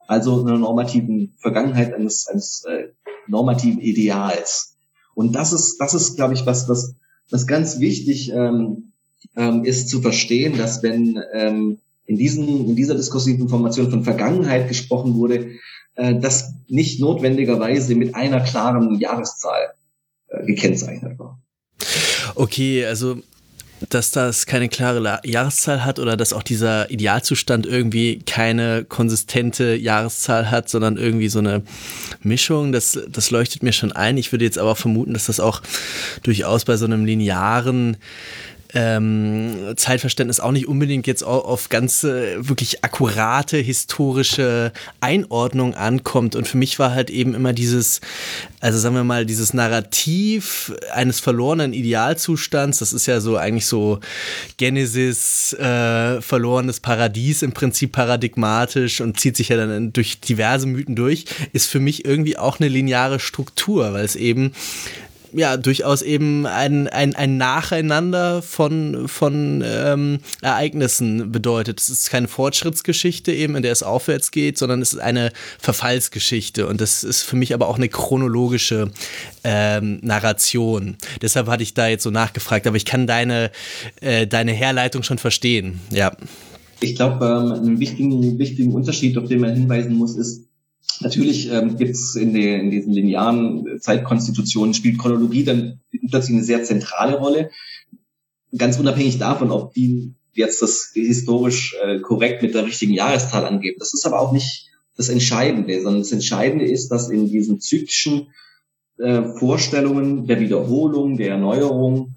Speaker 1: Also einer normativen Vergangenheit eines, eines äh, normativen Ideals. Und das ist, das ist, glaube ich, was, was, was ganz wichtig ähm, ähm, ist zu verstehen, dass wenn ähm, in, diesen, in dieser diskursiven Formation von Vergangenheit gesprochen wurde, äh, das nicht notwendigerweise mit einer klaren Jahreszahl äh, gekennzeichnet war.
Speaker 2: Okay, also dass das keine klare Jahreszahl hat oder dass auch dieser Idealzustand irgendwie keine konsistente Jahreszahl hat, sondern irgendwie so eine Mischung, das, das leuchtet mir schon ein. Ich würde jetzt aber vermuten, dass das auch durchaus bei so einem linearen ähm, Zeitverständnis auch nicht unbedingt jetzt auf ganz äh, wirklich akkurate historische Einordnung ankommt. Und für mich war halt eben immer dieses, also sagen wir mal, dieses Narrativ eines verlorenen Idealzustands, das ist ja so eigentlich so Genesis, äh, verlorenes Paradies, im Prinzip paradigmatisch und zieht sich ja dann durch diverse Mythen durch, ist für mich irgendwie auch eine lineare Struktur, weil es eben ja durchaus eben ein, ein, ein Nacheinander von, von ähm, Ereignissen bedeutet. Es ist keine Fortschrittsgeschichte eben, in der es aufwärts geht, sondern es ist eine Verfallsgeschichte. Und das ist für mich aber auch eine chronologische ähm, Narration. Deshalb hatte ich da jetzt so nachgefragt, aber ich kann deine, äh, deine Herleitung schon verstehen. Ja.
Speaker 1: Ich glaube, ähm, einen wichtigen, wichtigen Unterschied, auf den man hinweisen muss, ist, Natürlich ähm, gibt es in, die, in diesen linearen Zeitkonstitutionen, spielt Chronologie dann plötzlich eine sehr zentrale Rolle. Ganz unabhängig davon, ob die jetzt das historisch äh, korrekt mit der richtigen Jahreszahl angeben. Das ist aber auch nicht das Entscheidende, sondern das Entscheidende ist, dass in diesen zyklischen äh, Vorstellungen der Wiederholung, der Erneuerung,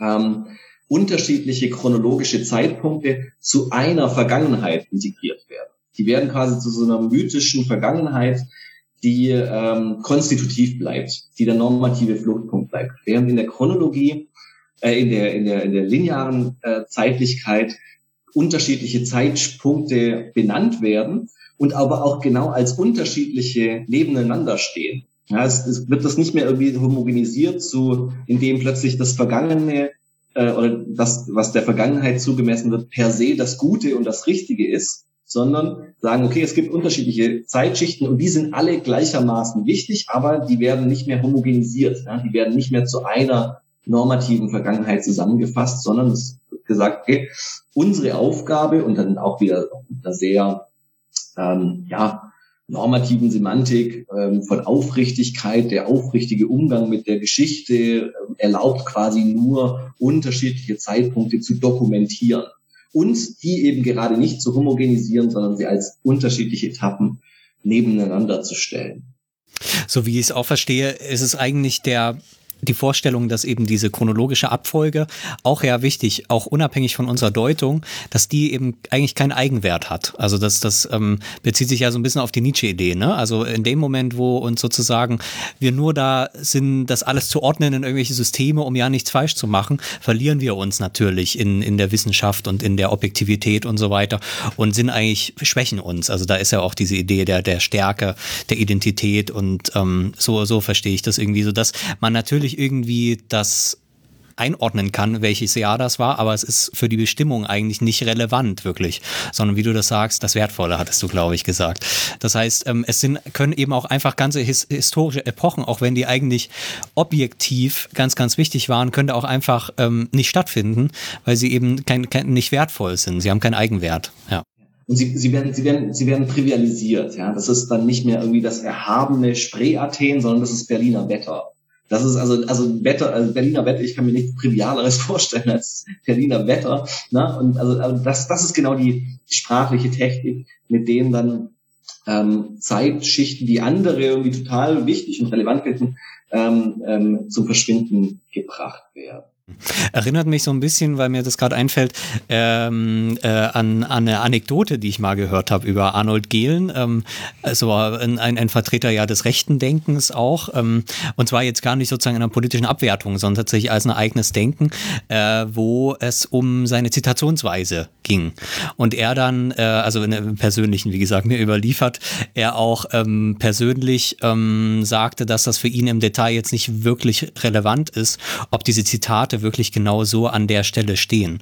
Speaker 1: ähm, unterschiedliche chronologische Zeitpunkte zu einer Vergangenheit integriert werden. Die werden quasi zu so einer mythischen Vergangenheit, die ähm, konstitutiv bleibt, die der normative Fluchtpunkt bleibt. Während in der Chronologie, äh, in, der, in, der, in der linearen äh, Zeitlichkeit unterschiedliche Zeitpunkte benannt werden und aber auch genau als unterschiedliche nebeneinander stehen. Ja, es, es wird das nicht mehr irgendwie homogenisiert zu, indem plötzlich das Vergangene äh, oder das, was der Vergangenheit zugemessen wird, per se das Gute und das Richtige ist, sondern sagen, okay, es gibt unterschiedliche Zeitschichten und die sind alle gleichermaßen wichtig, aber die werden nicht mehr homogenisiert. Ja? Die werden nicht mehr zu einer normativen Vergangenheit zusammengefasst, sondern es wird gesagt, okay, unsere Aufgabe und dann auch wieder mit sehr ähm, ja, normativen Semantik ähm, von Aufrichtigkeit, der aufrichtige Umgang mit der Geschichte äh, erlaubt quasi nur unterschiedliche Zeitpunkte zu dokumentieren und die eben gerade nicht zu homogenisieren, sondern sie als unterschiedliche Etappen nebeneinander zu stellen.
Speaker 4: So wie ich es auch verstehe, ist es eigentlich der die Vorstellung, dass eben diese chronologische Abfolge auch ja wichtig, auch unabhängig von unserer Deutung, dass die eben eigentlich keinen Eigenwert hat. Also das, das ähm, bezieht sich ja so ein bisschen auf die Nietzsche-Idee. Ne? Also in dem Moment, wo uns sozusagen wir nur da sind, das alles zu ordnen in irgendwelche Systeme, um ja nichts falsch zu machen, verlieren wir uns natürlich in, in der Wissenschaft und in der Objektivität und so weiter und sind eigentlich, schwächen uns. Also da ist ja auch diese Idee der, der Stärke, der Identität und ähm, so, so verstehe ich das irgendwie so, dass man natürlich natürlich irgendwie das einordnen kann, welches Jahr das war, aber es ist für die Bestimmung eigentlich nicht relevant, wirklich, sondern wie du das sagst, das Wertvolle hattest du, glaube ich, gesagt. Das heißt, ähm, es sind, können eben auch einfach ganze his historische Epochen, auch wenn die eigentlich objektiv ganz, ganz wichtig waren, können auch einfach ähm, nicht stattfinden, weil sie eben kein, kein, nicht wertvoll sind. Sie haben keinen Eigenwert. Ja.
Speaker 1: Und sie, sie, werden, sie, werden, sie werden trivialisiert. Ja? Das ist dann nicht mehr irgendwie das erhabene Spree-Athen, sondern das ist Berliner Wetter. Das ist also, also Wetter, also Berliner Wetter, ich kann mir nichts Trivialeres vorstellen als Berliner Wetter. Ne? Und also, also das, das ist genau die, sprachliche Technik, mit denen dann ähm, Zeitschichten, die andere irgendwie total wichtig und relevant gelten, ähm, ähm, zum Verschwinden gebracht werden.
Speaker 4: Erinnert mich so ein bisschen, weil mir das gerade einfällt, ähm, äh, an, an eine Anekdote, die ich mal gehört habe über Arnold Gehlen, ähm, also ein, ein Vertreter ja des rechten Denkens auch, ähm, und zwar jetzt gar nicht sozusagen in einer politischen Abwertung, sondern tatsächlich als ein eigenes Denken, äh, wo es um seine Zitationsweise ging. Und er dann, äh, also in einem persönlichen, wie gesagt, mir überliefert, er auch ähm, persönlich ähm, sagte, dass das für ihn im Detail jetzt nicht wirklich relevant ist, ob diese Zitate Zitate wirklich genau so an der Stelle stehen,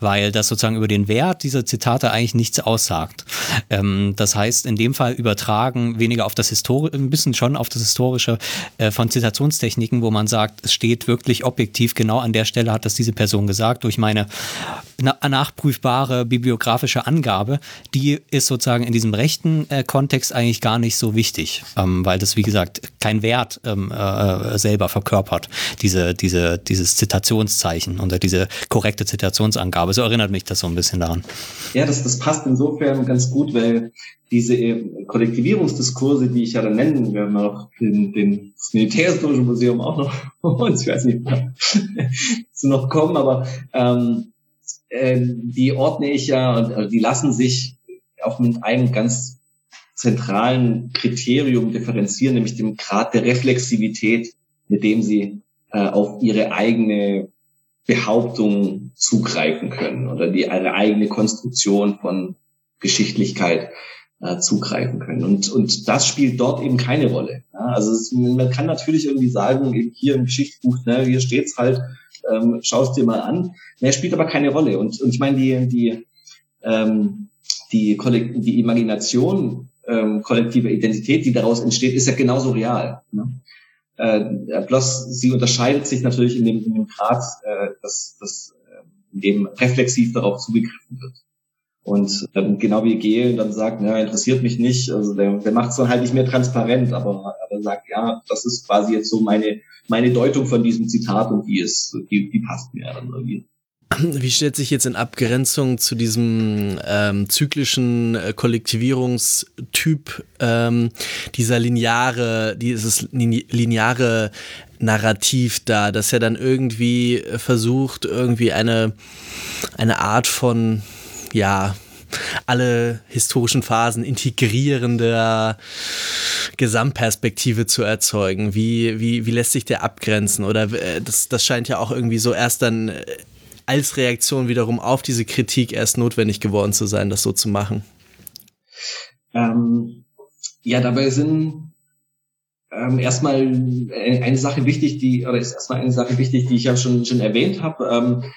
Speaker 4: weil das sozusagen über den Wert dieser Zitate eigentlich nichts aussagt. Ähm, das heißt, in dem Fall übertragen weniger auf das Historische, ein bisschen schon auf das Historische äh, von Zitationstechniken, wo man sagt, es steht wirklich objektiv genau an der Stelle hat das diese Person gesagt durch meine nachprüfbare bibliografische Angabe, die ist sozusagen in diesem rechten äh, Kontext eigentlich gar nicht so wichtig, ähm, weil das, wie gesagt, kein Wert ähm, äh, selber verkörpert, diese, diese, dieses Zitationszeichen oder diese korrekte Zitationsangabe. So erinnert mich das so ein bisschen daran.
Speaker 1: Ja, das, das passt insofern ganz gut, weil diese Kollektivierungsdiskurse, die ich ja dann nennen, wir haben noch den, den das Militärhistorische Museum auch noch ich weiß nicht, zu noch kommen, aber ähm, äh, die ordne ich ja und äh, die lassen sich mit einem ganz zentralen Kriterium differenzieren, nämlich dem Grad der Reflexivität, mit dem sie äh, auf ihre eigene Behauptung zugreifen können oder die ihre eigene Konstruktion von Geschichtlichkeit äh, zugreifen können. Und, und das spielt dort eben keine Rolle. Ja? Also es, man kann natürlich irgendwie sagen, hier im Geschichtsbuch, ne, hier steht's halt, ähm, schau es dir mal an. Ne, spielt aber keine Rolle. Und, und ich meine, die, die, ähm, die, Kollekt die Imagination ähm, kollektiver Identität, die daraus entsteht, ist ja genauso real. Ne? Äh, bloß sie unterscheidet sich natürlich in dem, in dem Grad, äh, dass, dass äh, in dem reflexiv darauf zugegriffen wird. Und ähm, genau wie Gehlen dann sagt, na, interessiert mich nicht, also der, der macht es dann halt nicht mehr transparent, aber, aber sagt, ja, das ist quasi jetzt so meine, meine Deutung von diesem Zitat und die ist, die, die passt mir dann irgendwie.
Speaker 2: Wie stellt sich jetzt in Abgrenzung zu diesem ähm, zyklischen äh, Kollektivierungstyp ähm, dieser lineare, dieses lineare Narrativ da, dass er dann irgendwie versucht, irgendwie eine, eine Art von ja, alle historischen Phasen integrierender Gesamtperspektive zu erzeugen? Wie, wie, wie lässt sich der abgrenzen? Oder äh, das, das scheint ja auch irgendwie so erst dann äh, als Reaktion wiederum auf diese Kritik erst notwendig geworden zu sein, das so zu machen.
Speaker 1: Ähm, ja, dabei sind ähm, erstmal eine Sache wichtig, die, oder ist erstmal eine Sache wichtig, die ich ja schon, schon erwähnt habe. Ähm,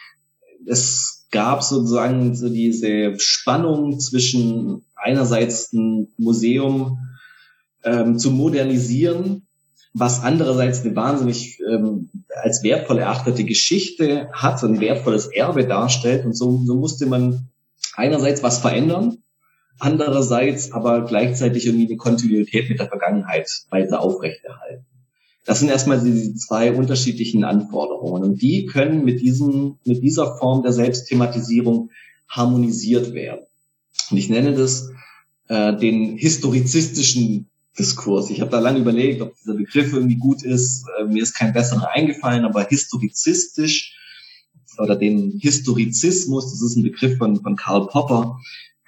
Speaker 1: es gab sozusagen so diese Spannung zwischen einerseits ein Museum ähm, zu modernisieren, was andererseits eine wahnsinnig ähm, als wertvoll erachtete Geschichte hat, ein wertvolles Erbe darstellt. Und so, so musste man einerseits was verändern, andererseits aber gleichzeitig irgendwie eine Kontinuität mit der Vergangenheit weiter aufrechterhalten. Das sind erstmal die zwei unterschiedlichen Anforderungen und die können mit diesem, mit dieser Form der Selbstthematisierung harmonisiert werden. Und ich nenne das äh, den historizistischen Diskurs. Ich habe da lange überlegt, ob dieser Begriff irgendwie gut ist. Äh, mir ist kein besserer eingefallen, aber historizistisch oder den Historizismus, das ist ein Begriff von, von Karl Popper,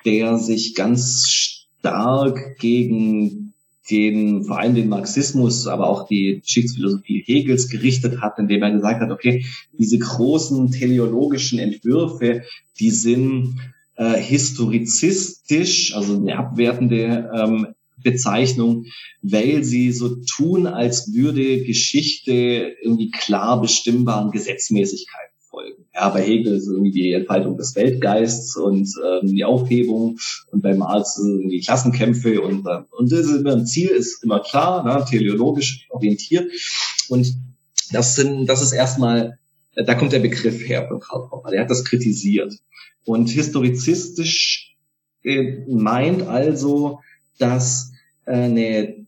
Speaker 1: der sich ganz stark gegen den, vor allem den Marxismus, aber auch die Geschichtsphilosophie Hegels gerichtet hat, indem er gesagt hat, okay, diese großen teleologischen Entwürfe, die sind äh, historizistisch, also eine abwertende ähm, Bezeichnung, weil sie so tun, als würde Geschichte irgendwie klar bestimmbaren Gesetzmäßigkeiten. Ja, bei Hegel ist irgendwie die Entfaltung des Weltgeists und ähm, die Aufhebung. Und bei Marx sind die Klassenkämpfe und, äh, und das ist immer ein Ziel ist immer klar, ne, teleologisch orientiert. Und das sind, das ist erstmal, da kommt der Begriff her von Karl Popper, der hat das kritisiert. Und historizistisch äh, meint also, dass äh, eine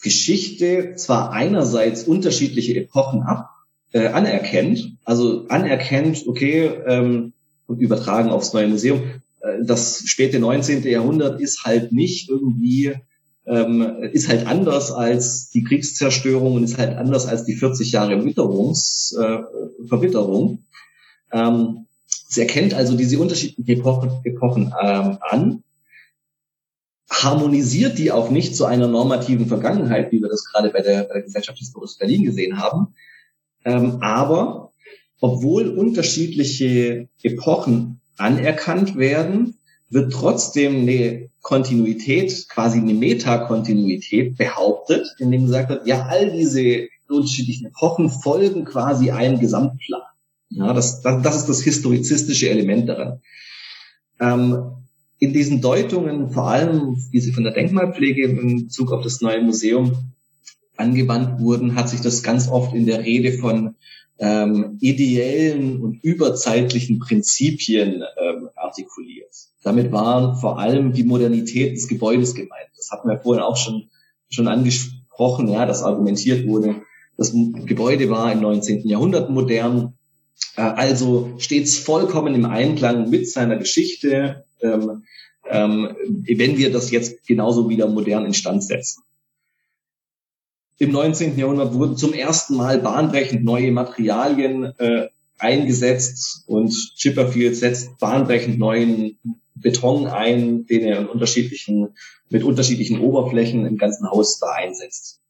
Speaker 1: Geschichte zwar einerseits unterschiedliche Epochen ab, äh, anerkennt, also anerkennt, okay, ähm, und übertragen aufs neue Museum, äh, das späte 19. Jahrhundert ist halt nicht irgendwie, ähm, ist halt anders als die Kriegszerstörung und ist halt anders als die 40 Jahre Witterungs, äh, Verwitterung. Ähm, sie erkennt also diese unterschiedlichen Epochen, Epochen ähm, an, harmonisiert die auch nicht zu einer normativen Vergangenheit, wie wir das gerade bei der, bei der Gesellschaft Historisch Berlin gesehen haben, ähm, aber obwohl unterschiedliche Epochen anerkannt werden, wird trotzdem eine Kontinuität, quasi eine Metakontinuität behauptet, indem gesagt wird, ja, all diese unterschiedlichen Epochen folgen quasi einem Gesamtplan. Ja, das, das, das ist das historizistische Element daran. Ähm, in diesen Deutungen, vor allem wie sie von der Denkmalpflege in Bezug auf das neue Museum angewandt wurden, hat sich das ganz oft in der Rede von ähm, ideellen und überzeitlichen Prinzipien ähm, artikuliert. Damit waren vor allem die Modernität des Gebäudes gemeint. Das hatten wir vorhin auch schon, schon angesprochen, ja, dass argumentiert wurde, das Gebäude war im 19. Jahrhundert modern, äh, also stets vollkommen im Einklang mit seiner Geschichte, ähm, ähm, wenn wir das jetzt genauso wieder modern instand setzen. Im 19. Jahrhundert wurden zum ersten Mal bahnbrechend neue Materialien äh, eingesetzt und Chipperfield setzt bahnbrechend neuen Beton ein, den er in unterschiedlichen, mit unterschiedlichen Oberflächen im ganzen Haus da einsetzt.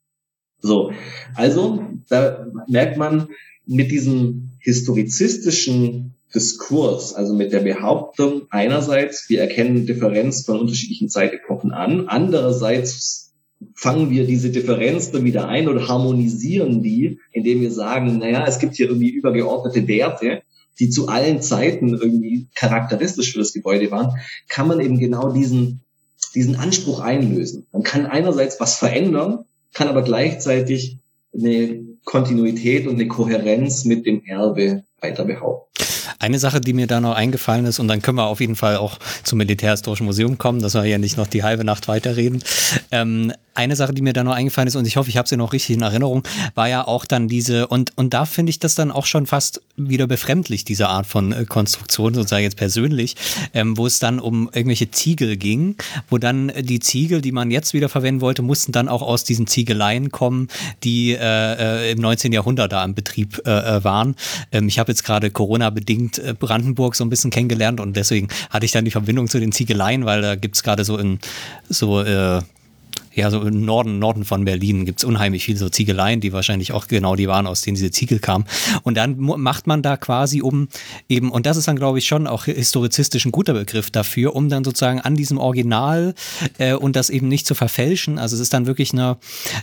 Speaker 1: So. Also, da merkt man mit diesem historizistischen Diskurs, also mit der Behauptung einerseits, wir erkennen Differenz von unterschiedlichen Zeitepochen an, andererseits fangen wir diese Differenz dann wieder ein oder harmonisieren die, indem wir sagen, naja, es gibt hier irgendwie übergeordnete Werte, die zu allen Zeiten irgendwie charakteristisch für das Gebäude waren, kann man eben genau diesen, diesen Anspruch einlösen. Man kann einerseits was verändern, kann aber gleichzeitig eine Kontinuität und eine Kohärenz mit dem Erbe weiter behaupten.
Speaker 4: Eine Sache, die mir da noch eingefallen ist, und dann können wir auf jeden Fall auch zum Militärhistorischen Museum kommen, dass wir ja nicht noch die halbe Nacht weiterreden. Ähm, eine Sache, die mir da noch eingefallen ist, und ich hoffe, ich habe sie noch richtig in Erinnerung, war ja auch dann diese, und, und da finde ich das dann auch schon fast wieder befremdlich, diese Art von äh, Konstruktion, sozusagen jetzt persönlich, ähm, wo es dann um irgendwelche Ziegel ging, wo dann die Ziegel, die man jetzt wieder verwenden wollte, mussten dann auch aus diesen Ziegeleien kommen, die äh, äh im 19. Jahrhundert da im Betrieb äh, äh, waren. Ähm, ich habe jetzt gerade Corona-bedingt äh, Brandenburg so ein bisschen kennengelernt und deswegen hatte ich dann die Verbindung zu den Ziegeleien, weil da gibt es gerade so in so äh, ja, so im Norden, Norden von Berlin gibt es unheimlich viele so Ziegeleien, die wahrscheinlich auch genau die waren, aus denen diese Ziegel kamen. Und dann macht man da quasi um eben, und das ist dann, glaube ich, schon auch historizistisch ein guter Begriff dafür, um dann sozusagen an diesem Original äh, und das eben nicht zu verfälschen. Also es ist dann wirklich eine,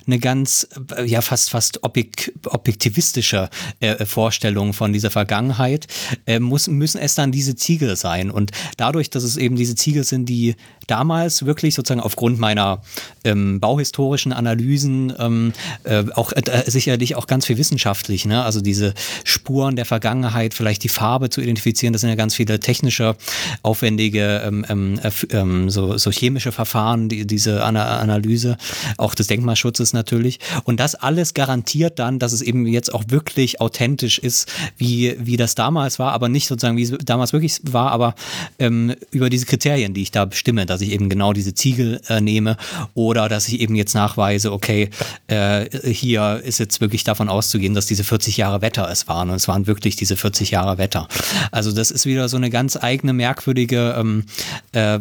Speaker 4: eine ganz, äh, ja, fast, fast objek objektivistische äh, Vorstellung von dieser Vergangenheit, äh, muss, müssen es dann diese Ziegel sein. Und dadurch, dass es eben diese Ziegel sind, die damals wirklich sozusagen aufgrund meiner ähm, bauhistorischen Analysen, ähm, äh, auch äh, sicherlich auch ganz viel wissenschaftlich, ne? also diese Spuren der Vergangenheit, vielleicht die Farbe zu identifizieren, das sind ja ganz viele technische, aufwendige, ähm, ähm, ähm so, so chemische Verfahren, die, diese Ana Analyse, auch des Denkmalschutzes natürlich. Und das alles garantiert dann, dass es eben jetzt auch wirklich authentisch ist, wie, wie das damals war, aber nicht sozusagen, wie es damals wirklich war, aber ähm, über diese Kriterien, die ich da bestimme, dass ich eben genau diese Ziegel äh, nehme oder dass ich eben jetzt nachweise, okay, äh, hier ist jetzt wirklich davon auszugehen, dass diese 40 Jahre Wetter es waren und es waren wirklich diese 40 Jahre Wetter. Also das ist wieder so eine ganz eigene, merkwürdige ähm, äh,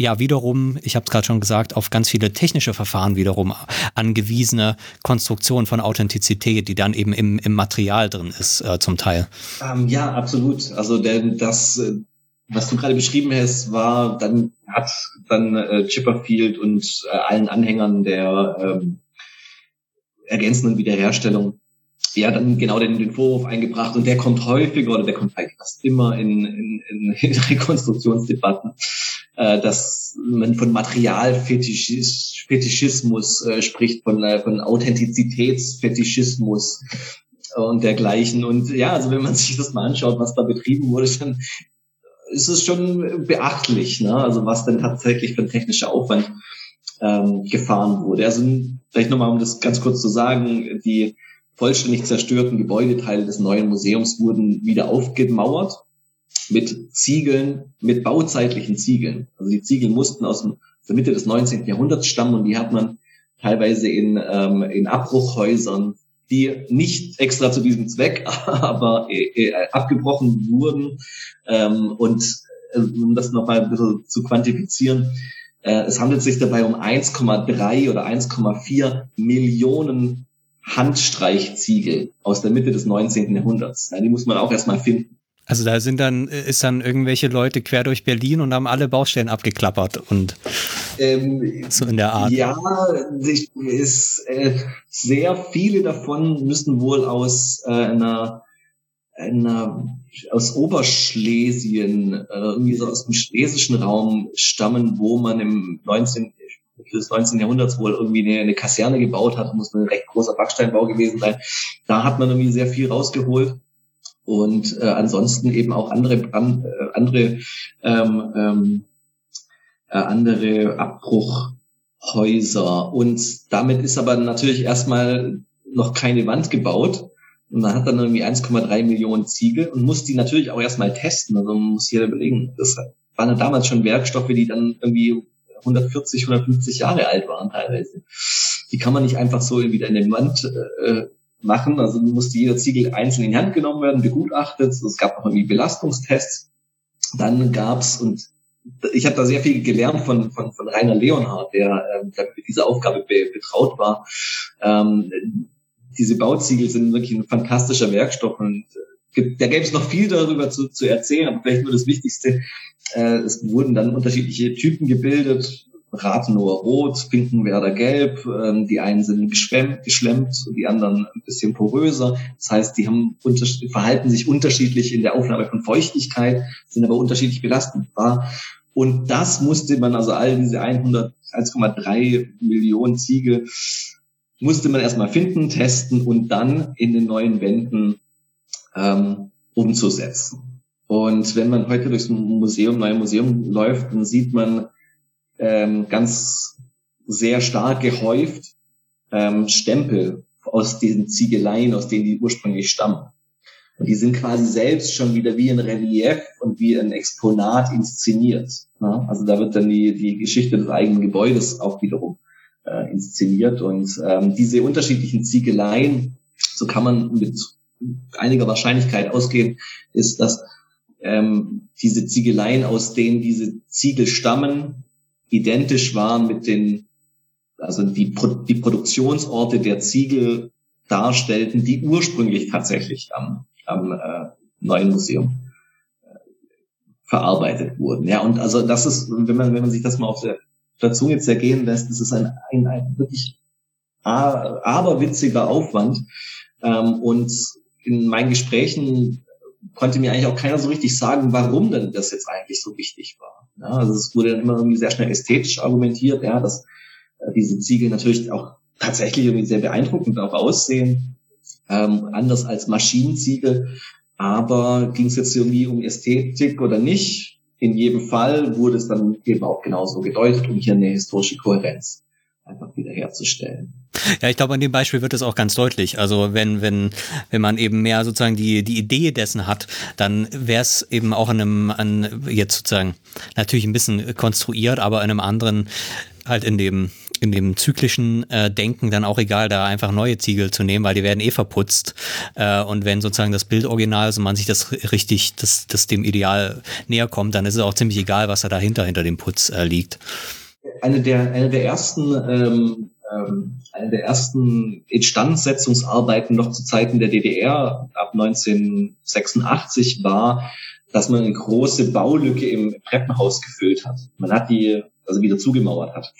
Speaker 4: ja wiederum, ich habe es gerade schon gesagt, auf ganz viele technische Verfahren wiederum angewiesene Konstruktion von Authentizität, die dann eben im, im Material drin ist, äh, zum Teil.
Speaker 1: Ähm, ja, absolut. Also denn das, äh, was du gerade beschrieben hast, war, dann hat dann äh, Chipperfield und äh, allen Anhängern der ähm, ergänzenden Wiederherstellung ja dann genau den, den Vorwurf eingebracht und der kommt häufiger oder der kommt eigentlich fast immer in, in, in, Rekonstruktionsdebatten, äh, dass man von Materialfetischismus äh, spricht, von, äh, von Authentizitätsfetischismus und dergleichen. Und ja, also wenn man sich das mal anschaut, was da betrieben wurde, dann ist es schon beachtlich, ne? also was denn tatsächlich für ein technischer Aufwand ähm, gefahren wurde. Also vielleicht nochmal, um das ganz kurz zu sagen, die vollständig zerstörten Gebäudeteile des neuen Museums wurden wieder aufgemauert. mit Ziegeln, mit bauzeitlichen Ziegeln. Also die Ziegel mussten aus, der Mitte des 19. Jahrhunderts stammen und die hat man teilweise in, ähm, in Abbruchhäusern, die nicht extra zu diesem Zweck, aber äh, äh, abgebrochen wurden. Ähm, und äh, um das nochmal ein bisschen zu quantifizieren, es handelt sich dabei um 1,3 oder 1,4 Millionen Handstreichziegel aus der Mitte des 19. Jahrhunderts. Ja, die muss man auch erstmal finden.
Speaker 4: Also da sind dann, ist dann irgendwelche Leute quer durch Berlin und haben alle Baustellen abgeklappert und ähm, so in der Art.
Speaker 1: Ja, ist, äh, sehr viele davon müssen wohl aus äh, einer, einer aus Oberschlesien, äh, irgendwie so aus dem schlesischen Raum stammen, wo man im 19 des 19. Jahrhunderts wohl irgendwie eine, eine Kaserne gebaut hat, muss ein recht großer Backsteinbau gewesen sein. Da hat man irgendwie sehr viel rausgeholt und äh, ansonsten eben auch andere an, äh, andere ähm, ähm, äh, andere Abbruchhäuser und damit ist aber natürlich erstmal noch keine Wand gebaut und man hat dann irgendwie 1,3 Millionen Ziegel und muss die natürlich auch erstmal testen. Also man muss hier überlegen, das waren ja damals schon Werkstoffe, die dann irgendwie 140, 150 Jahre alt waren teilweise. Die kann man nicht einfach so wieder in den Wand äh, machen. Also musste jeder Ziegel einzeln in die Hand genommen werden, begutachtet. Es gab auch irgendwie Belastungstests. Dann gab's und ich habe da sehr viel gelernt von, von, von Rainer Leonhardt, der, ähm, mit dieser Aufgabe be, betraut war. Ähm, diese Bauziegel sind wirklich ein fantastischer Werkstoff und äh, da gäbe es noch viel darüber zu, zu erzählen, aber vielleicht nur das Wichtigste. Äh, es wurden dann unterschiedliche Typen gebildet, Rathenower Rot, Finkenwerder Gelb. Ähm, die einen sind geschwemmt, geschlemmt, die anderen ein bisschen poröser. Das heißt, die haben verhalten sich unterschiedlich in der Aufnahme von Feuchtigkeit, sind aber unterschiedlich belastbar. Und das musste man, also all diese 100, 1,3 Millionen Ziegel, musste man erstmal finden, testen und dann in den neuen Wänden ähm, umzusetzen. Und wenn man heute durchs Museum, neue Museum läuft, dann sieht man ähm, ganz sehr stark gehäuft ähm, Stempel aus diesen Ziegeleien, aus denen die ursprünglich stammen. Und die sind quasi selbst schon wieder wie ein Relief und wie ein Exponat inszeniert. Ne? Also da wird dann die, die Geschichte des eigenen Gebäudes auch wiederum äh, inszeniert. Und ähm, diese unterschiedlichen Ziegeleien, so kann man mit einiger Wahrscheinlichkeit ausgehen, ist, dass ähm, diese Ziegeleien, aus denen diese Ziegel stammen, identisch waren mit den, also die, die Produktionsorte der Ziegel darstellten, die ursprünglich tatsächlich am, am äh, neuen Museum äh, verarbeitet wurden. Ja, und also das ist, wenn man, wenn man sich das mal auf der, der Zunge zergehen lässt, das ist ein, ein, ein wirklich aberwitziger Aufwand. Ähm, und in meinen Gesprächen konnte mir eigentlich auch keiner so richtig sagen, warum denn das jetzt eigentlich so wichtig war. Ja, also es wurde dann immer irgendwie sehr schnell ästhetisch argumentiert, ja, dass äh, diese Ziegel natürlich auch tatsächlich irgendwie sehr beeindruckend auch aussehen, ähm, anders als Maschinenziegel. Aber ging es jetzt irgendwie um Ästhetik oder nicht? In jedem Fall wurde es dann eben auch genauso gedeutet, um hier eine historische Kohärenz einfach wiederherzustellen.
Speaker 4: Ja, ich glaube, an dem Beispiel wird es auch ganz deutlich. Also wenn, wenn, wenn man eben mehr sozusagen die, die Idee dessen hat, dann wäre es eben auch in einem, an, jetzt sozusagen natürlich ein bisschen konstruiert, aber in einem anderen, halt in dem, in dem zyklischen äh, Denken dann auch egal, da einfach neue Ziegel zu nehmen, weil die werden eh verputzt. Äh, und wenn sozusagen das Bild original ist und man sich das richtig, das, das dem Ideal näher kommt, dann ist es auch ziemlich egal, was da dahinter, hinter dem Putz äh, liegt.
Speaker 1: Eine der, eine der ersten ähm, ähm, eine der ersten Instandsetzungsarbeiten noch zu Zeiten der DDR ab 1986 war, dass man eine große Baulücke im Treppenhaus gefüllt hat. Man hat die also wieder zugemauert hat.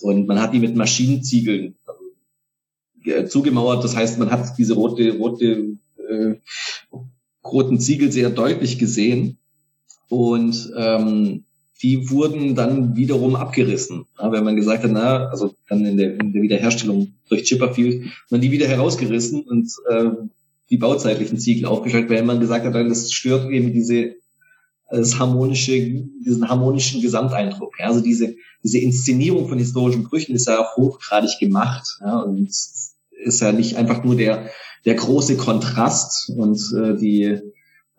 Speaker 1: Und man hat die mit Maschinenziegeln äh, zugemauert. Das heißt, man hat diese rote, rote, äh, roten Ziegel sehr deutlich gesehen. Und ähm, die wurden dann wiederum abgerissen. Ja, wenn man gesagt hat, na, also dann in der, in der Wiederherstellung durch Chipperfield, man die wieder herausgerissen und äh, die bauzeitlichen Ziegel aufgeschaltet, weil man gesagt hat, das stört eben diese das harmonische, diesen harmonischen Gesamteindruck. Ja, also diese, diese Inszenierung von historischen Brüchen ist ja auch hochgradig gemacht. Ja, und ist ja nicht einfach nur der, der große Kontrast und äh, die,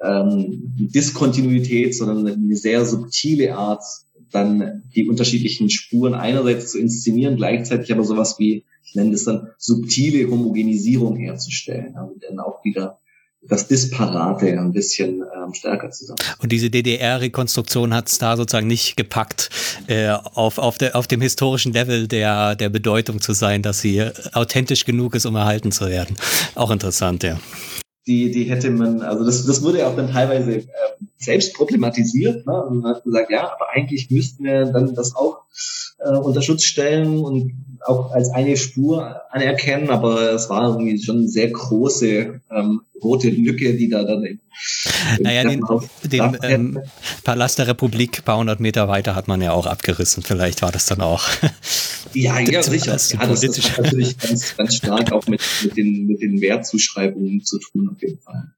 Speaker 1: ähm, Diskontinuität, sondern eine sehr subtile Art, dann die unterschiedlichen Spuren einerseits zu inszenieren, gleichzeitig aber sowas wie, ich nenne das dann subtile Homogenisierung herzustellen, also dann auch wieder das Disparate ein bisschen ähm, stärker zusammen.
Speaker 4: Und diese DDR-Rekonstruktion hat es da sozusagen nicht gepackt, äh, auf, auf, der, auf dem historischen Level der, der Bedeutung zu sein, dass sie authentisch genug ist, um erhalten zu werden. Auch interessant, ja.
Speaker 1: Die, die hätte man, also das, das wurde ja auch dann teilweise äh, selbst problematisiert. Ne? Und man hat gesagt, ja, aber eigentlich müssten wir dann das auch äh, unter Schutz stellen und auch als eine Spur anerkennen, aber es war irgendwie schon sehr große ähm, rote Lücke, die da dann im,
Speaker 4: naja, den, den ähm, Palast der Republik ein paar hundert Meter weiter hat man ja auch abgerissen. Vielleicht war das dann auch.
Speaker 1: Ja, ja, sicher. Ja, das, hat natürlich ganz, ganz stark auch mit, mit, den, mit den Wertzuschreibungen zu tun, auf jeden Fall.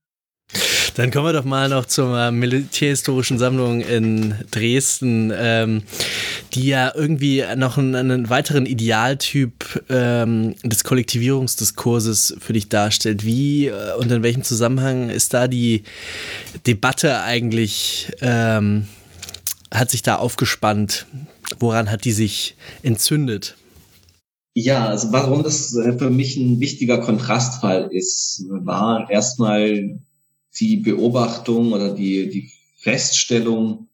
Speaker 2: Dann kommen wir doch mal noch zur militärhistorischen Sammlung in Dresden, ähm, die ja irgendwie noch einen, einen weiteren Idealtyp ähm, des Kollektivierungsdiskurses für dich darstellt. Wie äh, und in welchem Zusammenhang ist da die Debatte eigentlich, ähm, hat sich da aufgespannt? Woran hat die sich entzündet?
Speaker 1: Ja, also warum das für mich ein wichtiger Kontrastfall ist, war erstmal die Beobachtung oder die, die Feststellung,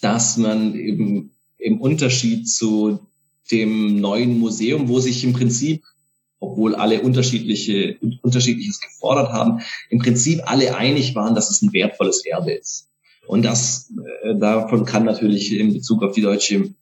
Speaker 1: dass man eben im Unterschied zu dem neuen Museum, wo sich im Prinzip, obwohl alle unterschiedliche, unterschiedliches gefordert haben, im Prinzip alle einig waren, dass es ein wertvolles Erbe ist. Und das, äh, davon kann natürlich in Bezug auf die deutsche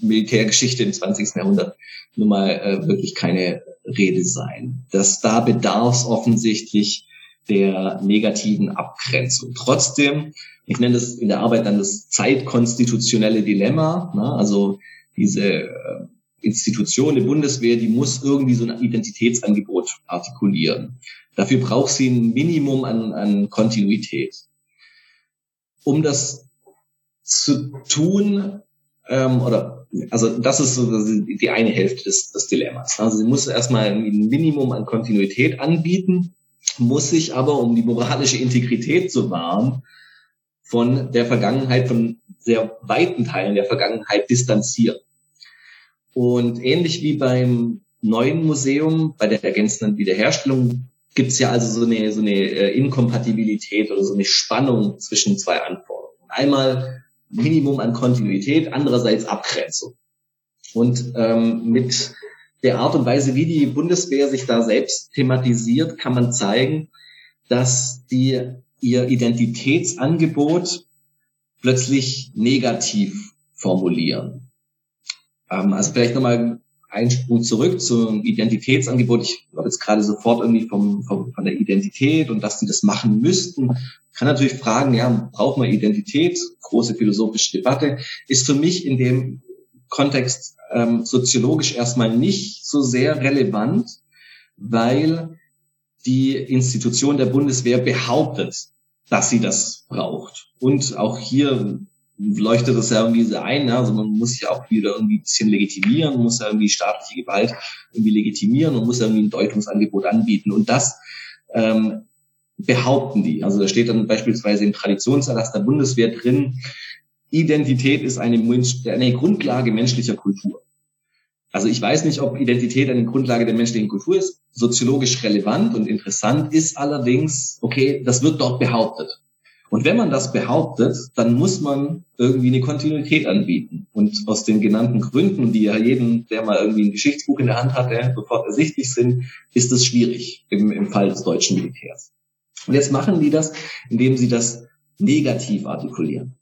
Speaker 1: Militärgeschichte im 20. Jahrhundert nun mal äh, wirklich keine Rede sein. Dass da bedarf es offensichtlich der negativen Abgrenzung. Trotzdem, ich nenne das in der Arbeit dann das zeitkonstitutionelle Dilemma, ne? also diese äh, Institution der Bundeswehr, die muss irgendwie so ein Identitätsangebot artikulieren. Dafür braucht sie ein Minimum an, an Kontinuität. Um das zu tun, ähm, oder also das ist so die eine Hälfte des, des Dilemmas. Also sie muss erstmal ein Minimum an Kontinuität anbieten muss sich aber, um die moralische Integrität zu wahren, von der Vergangenheit, von sehr weiten Teilen der Vergangenheit distanzieren. Und ähnlich wie beim neuen Museum, bei der ergänzenden Wiederherstellung, gibt es ja also so eine, so eine äh, Inkompatibilität oder so eine Spannung zwischen zwei Anforderungen. Einmal Minimum an Kontinuität, andererseits Abgrenzung. Und ähm, mit der Art und Weise, wie die Bundeswehr sich da selbst thematisiert, kann man zeigen, dass die ihr Identitätsangebot plötzlich negativ formulieren. Ähm, also vielleicht nochmal einen Sprung zurück zum Identitätsangebot. Ich habe jetzt gerade sofort irgendwie vom, vom, von der Identität und dass sie das machen müssten. Kann natürlich fragen, ja, braucht man Identität? Große philosophische Debatte. Ist für mich in dem Kontext ähm, soziologisch erstmal nicht so sehr relevant, weil die Institution der Bundeswehr behauptet, dass sie das braucht. Und auch hier leuchtet das ja irgendwie so ein. Also man muss sich auch wieder irgendwie ein bisschen legitimieren, muss ja irgendwie staatliche Gewalt irgendwie legitimieren und muss irgendwie ein Deutungsangebot anbieten. Und das ähm, behaupten die. Also da steht dann beispielsweise im Traditionserlass der Bundeswehr drin, Identität ist eine, eine Grundlage menschlicher Kultur. Also ich weiß nicht, ob Identität eine Grundlage der menschlichen Kultur ist. Soziologisch relevant und interessant ist allerdings, okay, das wird dort behauptet. Und wenn man das behauptet, dann muss man irgendwie eine Kontinuität anbieten. Und aus den genannten Gründen, die ja jeden, der mal irgendwie ein Geschichtsbuch in der Hand hatte, sofort ersichtlich sind, ist es schwierig im, im Fall des deutschen Militärs. Und jetzt machen die das, indem sie das negativ artikulieren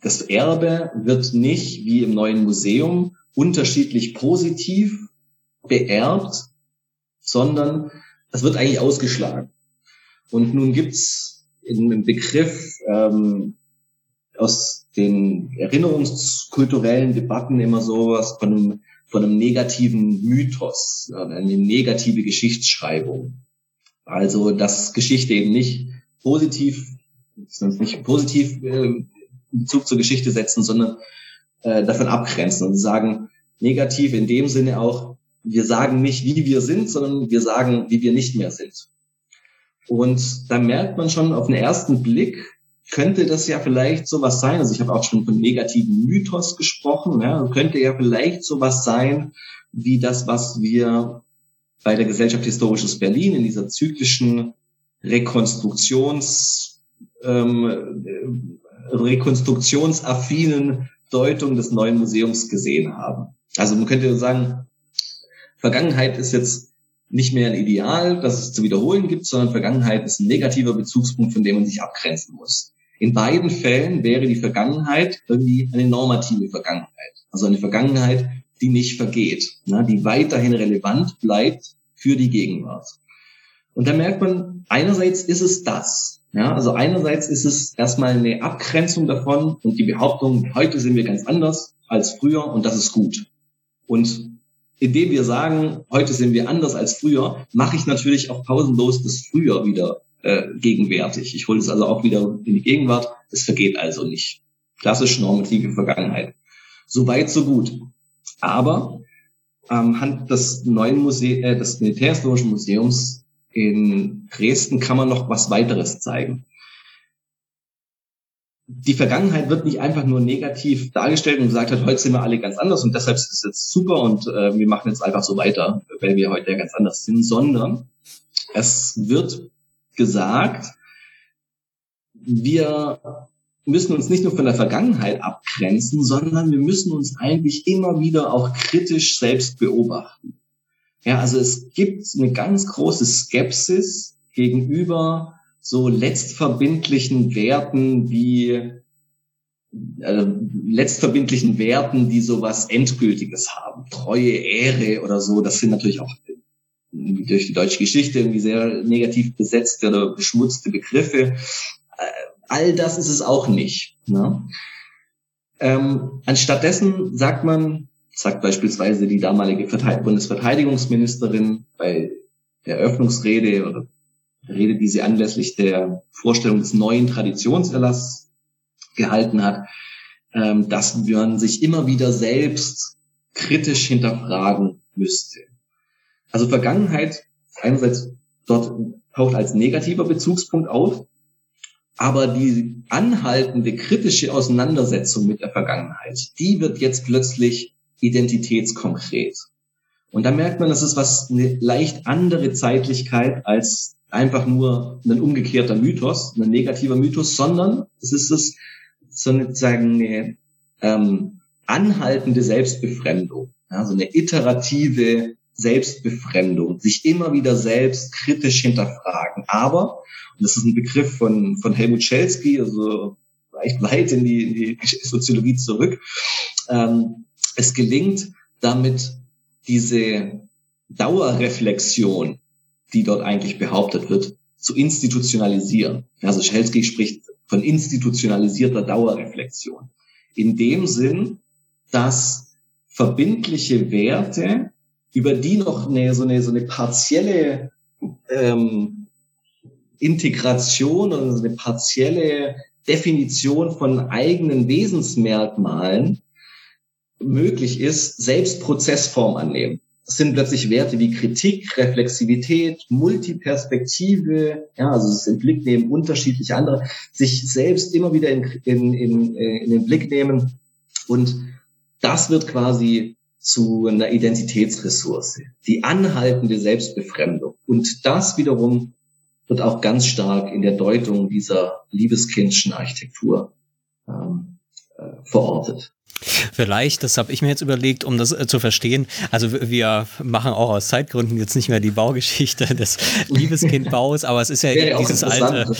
Speaker 1: das Erbe wird nicht wie im neuen Museum unterschiedlich positiv beerbt, sondern es wird eigentlich ausgeschlagen. Und nun gibt's in einem Begriff ähm, aus den erinnerungskulturellen Debatten immer sowas von einem, von einem negativen Mythos, eine negative Geschichtsschreibung. Also dass Geschichte eben nicht positiv, nicht positiv äh, Bezug zur Geschichte setzen, sondern äh, davon abgrenzen und sagen negativ in dem Sinne auch, wir sagen nicht, wie wir sind, sondern wir sagen, wie wir nicht mehr sind. Und da merkt man schon auf den ersten Blick, könnte das ja vielleicht sowas sein. Also ich habe auch schon von negativen Mythos gesprochen. Ja, könnte ja vielleicht sowas sein wie das, was wir bei der Gesellschaft Historisches Berlin in dieser zyklischen Rekonstruktions ähm, äh, rekonstruktionsaffinen Deutung des neuen Museums gesehen haben. Also man könnte sagen, Vergangenheit ist jetzt nicht mehr ein Ideal, das es zu wiederholen gibt, sondern Vergangenheit ist ein negativer Bezugspunkt, von dem man sich abgrenzen muss. In beiden Fällen wäre die Vergangenheit irgendwie eine normative Vergangenheit. Also eine Vergangenheit, die nicht vergeht, ne, die weiterhin relevant bleibt für die Gegenwart. Und da merkt man, einerseits ist es das. Ja, also einerseits ist es erstmal eine Abgrenzung davon und die Behauptung, heute sind wir ganz anders als früher und das ist gut. Und indem wir sagen, heute sind wir anders als früher, mache ich natürlich auch pausenlos das Früher wieder äh, gegenwärtig. Ich hole es also auch wieder in die Gegenwart. Es vergeht also nicht. Klassisch normative Vergangenheit. So weit, so gut. Aber ähm, Hand des neuen Museums, äh, des Militärhistorischen Museums in Dresden kann man noch was weiteres zeigen die Vergangenheit wird nicht einfach nur negativ dargestellt und gesagt hat, heute sind wir alle ganz anders und deshalb ist es jetzt super und äh, wir machen jetzt einfach so weiter, weil wir heute ja ganz anders sind, sondern es wird gesagt, wir müssen uns nicht nur von der Vergangenheit abgrenzen, sondern wir müssen uns eigentlich immer wieder auch kritisch selbst beobachten. Ja, also es gibt eine ganz große Skepsis gegenüber so letztverbindlichen Werten wie äh, letztverbindlichen Werten, die sowas Endgültiges haben. Treue, Ehre oder so, das sind natürlich auch durch die deutsche Geschichte irgendwie sehr negativ besetzte oder beschmutzte Begriffe. Äh, all das ist es auch nicht. Ne? Ähm, anstattdessen sagt man, sagt beispielsweise die damalige Bundesverteidigungsministerin bei der Eröffnungsrede oder Rede, die sie anlässlich der Vorstellung des neuen Traditionserlasses gehalten hat, ähm, dass man sich immer wieder selbst kritisch hinterfragen müsste. Also Vergangenheit einerseits dort taucht als negativer Bezugspunkt auf, aber die anhaltende kritische Auseinandersetzung mit der Vergangenheit, die wird jetzt plötzlich identitätskonkret. Und da merkt man, das ist was eine leicht andere Zeitlichkeit als einfach nur ein umgekehrter Mythos, ein negativer Mythos, sondern es ist es sozusagen eine ähm, anhaltende Selbstbefremdung, ja, so eine iterative Selbstbefremdung, sich immer wieder selbst kritisch hinterfragen. Aber, und das ist ein Begriff von, von Helmut Schelsky, also reicht weit in die, in die Soziologie zurück, ähm, es gelingt damit diese Dauerreflexion die dort eigentlich behauptet wird, zu institutionalisieren. Also Schelsky spricht von institutionalisierter Dauerreflexion. In dem Sinn, dass verbindliche Werte, über die noch eine, so, eine, so eine partielle ähm, Integration oder so eine partielle Definition von eigenen Wesensmerkmalen möglich ist, selbst Prozessform annehmen sind plötzlich Werte wie Kritik, Reflexivität, Multiperspektive, ja, also es in Blick nehmen, unterschiedliche andere, sich selbst immer wieder in, in, in, äh, in den Blick nehmen. Und das wird quasi zu einer Identitätsressource, die anhaltende Selbstbefremdung. Und das wiederum wird auch ganz stark in der Deutung dieser liebeskindschen Architektur ähm, äh, verortet.
Speaker 4: Vielleicht, das habe ich mir jetzt überlegt, um das äh, zu verstehen. Also wir machen auch aus Zeitgründen jetzt nicht mehr die Baugeschichte des Liebeskindbaus, aber es ist ja, ja dieses alte.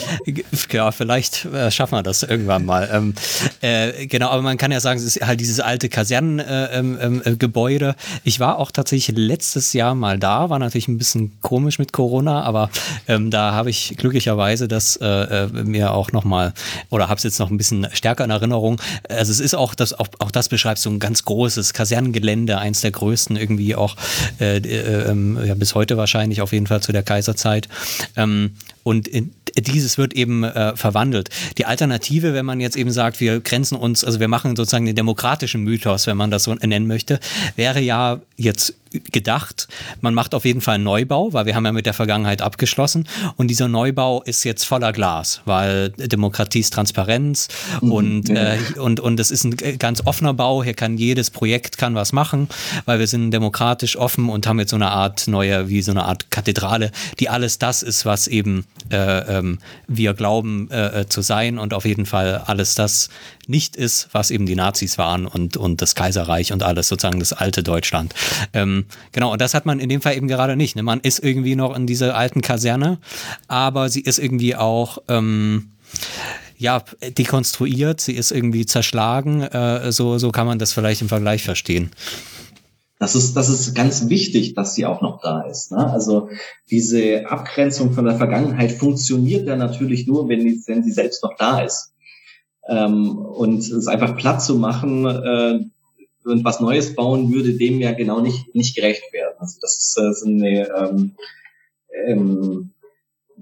Speaker 4: Ja, vielleicht äh, schaffen wir das irgendwann mal. Ähm, äh, genau, aber man kann ja sagen, es ist halt dieses alte Kasernengebäude. Äh, ähm, ähm, ich war auch tatsächlich letztes Jahr mal da, war natürlich ein bisschen komisch mit Corona, aber ähm, da habe ich glücklicherweise das äh, äh mir auch nochmal oder habe es jetzt noch ein bisschen stärker in Erinnerung. Also es ist auch das auch, auch das beschreibst, so ein ganz großes Kasernengelände, eins der größten irgendwie auch äh, äh, ähm, ja, bis heute wahrscheinlich auf jeden Fall zu der Kaiserzeit. Ähm, und dieses wird eben äh, verwandelt. Die Alternative, wenn man jetzt eben sagt, wir grenzen uns, also wir machen sozusagen den demokratischen Mythos, wenn man das so nennen möchte, wäre ja jetzt gedacht, man macht auf jeden Fall einen Neubau, weil wir haben ja mit der Vergangenheit abgeschlossen. Und dieser Neubau ist jetzt voller Glas, weil Demokratie ist Transparenz mhm, und, äh, und, und es ist ein ganz offener Bau, hier kann jedes Projekt kann was machen, weil wir sind demokratisch offen und haben jetzt so eine Art neue, wie so eine Art Kathedrale, die alles das ist, was eben äh, ähm, wir glauben äh, äh zu sein. Und auf jeden Fall alles das nicht ist, was eben die Nazis waren und, und das Kaiserreich und alles, sozusagen das alte Deutschland. Ähm, genau, und das hat man in dem Fall eben gerade nicht. Ne? Man ist irgendwie noch in dieser alten Kaserne, aber sie ist irgendwie auch. Ähm, ja, dekonstruiert, sie ist irgendwie zerschlagen, äh, so, so kann man das vielleicht im Vergleich verstehen.
Speaker 1: Das ist, das ist ganz wichtig, dass sie auch noch da ist. Ne? Also diese Abgrenzung von der Vergangenheit funktioniert ja natürlich nur, wenn, die, wenn sie selbst noch da ist. Ähm, und es einfach platt zu machen äh, und was Neues bauen, würde dem ja genau nicht, nicht gerecht werden. Also das ist, das ist eine, ähm, ähm,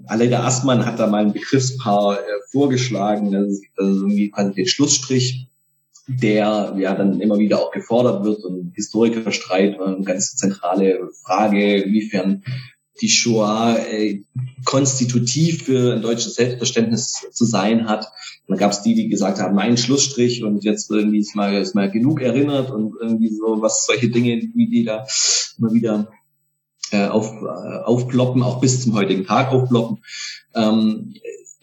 Speaker 1: Aleida Astmann hat da mal ein Begriffspaar äh, vorgeschlagen, ist irgendwie quasi den Schlussstrich, der ja dann immer wieder auch gefordert wird und Historikerstreit, eine ganz zentrale Frage, inwiefern die Shoah äh, konstitutiv für ein deutsches Selbstverständnis zu sein hat. Und dann gab es die, die gesagt haben, mein Schlussstrich und jetzt irgendwie ist mal, ist mal genug erinnert und irgendwie so was solche Dinge, wie die da immer wieder äh, auf, äh, aufploppen, auch bis zum heutigen Tag aufploppen. Ähm,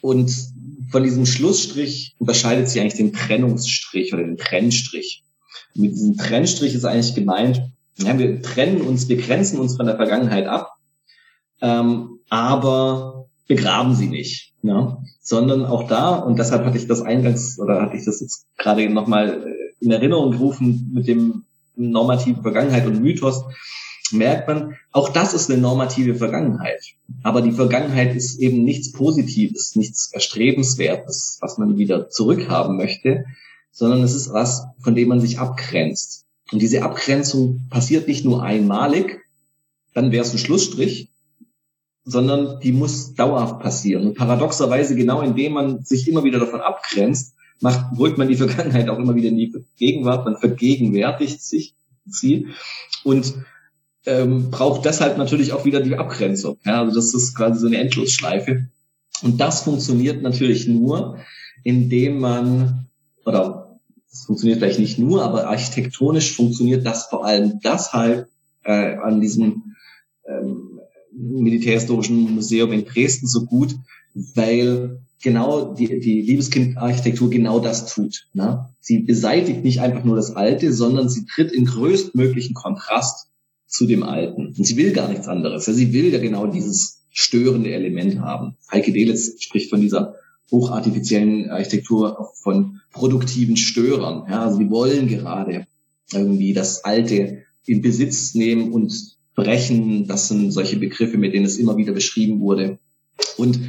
Speaker 1: und von diesem Schlussstrich unterscheidet sich eigentlich den Trennungsstrich oder den Trennstrich. Und mit diesem Trennstrich ist eigentlich gemeint, ja, wir trennen uns, wir grenzen uns von der Vergangenheit ab ähm, aber begraben sie nicht, ne? sondern auch da, und deshalb hatte ich das eingangs, oder hatte ich das jetzt gerade nochmal äh, in Erinnerung gerufen mit dem normativen Vergangenheit und Mythos, merkt man, auch das ist eine normative Vergangenheit. Aber die Vergangenheit ist eben nichts Positives, nichts Erstrebenswertes, was man wieder zurückhaben möchte, sondern es ist was, von dem man sich abgrenzt. Und diese Abgrenzung passiert nicht nur einmalig, dann wäre es ein Schlussstrich, sondern die muss dauerhaft passieren. Und paradoxerweise, genau indem man sich immer wieder davon abgrenzt, macht, holt man die Vergangenheit auch immer wieder in die Gegenwart, man vergegenwärtigt sich sie und ähm, braucht deshalb natürlich auch wieder die Abgrenzung. Ja, also das ist quasi so eine Endlosschleife. Und das funktioniert natürlich nur, indem man, oder es funktioniert vielleicht nicht nur, aber architektonisch funktioniert das vor allem deshalb äh, an diesem ähm, Militärhistorischen Museum in Dresden so gut, weil genau die, die Liebeskind-Architektur genau das tut. Ne? Sie beseitigt nicht einfach nur das Alte, sondern sie tritt in größtmöglichen Kontrast zu dem Alten. Und sie will gar nichts anderes. Sie will ja genau dieses störende Element haben. Heike Delitz spricht von dieser hochartifiziellen Architektur von produktiven Störern. Ja, also die wollen gerade irgendwie das Alte in Besitz nehmen und brechen. Das sind solche Begriffe, mit denen es immer wieder beschrieben wurde. Und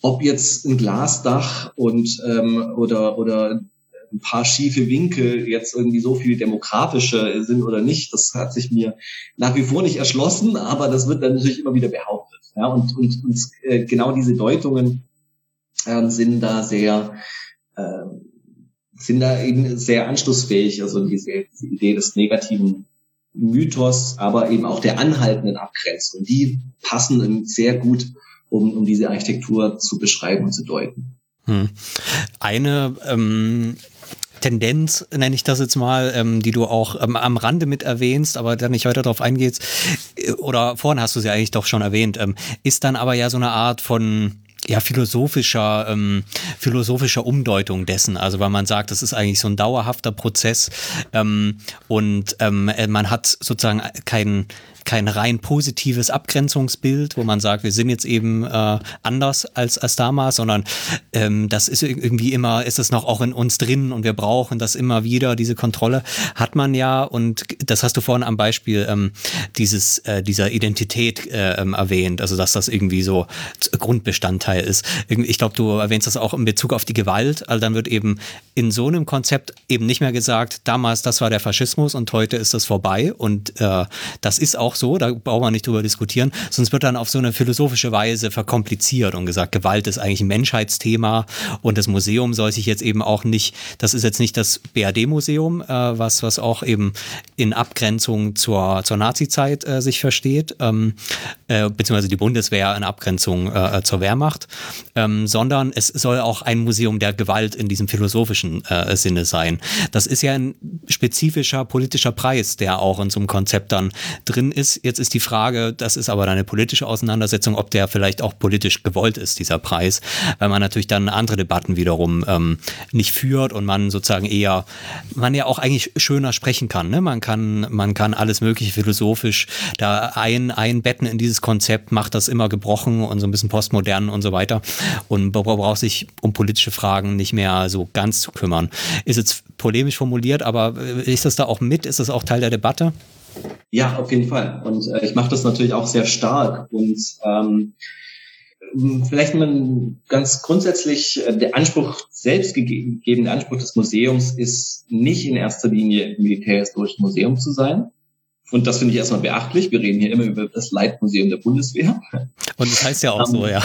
Speaker 1: ob jetzt ein Glasdach und ähm, oder oder ein paar schiefe Winkel jetzt irgendwie so viel demokratischer sind oder nicht, das hat sich mir nach wie vor nicht erschlossen, aber das wird dann natürlich immer wieder behauptet. Ja, und, und, und äh, genau diese Deutungen äh, sind da sehr äh, sind da eben sehr anschlussfähig, also diese, diese Idee des negativen Mythos, aber eben auch der anhaltenden Abgrenzung. Die passen sehr gut, um, um diese Architektur zu beschreiben und zu deuten. Hm.
Speaker 4: Eine ähm Tendenz, nenne ich das jetzt mal, ähm, die du auch ähm, am Rande mit erwähnst, aber da nicht weiter darauf eingehst, äh, oder vorhin hast du sie eigentlich doch schon erwähnt, ähm, ist dann aber ja so eine Art von ja, philosophischer, ähm, philosophischer Umdeutung dessen. Also weil man sagt, das ist eigentlich so ein dauerhafter Prozess ähm, und ähm, man hat sozusagen keinen kein rein positives Abgrenzungsbild, wo man sagt, wir sind jetzt eben äh, anders als, als damals, sondern ähm, das ist irgendwie immer, ist es noch auch in uns drin und wir brauchen das immer wieder, diese Kontrolle hat man ja. Und das hast du vorhin am Beispiel ähm, dieses, äh, dieser Identität äh, ähm, erwähnt, also dass das irgendwie so Grundbestandteil ist. Ich glaube, du erwähnst das auch in Bezug auf die Gewalt, also dann wird eben in so einem Konzept eben nicht mehr gesagt, damals das war der Faschismus und heute ist das vorbei. Und äh, das ist auch auch so, da brauchen wir nicht drüber diskutieren, sonst wird dann auf so eine philosophische Weise verkompliziert und gesagt, Gewalt ist eigentlich ein Menschheitsthema und das Museum soll sich jetzt eben auch nicht, das ist jetzt nicht das BRD-Museum, äh, was, was auch eben in Abgrenzung zur, zur Nazi-Zeit äh, sich versteht, ähm, äh, beziehungsweise die Bundeswehr in Abgrenzung äh, zur Wehrmacht, ähm, sondern es soll auch ein Museum der Gewalt in diesem philosophischen äh, Sinne sein. Das ist ja ein spezifischer politischer Preis, der auch in so einem Konzept dann drin ist. Jetzt ist die Frage, das ist aber eine politische Auseinandersetzung, ob der vielleicht auch politisch gewollt ist, dieser Preis, weil man natürlich dann andere Debatten wiederum ähm, nicht führt und man sozusagen eher, man ja auch eigentlich schöner sprechen kann. Ne? Man kann, man kann alles mögliche philosophisch da ein, einbetten in dieses Konzept, macht das immer gebrochen und so ein bisschen postmodern und so weiter und braucht sich um politische Fragen nicht mehr so ganz zu kümmern. Ist jetzt polemisch formuliert, aber äh, ist das da auch mit? Ist das auch Teil der Debatte?
Speaker 1: Ja, auf jeden Fall. Und äh, ich mache das natürlich auch sehr stark. Und ähm, vielleicht mal ganz grundsätzlich, äh, der Anspruch, selbst gegebene Anspruch des Museums ist nicht in erster Linie militärhistorisch Museum zu sein, und das finde ich erstmal beachtlich. Wir reden hier immer über das Leitmuseum der Bundeswehr.
Speaker 4: Und das heißt ja auch um, so, ja.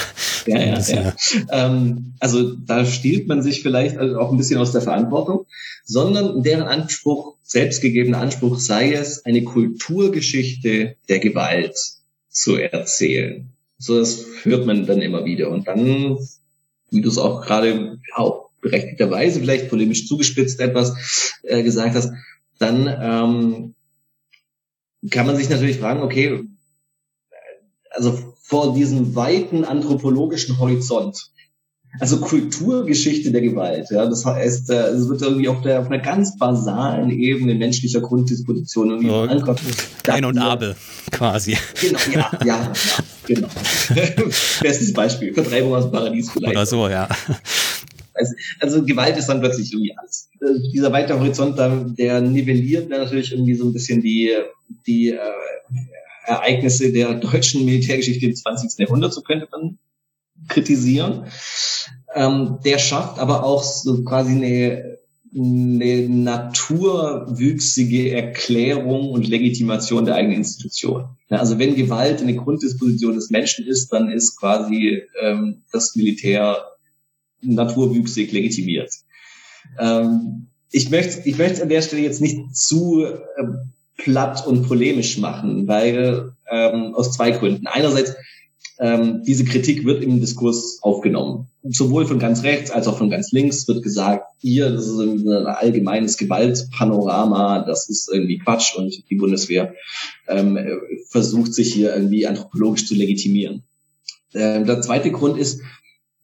Speaker 1: Ja, ja, ja. Ähm, also da stiehlt man sich vielleicht also auch ein bisschen aus der Verantwortung, sondern deren Anspruch, selbstgegebener Anspruch sei es, eine Kulturgeschichte der Gewalt zu erzählen. So das hört man dann immer wieder. Und dann, wie du es auch gerade auch berechtigterweise vielleicht polemisch zugespitzt etwas äh, gesagt hast, dann ähm, kann man sich natürlich fragen, okay, also vor diesem weiten anthropologischen Horizont, also Kulturgeschichte der Gewalt, ja, das heißt, äh, es wird irgendwie auf der auf einer ganz basalen Ebene menschlicher Grunddisposition irgendwie
Speaker 4: so, Kain und Abel quasi.
Speaker 1: Genau, ja, ja, ja genau. Bestes Beispiel, Vertreibung aus dem Paradies
Speaker 4: vielleicht. Oder so, ja.
Speaker 1: Also, also Gewalt ist dann plötzlich irgendwie alles. Also dieser weite Horizont, der nivelliert natürlich irgendwie so ein bisschen die, die äh, Ereignisse der deutschen Militärgeschichte im 20. Jahrhundert, so könnte man kritisieren. Ähm, der schafft aber auch so quasi eine, eine naturwüchsige Erklärung und Legitimation der eigenen Institution. Also wenn Gewalt eine Grunddisposition des Menschen ist, dann ist quasi ähm, das Militär naturwüchsig legitimiert. Ähm, ich möchte ich möchte an der Stelle jetzt nicht zu äh, platt und polemisch machen, weil ähm, aus zwei Gründen. Einerseits ähm, diese Kritik wird im Diskurs aufgenommen. Sowohl von ganz rechts als auch von ganz links wird gesagt, hier, das ist ein allgemeines Gewaltpanorama, das ist irgendwie Quatsch und die Bundeswehr ähm, versucht sich hier irgendwie anthropologisch zu legitimieren. Ähm, der zweite Grund ist,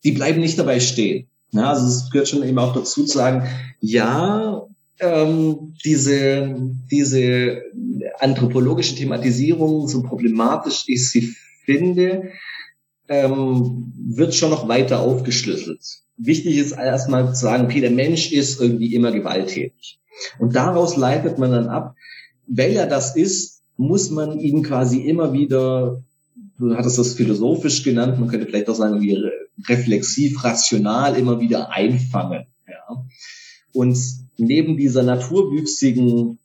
Speaker 1: die bleiben nicht dabei stehen. Ja, also es gehört schon eben auch dazu zu sagen, ja, ähm, diese, diese anthropologische Thematisierung, so problematisch ich sie finde, ähm, wird schon noch weiter aufgeschlüsselt. Wichtig ist erstmal zu sagen, okay, der Mensch ist irgendwie immer gewalttätig. Und daraus leitet man dann ab, weil er das ist, muss man ihn quasi immer wieder, du hattest das philosophisch genannt, man könnte vielleicht auch sagen, wie reflexiv, rational immer wieder einfangen. Ja. Und neben dieser naturwüchsigen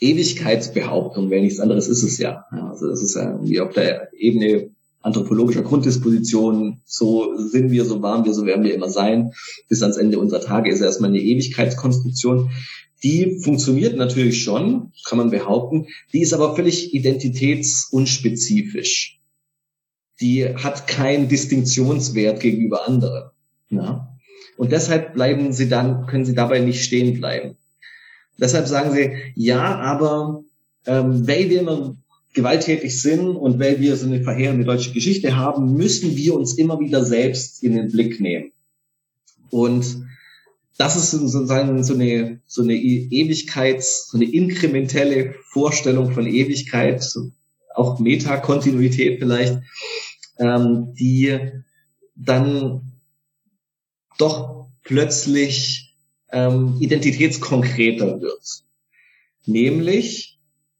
Speaker 1: Ewigkeitsbehauptung, wenn nichts anderes ist es ja. Also das ist ja irgendwie auf der Ebene anthropologischer Grunddisposition, so sind wir, so waren wir, so werden wir immer sein, bis ans Ende unserer Tage ist erstmal eine Ewigkeitskonstruktion. Die funktioniert natürlich schon, kann man behaupten, die ist aber völlig identitätsunspezifisch die hat keinen Distinktionswert gegenüber anderen. Ja? Und deshalb bleiben sie dann, können sie dabei nicht stehen bleiben. Deshalb sagen sie, ja, aber ähm, weil wir immer gewalttätig sind und weil wir so eine verheerende deutsche Geschichte haben, müssen wir uns immer wieder selbst in den Blick nehmen. Und das ist sozusagen so eine, so eine Ewigkeits, so eine inkrementelle Vorstellung von Ewigkeit, auch Metakontinuität vielleicht, ähm, die dann doch plötzlich ähm, identitätskonkreter wird. Nämlich,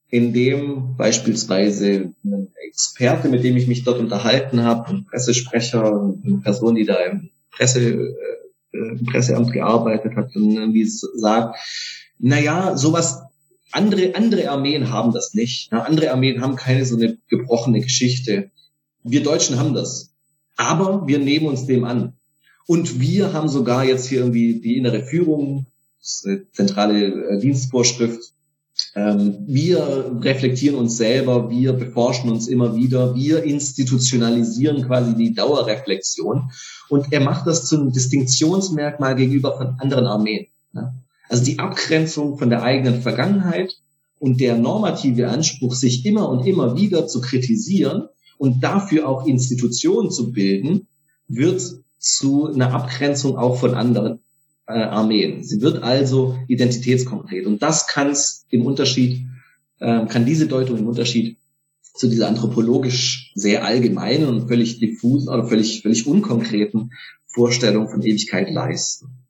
Speaker 1: indem beispielsweise ein Experte, mit dem ich mich dort unterhalten habe, ein Pressesprecher, eine Person, die da im, Presse, äh, im Presseamt gearbeitet hat, dann irgendwie sagt, na ja, sowas andere, andere Armeen haben das nicht. Ja, andere Armeen haben keine so eine gebrochene Geschichte. Wir Deutschen haben das. Aber wir nehmen uns dem an. Und wir haben sogar jetzt hier irgendwie die innere Führung, zentrale äh, Dienstvorschrift. Ähm, wir reflektieren uns selber, wir beforschen uns immer wieder, wir institutionalisieren quasi die Dauerreflexion. Und er macht das zum Distinktionsmerkmal gegenüber von anderen Armeen. Ne? Also die Abgrenzung von der eigenen Vergangenheit und der normative Anspruch, sich immer und immer wieder zu kritisieren und dafür auch Institutionen zu bilden, wird zu einer Abgrenzung auch von anderen äh, Armeen. Sie wird also identitätskonkret. Und das kann es im Unterschied, äh, kann diese Deutung im Unterschied zu dieser anthropologisch sehr allgemeinen und völlig diffusen oder völlig, völlig unkonkreten Vorstellung von Ewigkeit leisten.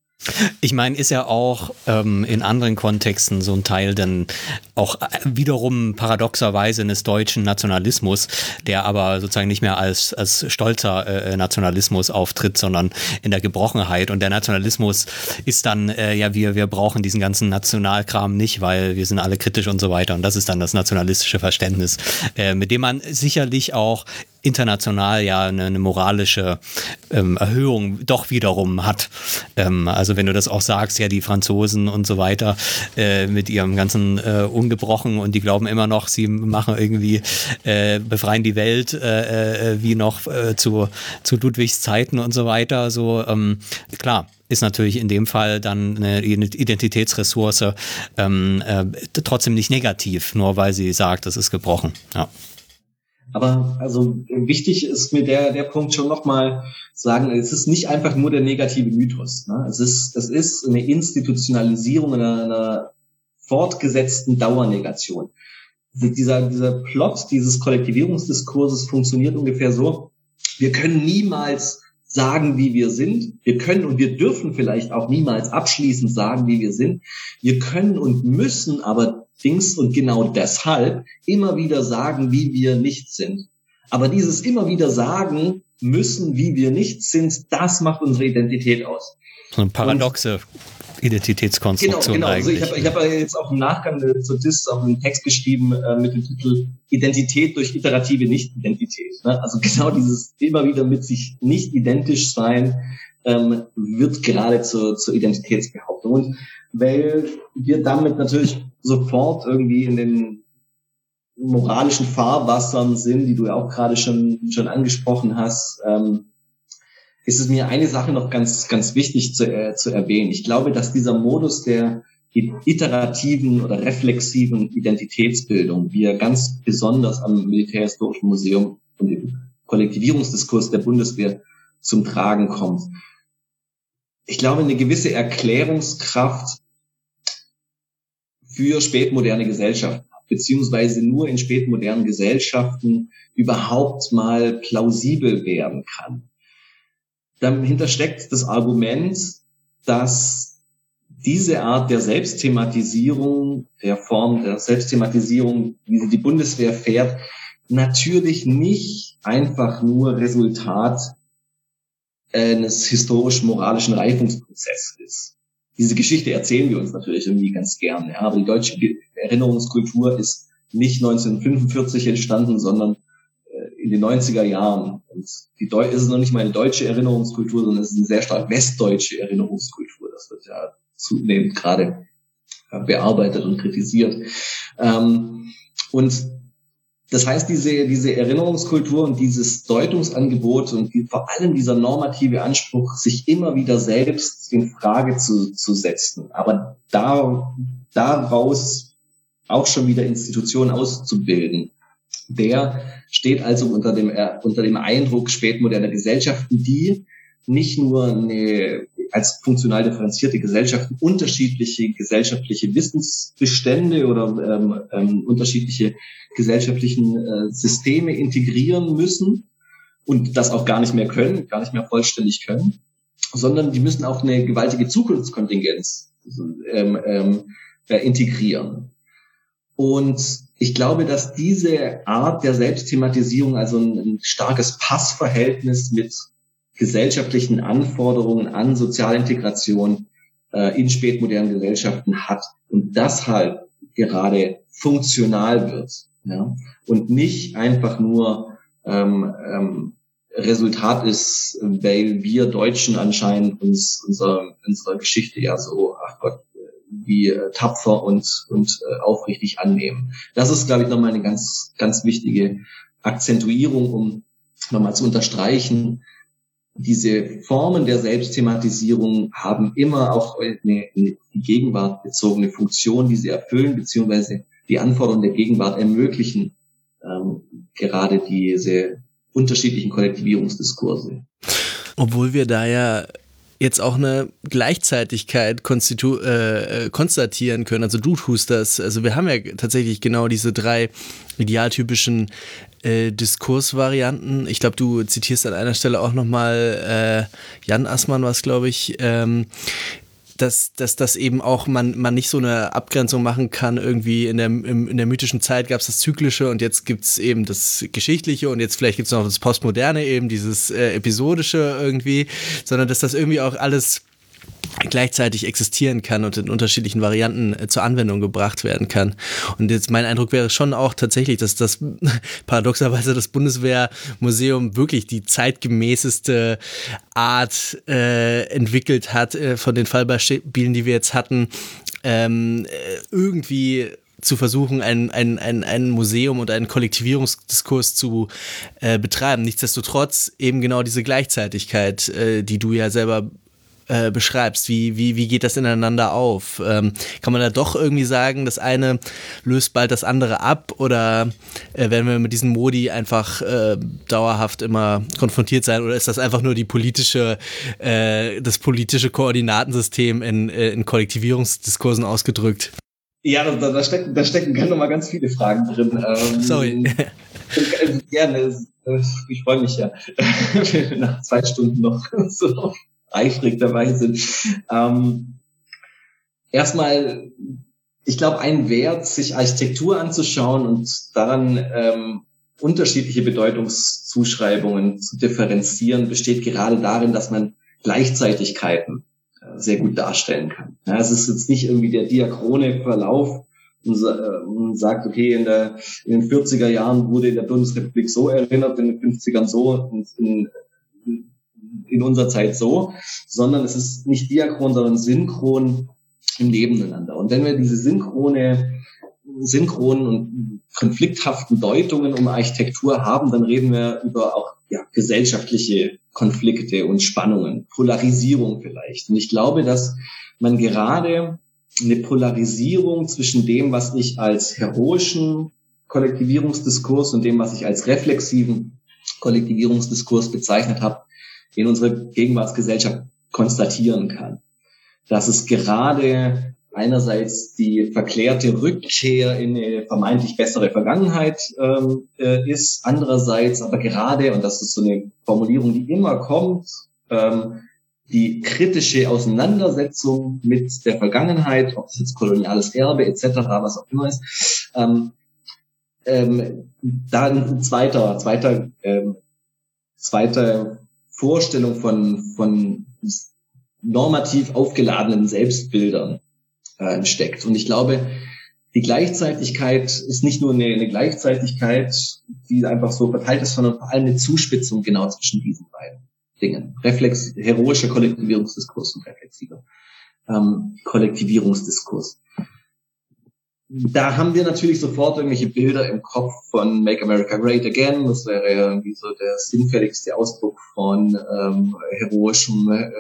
Speaker 4: Ich meine, ist ja auch ähm, in anderen Kontexten so ein Teil denn auch äh, wiederum paradoxerweise eines deutschen Nationalismus, der aber sozusagen nicht mehr als, als stolzer äh, Nationalismus auftritt, sondern in der Gebrochenheit. Und der Nationalismus ist dann, äh, ja, wir, wir brauchen diesen ganzen Nationalkram nicht, weil wir sind alle kritisch und so weiter. Und das ist dann das nationalistische Verständnis, äh, mit dem man sicherlich auch international ja eine, eine moralische ähm, Erhöhung doch wiederum hat. Ähm, also wenn du das auch sagst, ja, die Franzosen und so weiter äh, mit ihrem ganzen äh, ungebrochen und die glauben immer noch, sie machen irgendwie, äh, befreien die Welt äh, äh, wie noch äh, zu, zu Ludwigs Zeiten und so weiter. So, ähm, klar, ist natürlich in dem Fall dann eine Identitätsressource ähm, äh, trotzdem nicht negativ, nur weil sie sagt, das ist gebrochen. Ja.
Speaker 1: Aber also wichtig ist mir der, der Punkt schon nochmal sagen, es ist nicht einfach nur der negative Mythos. Ne? Es, ist, es ist eine Institutionalisierung einer, einer fortgesetzten Dauernegation. Dieser, dieser Plot dieses Kollektivierungsdiskurses funktioniert ungefähr so, wir können niemals sagen, wie wir sind. Wir können und wir dürfen vielleicht auch niemals abschließend sagen, wie wir sind. Wir können und müssen aber Dings und genau deshalb immer wieder sagen, wie wir nicht sind. Aber dieses immer wieder sagen müssen, wie wir nicht sind, das macht unsere Identität aus.
Speaker 4: So eine paradoxe Identitätskonstruktion genau, genau.
Speaker 1: eigentlich. Also ich habe hab jetzt auch im Nachgang zu DIS auch einen Text geschrieben äh, mit dem Titel Identität durch iterative Nicht-Identität. Ne? Also genau dieses immer wieder mit sich nicht identisch sein ähm, wird gerade zur, zur Identitätsbehauptung. Und weil wir damit natürlich sofort irgendwie in den moralischen Fahrwassern sind, die du ja auch gerade schon, schon angesprochen hast, ähm, ist es mir eine Sache noch ganz, ganz wichtig zu, äh, zu erwähnen. Ich glaube, dass dieser Modus der iterativen oder reflexiven Identitätsbildung, wie er ganz besonders am Militärhistorischen Museum und im Kollektivierungsdiskurs der Bundeswehr zum Tragen kommt. Ich glaube, eine gewisse Erklärungskraft für spätmoderne Gesellschaften, beziehungsweise nur in spätmodernen Gesellschaften überhaupt mal plausibel werden kann. Dahinter steckt das Argument, dass diese Art der Selbstthematisierung, der Form der Selbstthematisierung, wie sie die Bundeswehr fährt, natürlich nicht einfach nur Resultat eines historisch-moralischen Reifungsprozesses ist. Diese Geschichte erzählen wir uns natürlich irgendwie ganz gern, ja, aber die deutsche Erinnerungskultur ist nicht 1945 entstanden, sondern in den 90er Jahren. Und die Deu ist noch nicht mal eine deutsche Erinnerungskultur, sondern es ist eine sehr stark westdeutsche Erinnerungskultur. Das wird ja zunehmend gerade bearbeitet und kritisiert. Ähm, und das heißt, diese, diese Erinnerungskultur und dieses Deutungsangebot und vor allem dieser normative Anspruch, sich immer wieder selbst in Frage zu, zu setzen, aber da, daraus auch schon wieder Institutionen auszubilden, der steht also unter dem, äh, unter dem Eindruck spätmoderner Gesellschaften, die nicht nur eine, als funktional differenzierte Gesellschaften unterschiedliche gesellschaftliche Wissensbestände oder ähm, ähm, unterschiedliche gesellschaftlichen äh, Systeme integrieren müssen und das auch gar nicht mehr können, gar nicht mehr vollständig können, sondern die müssen auch eine gewaltige Zukunftskontingenz ähm, ähm, äh, integrieren. Und ich glaube, dass diese Art der Selbstthematisierung, also ein, ein starkes Passverhältnis mit gesellschaftlichen Anforderungen an Sozialintegration äh, in spätmodernen Gesellschaften hat und deshalb gerade funktional wird. Ja? Und nicht einfach nur ähm, ähm, Resultat ist, weil wir Deutschen anscheinend uns unser, unsere Geschichte ja so, ach Gott, wie äh, tapfer und, und äh, aufrichtig annehmen. Das ist, glaube ich, nochmal eine ganz, ganz wichtige Akzentuierung, um nochmal zu unterstreichen, diese Formen der Selbstthematisierung haben immer auch eine, eine Gegenwart bezogene Funktion, die sie erfüllen, beziehungsweise die Anforderungen der Gegenwart ermöglichen ähm, gerade diese unterschiedlichen Kollektivierungsdiskurse.
Speaker 2: Obwohl wir da ja jetzt auch eine Gleichzeitigkeit konstitu äh, äh, konstatieren können. Also du tust das. Also wir haben ja tatsächlich genau diese drei idealtypischen äh, Diskursvarianten. Ich glaube, du zitierst an einer Stelle auch nochmal äh, Jan Assmann, was glaube ich, ähm, dass, dass das eben auch man, man nicht so eine Abgrenzung machen kann. Irgendwie in der, im, in der mythischen Zeit gab es das Zyklische und jetzt gibt es eben das Geschichtliche und jetzt vielleicht gibt es noch das Postmoderne, eben dieses äh, Episodische irgendwie, sondern dass das irgendwie auch alles gleichzeitig existieren kann und in unterschiedlichen Varianten äh, zur Anwendung gebracht werden kann. Und jetzt mein Eindruck wäre schon auch tatsächlich, dass das paradoxerweise das Bundeswehrmuseum wirklich die zeitgemäßeste Art äh, entwickelt hat äh, von den Fallbeispielen, die wir jetzt hatten, ähm, äh, irgendwie zu versuchen, ein, ein, ein, ein Museum und einen Kollektivierungsdiskurs zu äh, betreiben. Nichtsdestotrotz eben genau diese Gleichzeitigkeit, äh, die du ja selber äh, beschreibst. Wie, wie, wie geht das ineinander auf? Ähm, kann man da doch irgendwie sagen, das eine löst bald das andere ab oder äh, werden wir mit diesen Modi einfach äh, dauerhaft immer konfrontiert sein oder ist das einfach nur die politische, äh, das politische Koordinatensystem in, äh, in Kollektivierungsdiskursen ausgedrückt?
Speaker 1: Ja, da, da, stecken, da stecken ganz nochmal ganz viele Fragen drin.
Speaker 2: Ähm, Sorry.
Speaker 1: Gerne, ich freue mich ja, nach zwei Stunden noch so eifrig dabei sind. Ähm, erstmal, ich glaube, ein Wert, sich Architektur anzuschauen und daran ähm, unterschiedliche Bedeutungszuschreibungen zu differenzieren, besteht gerade darin, dass man Gleichzeitigkeiten äh, sehr gut darstellen kann. Ja, es ist jetzt nicht irgendwie der diachrone Verlauf und, äh, und sagt, okay, in, der, in den 40er Jahren wurde in der Bundesrepublik so erinnert, in den 50ern so, und in in unserer Zeit so, sondern es ist nicht diachron, sondern synchron im Nebeneinander. Und wenn wir diese synchrone, synchronen und konflikthaften Deutungen um Architektur haben, dann reden wir über auch ja, gesellschaftliche Konflikte und Spannungen, Polarisierung vielleicht. Und ich glaube, dass man gerade eine Polarisierung zwischen dem, was ich als heroischen Kollektivierungsdiskurs und dem, was ich als reflexiven Kollektivierungsdiskurs bezeichnet habe, in unserer Gegenwartsgesellschaft konstatieren kann. Dass es gerade einerseits die verklärte Rückkehr in eine vermeintlich bessere Vergangenheit ähm, äh, ist, andererseits aber gerade, und das ist so eine Formulierung, die immer kommt, ähm, die kritische Auseinandersetzung mit der Vergangenheit, ob es jetzt koloniales Erbe etc., was auch immer ist, ähm, ähm, da ein zweiter, zweiter, ähm, zweiter Vorstellung von, von normativ aufgeladenen Selbstbildern äh, steckt. Und ich glaube, die Gleichzeitigkeit ist nicht nur eine, eine Gleichzeitigkeit, die einfach so verteilt ist, sondern vor allem eine Zuspitzung genau zwischen diesen beiden Dingen. Reflex, heroischer Kollektivierungsdiskurs und reflexiver ähm, Kollektivierungsdiskurs da haben wir natürlich sofort irgendwelche Bilder im Kopf von Make America Great Again. Das wäre ja irgendwie so der sinnfälligste Ausdruck von ähm, heroischem äh,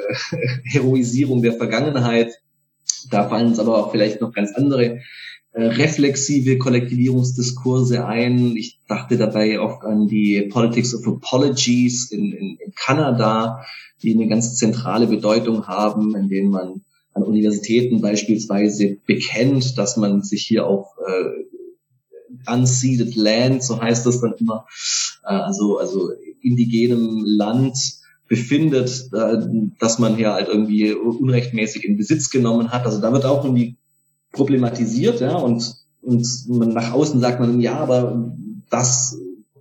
Speaker 1: Heroisierung der Vergangenheit. Da fallen uns aber auch vielleicht noch ganz andere äh, reflexive Kollektivierungsdiskurse ein. Ich dachte dabei oft an die Politics of Apologies in, in, in Kanada, die eine ganz zentrale Bedeutung haben, in denen man an Universitäten beispielsweise bekennt, dass man sich hier auf äh, unceded land, so heißt das dann immer, äh, also, also indigenem Land befindet, äh, dass man hier halt irgendwie unrechtmäßig in Besitz genommen hat. Also da wird auch irgendwie problematisiert, ja, und, und man nach außen sagt man, ja, aber das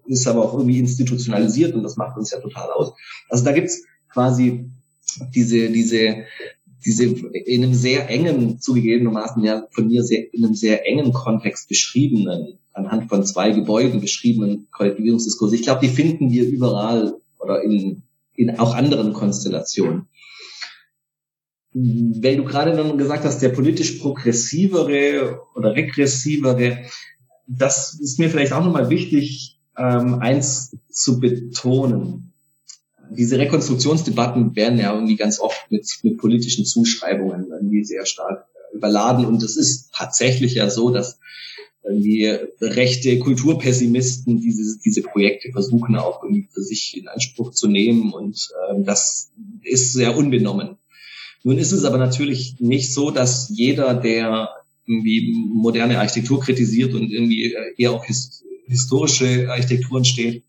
Speaker 1: ist aber auch irgendwie institutionalisiert und das macht uns ja total aus. Also da gibt's quasi diese, diese diese in einem sehr engen, zugegebenermaßen ja von mir sehr, in einem sehr engen Kontext beschriebenen, anhand von zwei Gebäuden beschriebenen Kollektivierungsdiskurse, ich glaube, die finden wir überall oder in, in auch anderen Konstellationen. Wenn du gerade dann gesagt hast, der politisch progressivere oder regressivere, das ist mir vielleicht auch nochmal wichtig, ähm, eins zu betonen diese Rekonstruktionsdebatten werden ja irgendwie ganz oft mit, mit politischen Zuschreibungen irgendwie sehr stark überladen. Und es ist tatsächlich ja so, dass irgendwie rechte Kulturpessimisten diese, diese Projekte versuchen auch irgendwie für sich in Anspruch zu nehmen. Und ähm, das ist sehr unbenommen. Nun ist es aber natürlich nicht so, dass jeder, der irgendwie moderne Architektur kritisiert und irgendwie eher auf his historische Architekturen steht,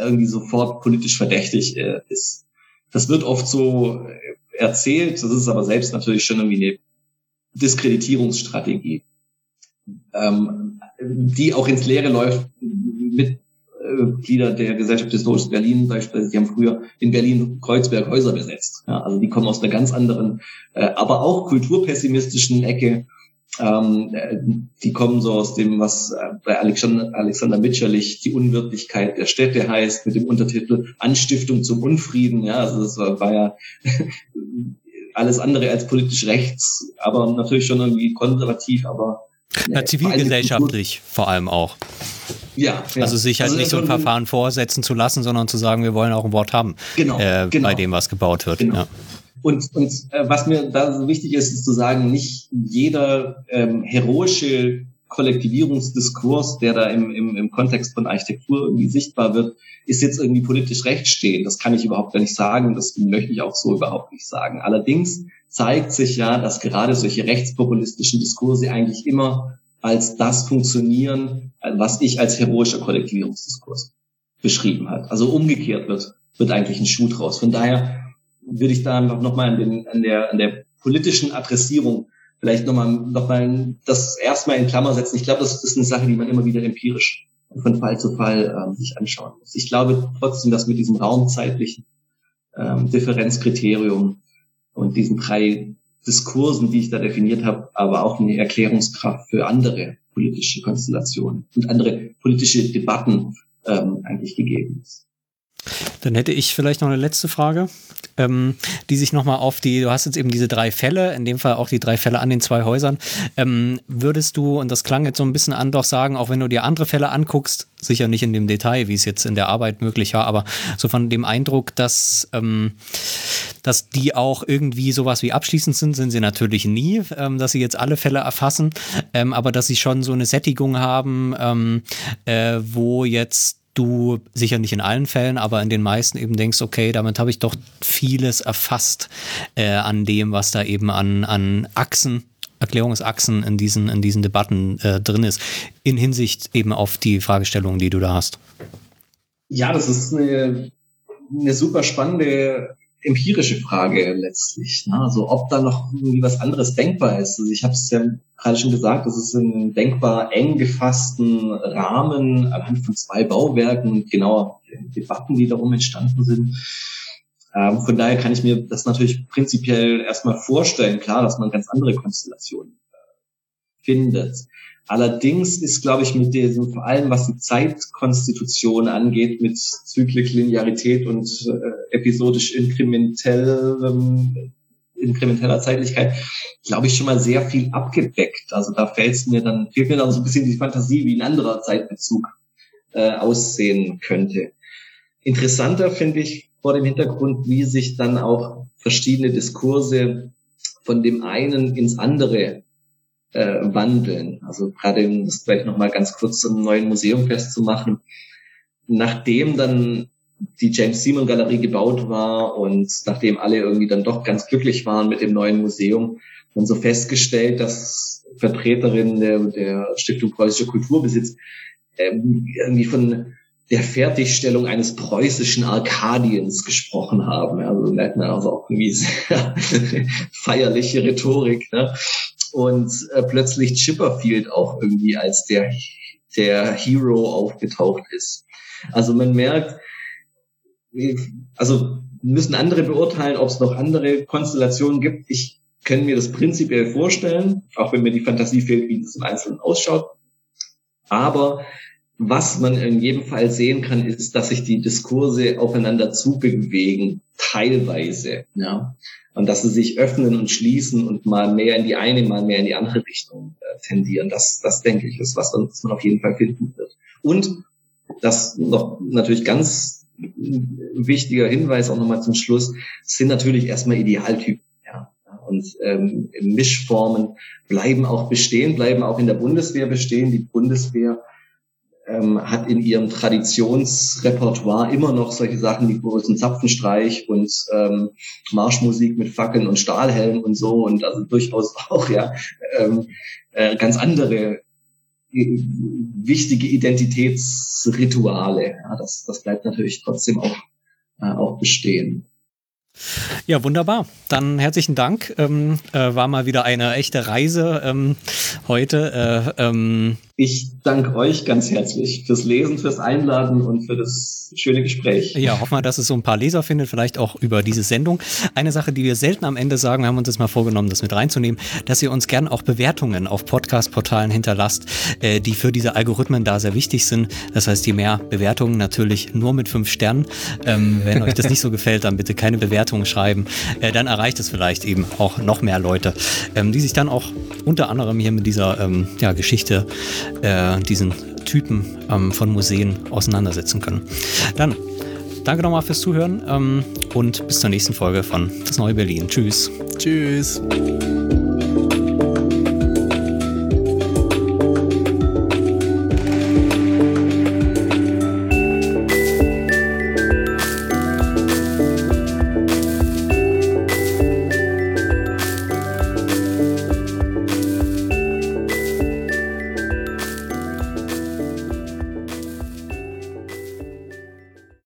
Speaker 1: irgendwie sofort politisch verdächtig äh, ist. Das wird oft so äh, erzählt, das ist aber selbst natürlich schon irgendwie eine Diskreditierungsstrategie, ähm, die auch ins Leere läuft mit äh, der Gesellschaft Historisches Berlin beispielsweise, die haben früher in Berlin Kreuzberg Häuser besetzt. Ja, also die kommen aus einer ganz anderen, äh, aber auch kulturpessimistischen Ecke ähm, äh, die kommen so aus dem, was äh, bei Alexander, Alexander Mitscherlich die Unwirtlichkeit der Städte heißt, mit dem Untertitel Anstiftung zum Unfrieden. Ja, also das war, war ja alles andere als politisch rechts, aber natürlich schon irgendwie konservativ, aber
Speaker 4: ja, zivilgesellschaftlich vor allem auch. Ja, ja. Also sich halt also nicht so ein Verfahren vorsetzen zu lassen, sondern zu sagen, wir wollen auch ein Wort haben genau, äh, genau. bei dem, was gebaut wird. Genau. Ja.
Speaker 1: Und, und äh, was mir da so wichtig ist, ist zu sagen, nicht jeder ähm, heroische Kollektivierungsdiskurs, der da im, im, im Kontext von Architektur irgendwie sichtbar wird, ist jetzt irgendwie politisch rechtstehend. Das kann ich überhaupt gar nicht sagen. Das möchte ich auch so überhaupt nicht sagen. Allerdings zeigt sich ja, dass gerade solche rechtspopulistischen Diskurse eigentlich immer als das funktionieren, was ich als heroischer Kollektivierungsdiskurs beschrieben hat. Also umgekehrt wird, wird eigentlich ein Schuh draus. Von daher würde ich da einfach nochmal an, an, der, an der politischen Adressierung vielleicht nochmal noch mal das erstmal in Klammer setzen. Ich glaube, das ist eine Sache, die man immer wieder empirisch von Fall zu Fall ähm, sich anschauen muss. Ich glaube trotzdem, dass mit diesem raumzeitlichen ähm, Differenzkriterium und diesen drei Diskursen, die ich da definiert habe, aber auch eine Erklärungskraft für andere politische Konstellationen und andere politische Debatten ähm, eigentlich gegeben ist.
Speaker 4: Dann hätte ich vielleicht noch eine letzte Frage, ähm, die sich nochmal auf die, du hast jetzt eben diese drei Fälle, in dem Fall auch die drei Fälle an den zwei Häusern. Ähm, würdest du, und das klang jetzt so ein bisschen an, doch sagen, auch wenn du dir andere Fälle anguckst, sicher nicht in dem Detail, wie es jetzt in der Arbeit möglich war, aber so von dem Eindruck, dass, ähm, dass die auch irgendwie sowas wie abschließend sind, sind sie natürlich nie, ähm, dass sie jetzt alle Fälle erfassen, ähm, aber dass sie schon so eine Sättigung haben, ähm, äh, wo jetzt du sicher nicht in allen Fällen, aber in den meisten eben denkst, okay, damit habe ich doch vieles erfasst äh, an dem, was da eben an, an Achsen Erklärungsachsen in diesen, in diesen Debatten äh, drin ist, in Hinsicht eben auf die Fragestellungen, die du da hast.
Speaker 1: Ja, das ist eine, eine super spannende empirische Frage letztlich. Ne? Also ob da noch irgendwie was anderes denkbar ist. Also ich habe es ja gerade schon gesagt, das ist ein denkbar eng gefassten Rahmen anhand von zwei Bauwerken und genauer Debatten, die darum entstanden sind. Ähm, von daher kann ich mir das natürlich prinzipiell erstmal vorstellen. Klar, dass man ganz andere Konstellationen äh, findet. Allerdings ist, glaube ich, mit diesem, vor allem was die Zeitkonstitution angeht, mit Zyklik-Linearität und äh, episodisch inkrementell, ähm, inkrementeller Zeitlichkeit, glaube ich, schon mal sehr viel abgedeckt. Also da fällt mir dann, fehlt mir dann so ein bisschen die Fantasie, wie ein anderer Zeitbezug äh, aussehen könnte. Interessanter finde ich vor dem Hintergrund, wie sich dann auch verschiedene Diskurse von dem einen ins andere äh, wandeln. Also gerade um das vielleicht nochmal ganz kurz zum neuen Museum festzumachen. Nachdem dann die James Simon Galerie gebaut war und nachdem alle irgendwie dann doch ganz glücklich waren mit dem neuen Museum, dann so festgestellt, dass Vertreterinnen der, der Stiftung Preußischer Kulturbesitz äh, irgendwie von der Fertigstellung eines preußischen Arkadiens gesprochen haben. Also merkt man also auch irgendwie sehr feierliche Rhetorik. Ne? Und äh, plötzlich Chipperfield auch irgendwie als der, der Hero aufgetaucht ist. Also man merkt, also müssen andere beurteilen, ob es noch andere Konstellationen gibt. Ich können mir das prinzipiell vorstellen, auch wenn mir die Fantasie fehlt, wie das im Einzelnen ausschaut. Aber was man in jedem Fall sehen kann, ist, dass sich die Diskurse aufeinander zubewegen, teilweise, ja. Und dass sie sich öffnen und schließen und mal mehr in die eine, mal mehr in die andere Richtung äh, tendieren. Das, das denke ich, ist was, was man auf jeden Fall finden wird. Und das noch natürlich ganz wichtiger Hinweis auch nochmal zum Schluss, sind natürlich erstmal Idealtypen. Ja. Und ähm, Mischformen bleiben auch bestehen, bleiben auch in der Bundeswehr bestehen. Die Bundeswehr ähm, hat in ihrem Traditionsrepertoire immer noch solche Sachen wie großen Zapfenstreich und ähm, Marschmusik mit Fackeln und Stahlhelm und so und also durchaus auch ja ähm, äh, ganz andere äh, wichtige Identitätsrituale. Ja, das, das bleibt natürlich trotzdem auch, äh, auch bestehen.
Speaker 4: Ja, wunderbar. Dann herzlichen Dank. Ähm, äh, war mal wieder eine echte Reise ähm, heute. Äh, ähm
Speaker 1: ich danke euch ganz herzlich fürs Lesen, fürs Einladen und für das schöne Gespräch.
Speaker 4: Ja, hoffen wir, dass es so ein paar Leser findet, vielleicht auch über diese Sendung. Eine Sache, die wir selten am Ende sagen, wir haben uns jetzt mal vorgenommen, das mit reinzunehmen, dass ihr uns gern auch Bewertungen auf Podcast-Portalen hinterlasst, äh, die für diese Algorithmen da sehr wichtig sind. Das heißt, je mehr Bewertungen natürlich nur mit fünf Sternen. Ähm, wenn euch das nicht so gefällt, dann bitte keine Bewertungen schreiben. Äh, dann erreicht es vielleicht eben auch noch mehr Leute, ähm, die sich dann auch unter anderem hier mit dieser ähm, ja, Geschichte äh, diesen Typen ähm, von Museen auseinandersetzen können. Dann danke nochmal fürs Zuhören ähm, und bis zur nächsten Folge von Das Neue Berlin. Tschüss.
Speaker 2: Tschüss.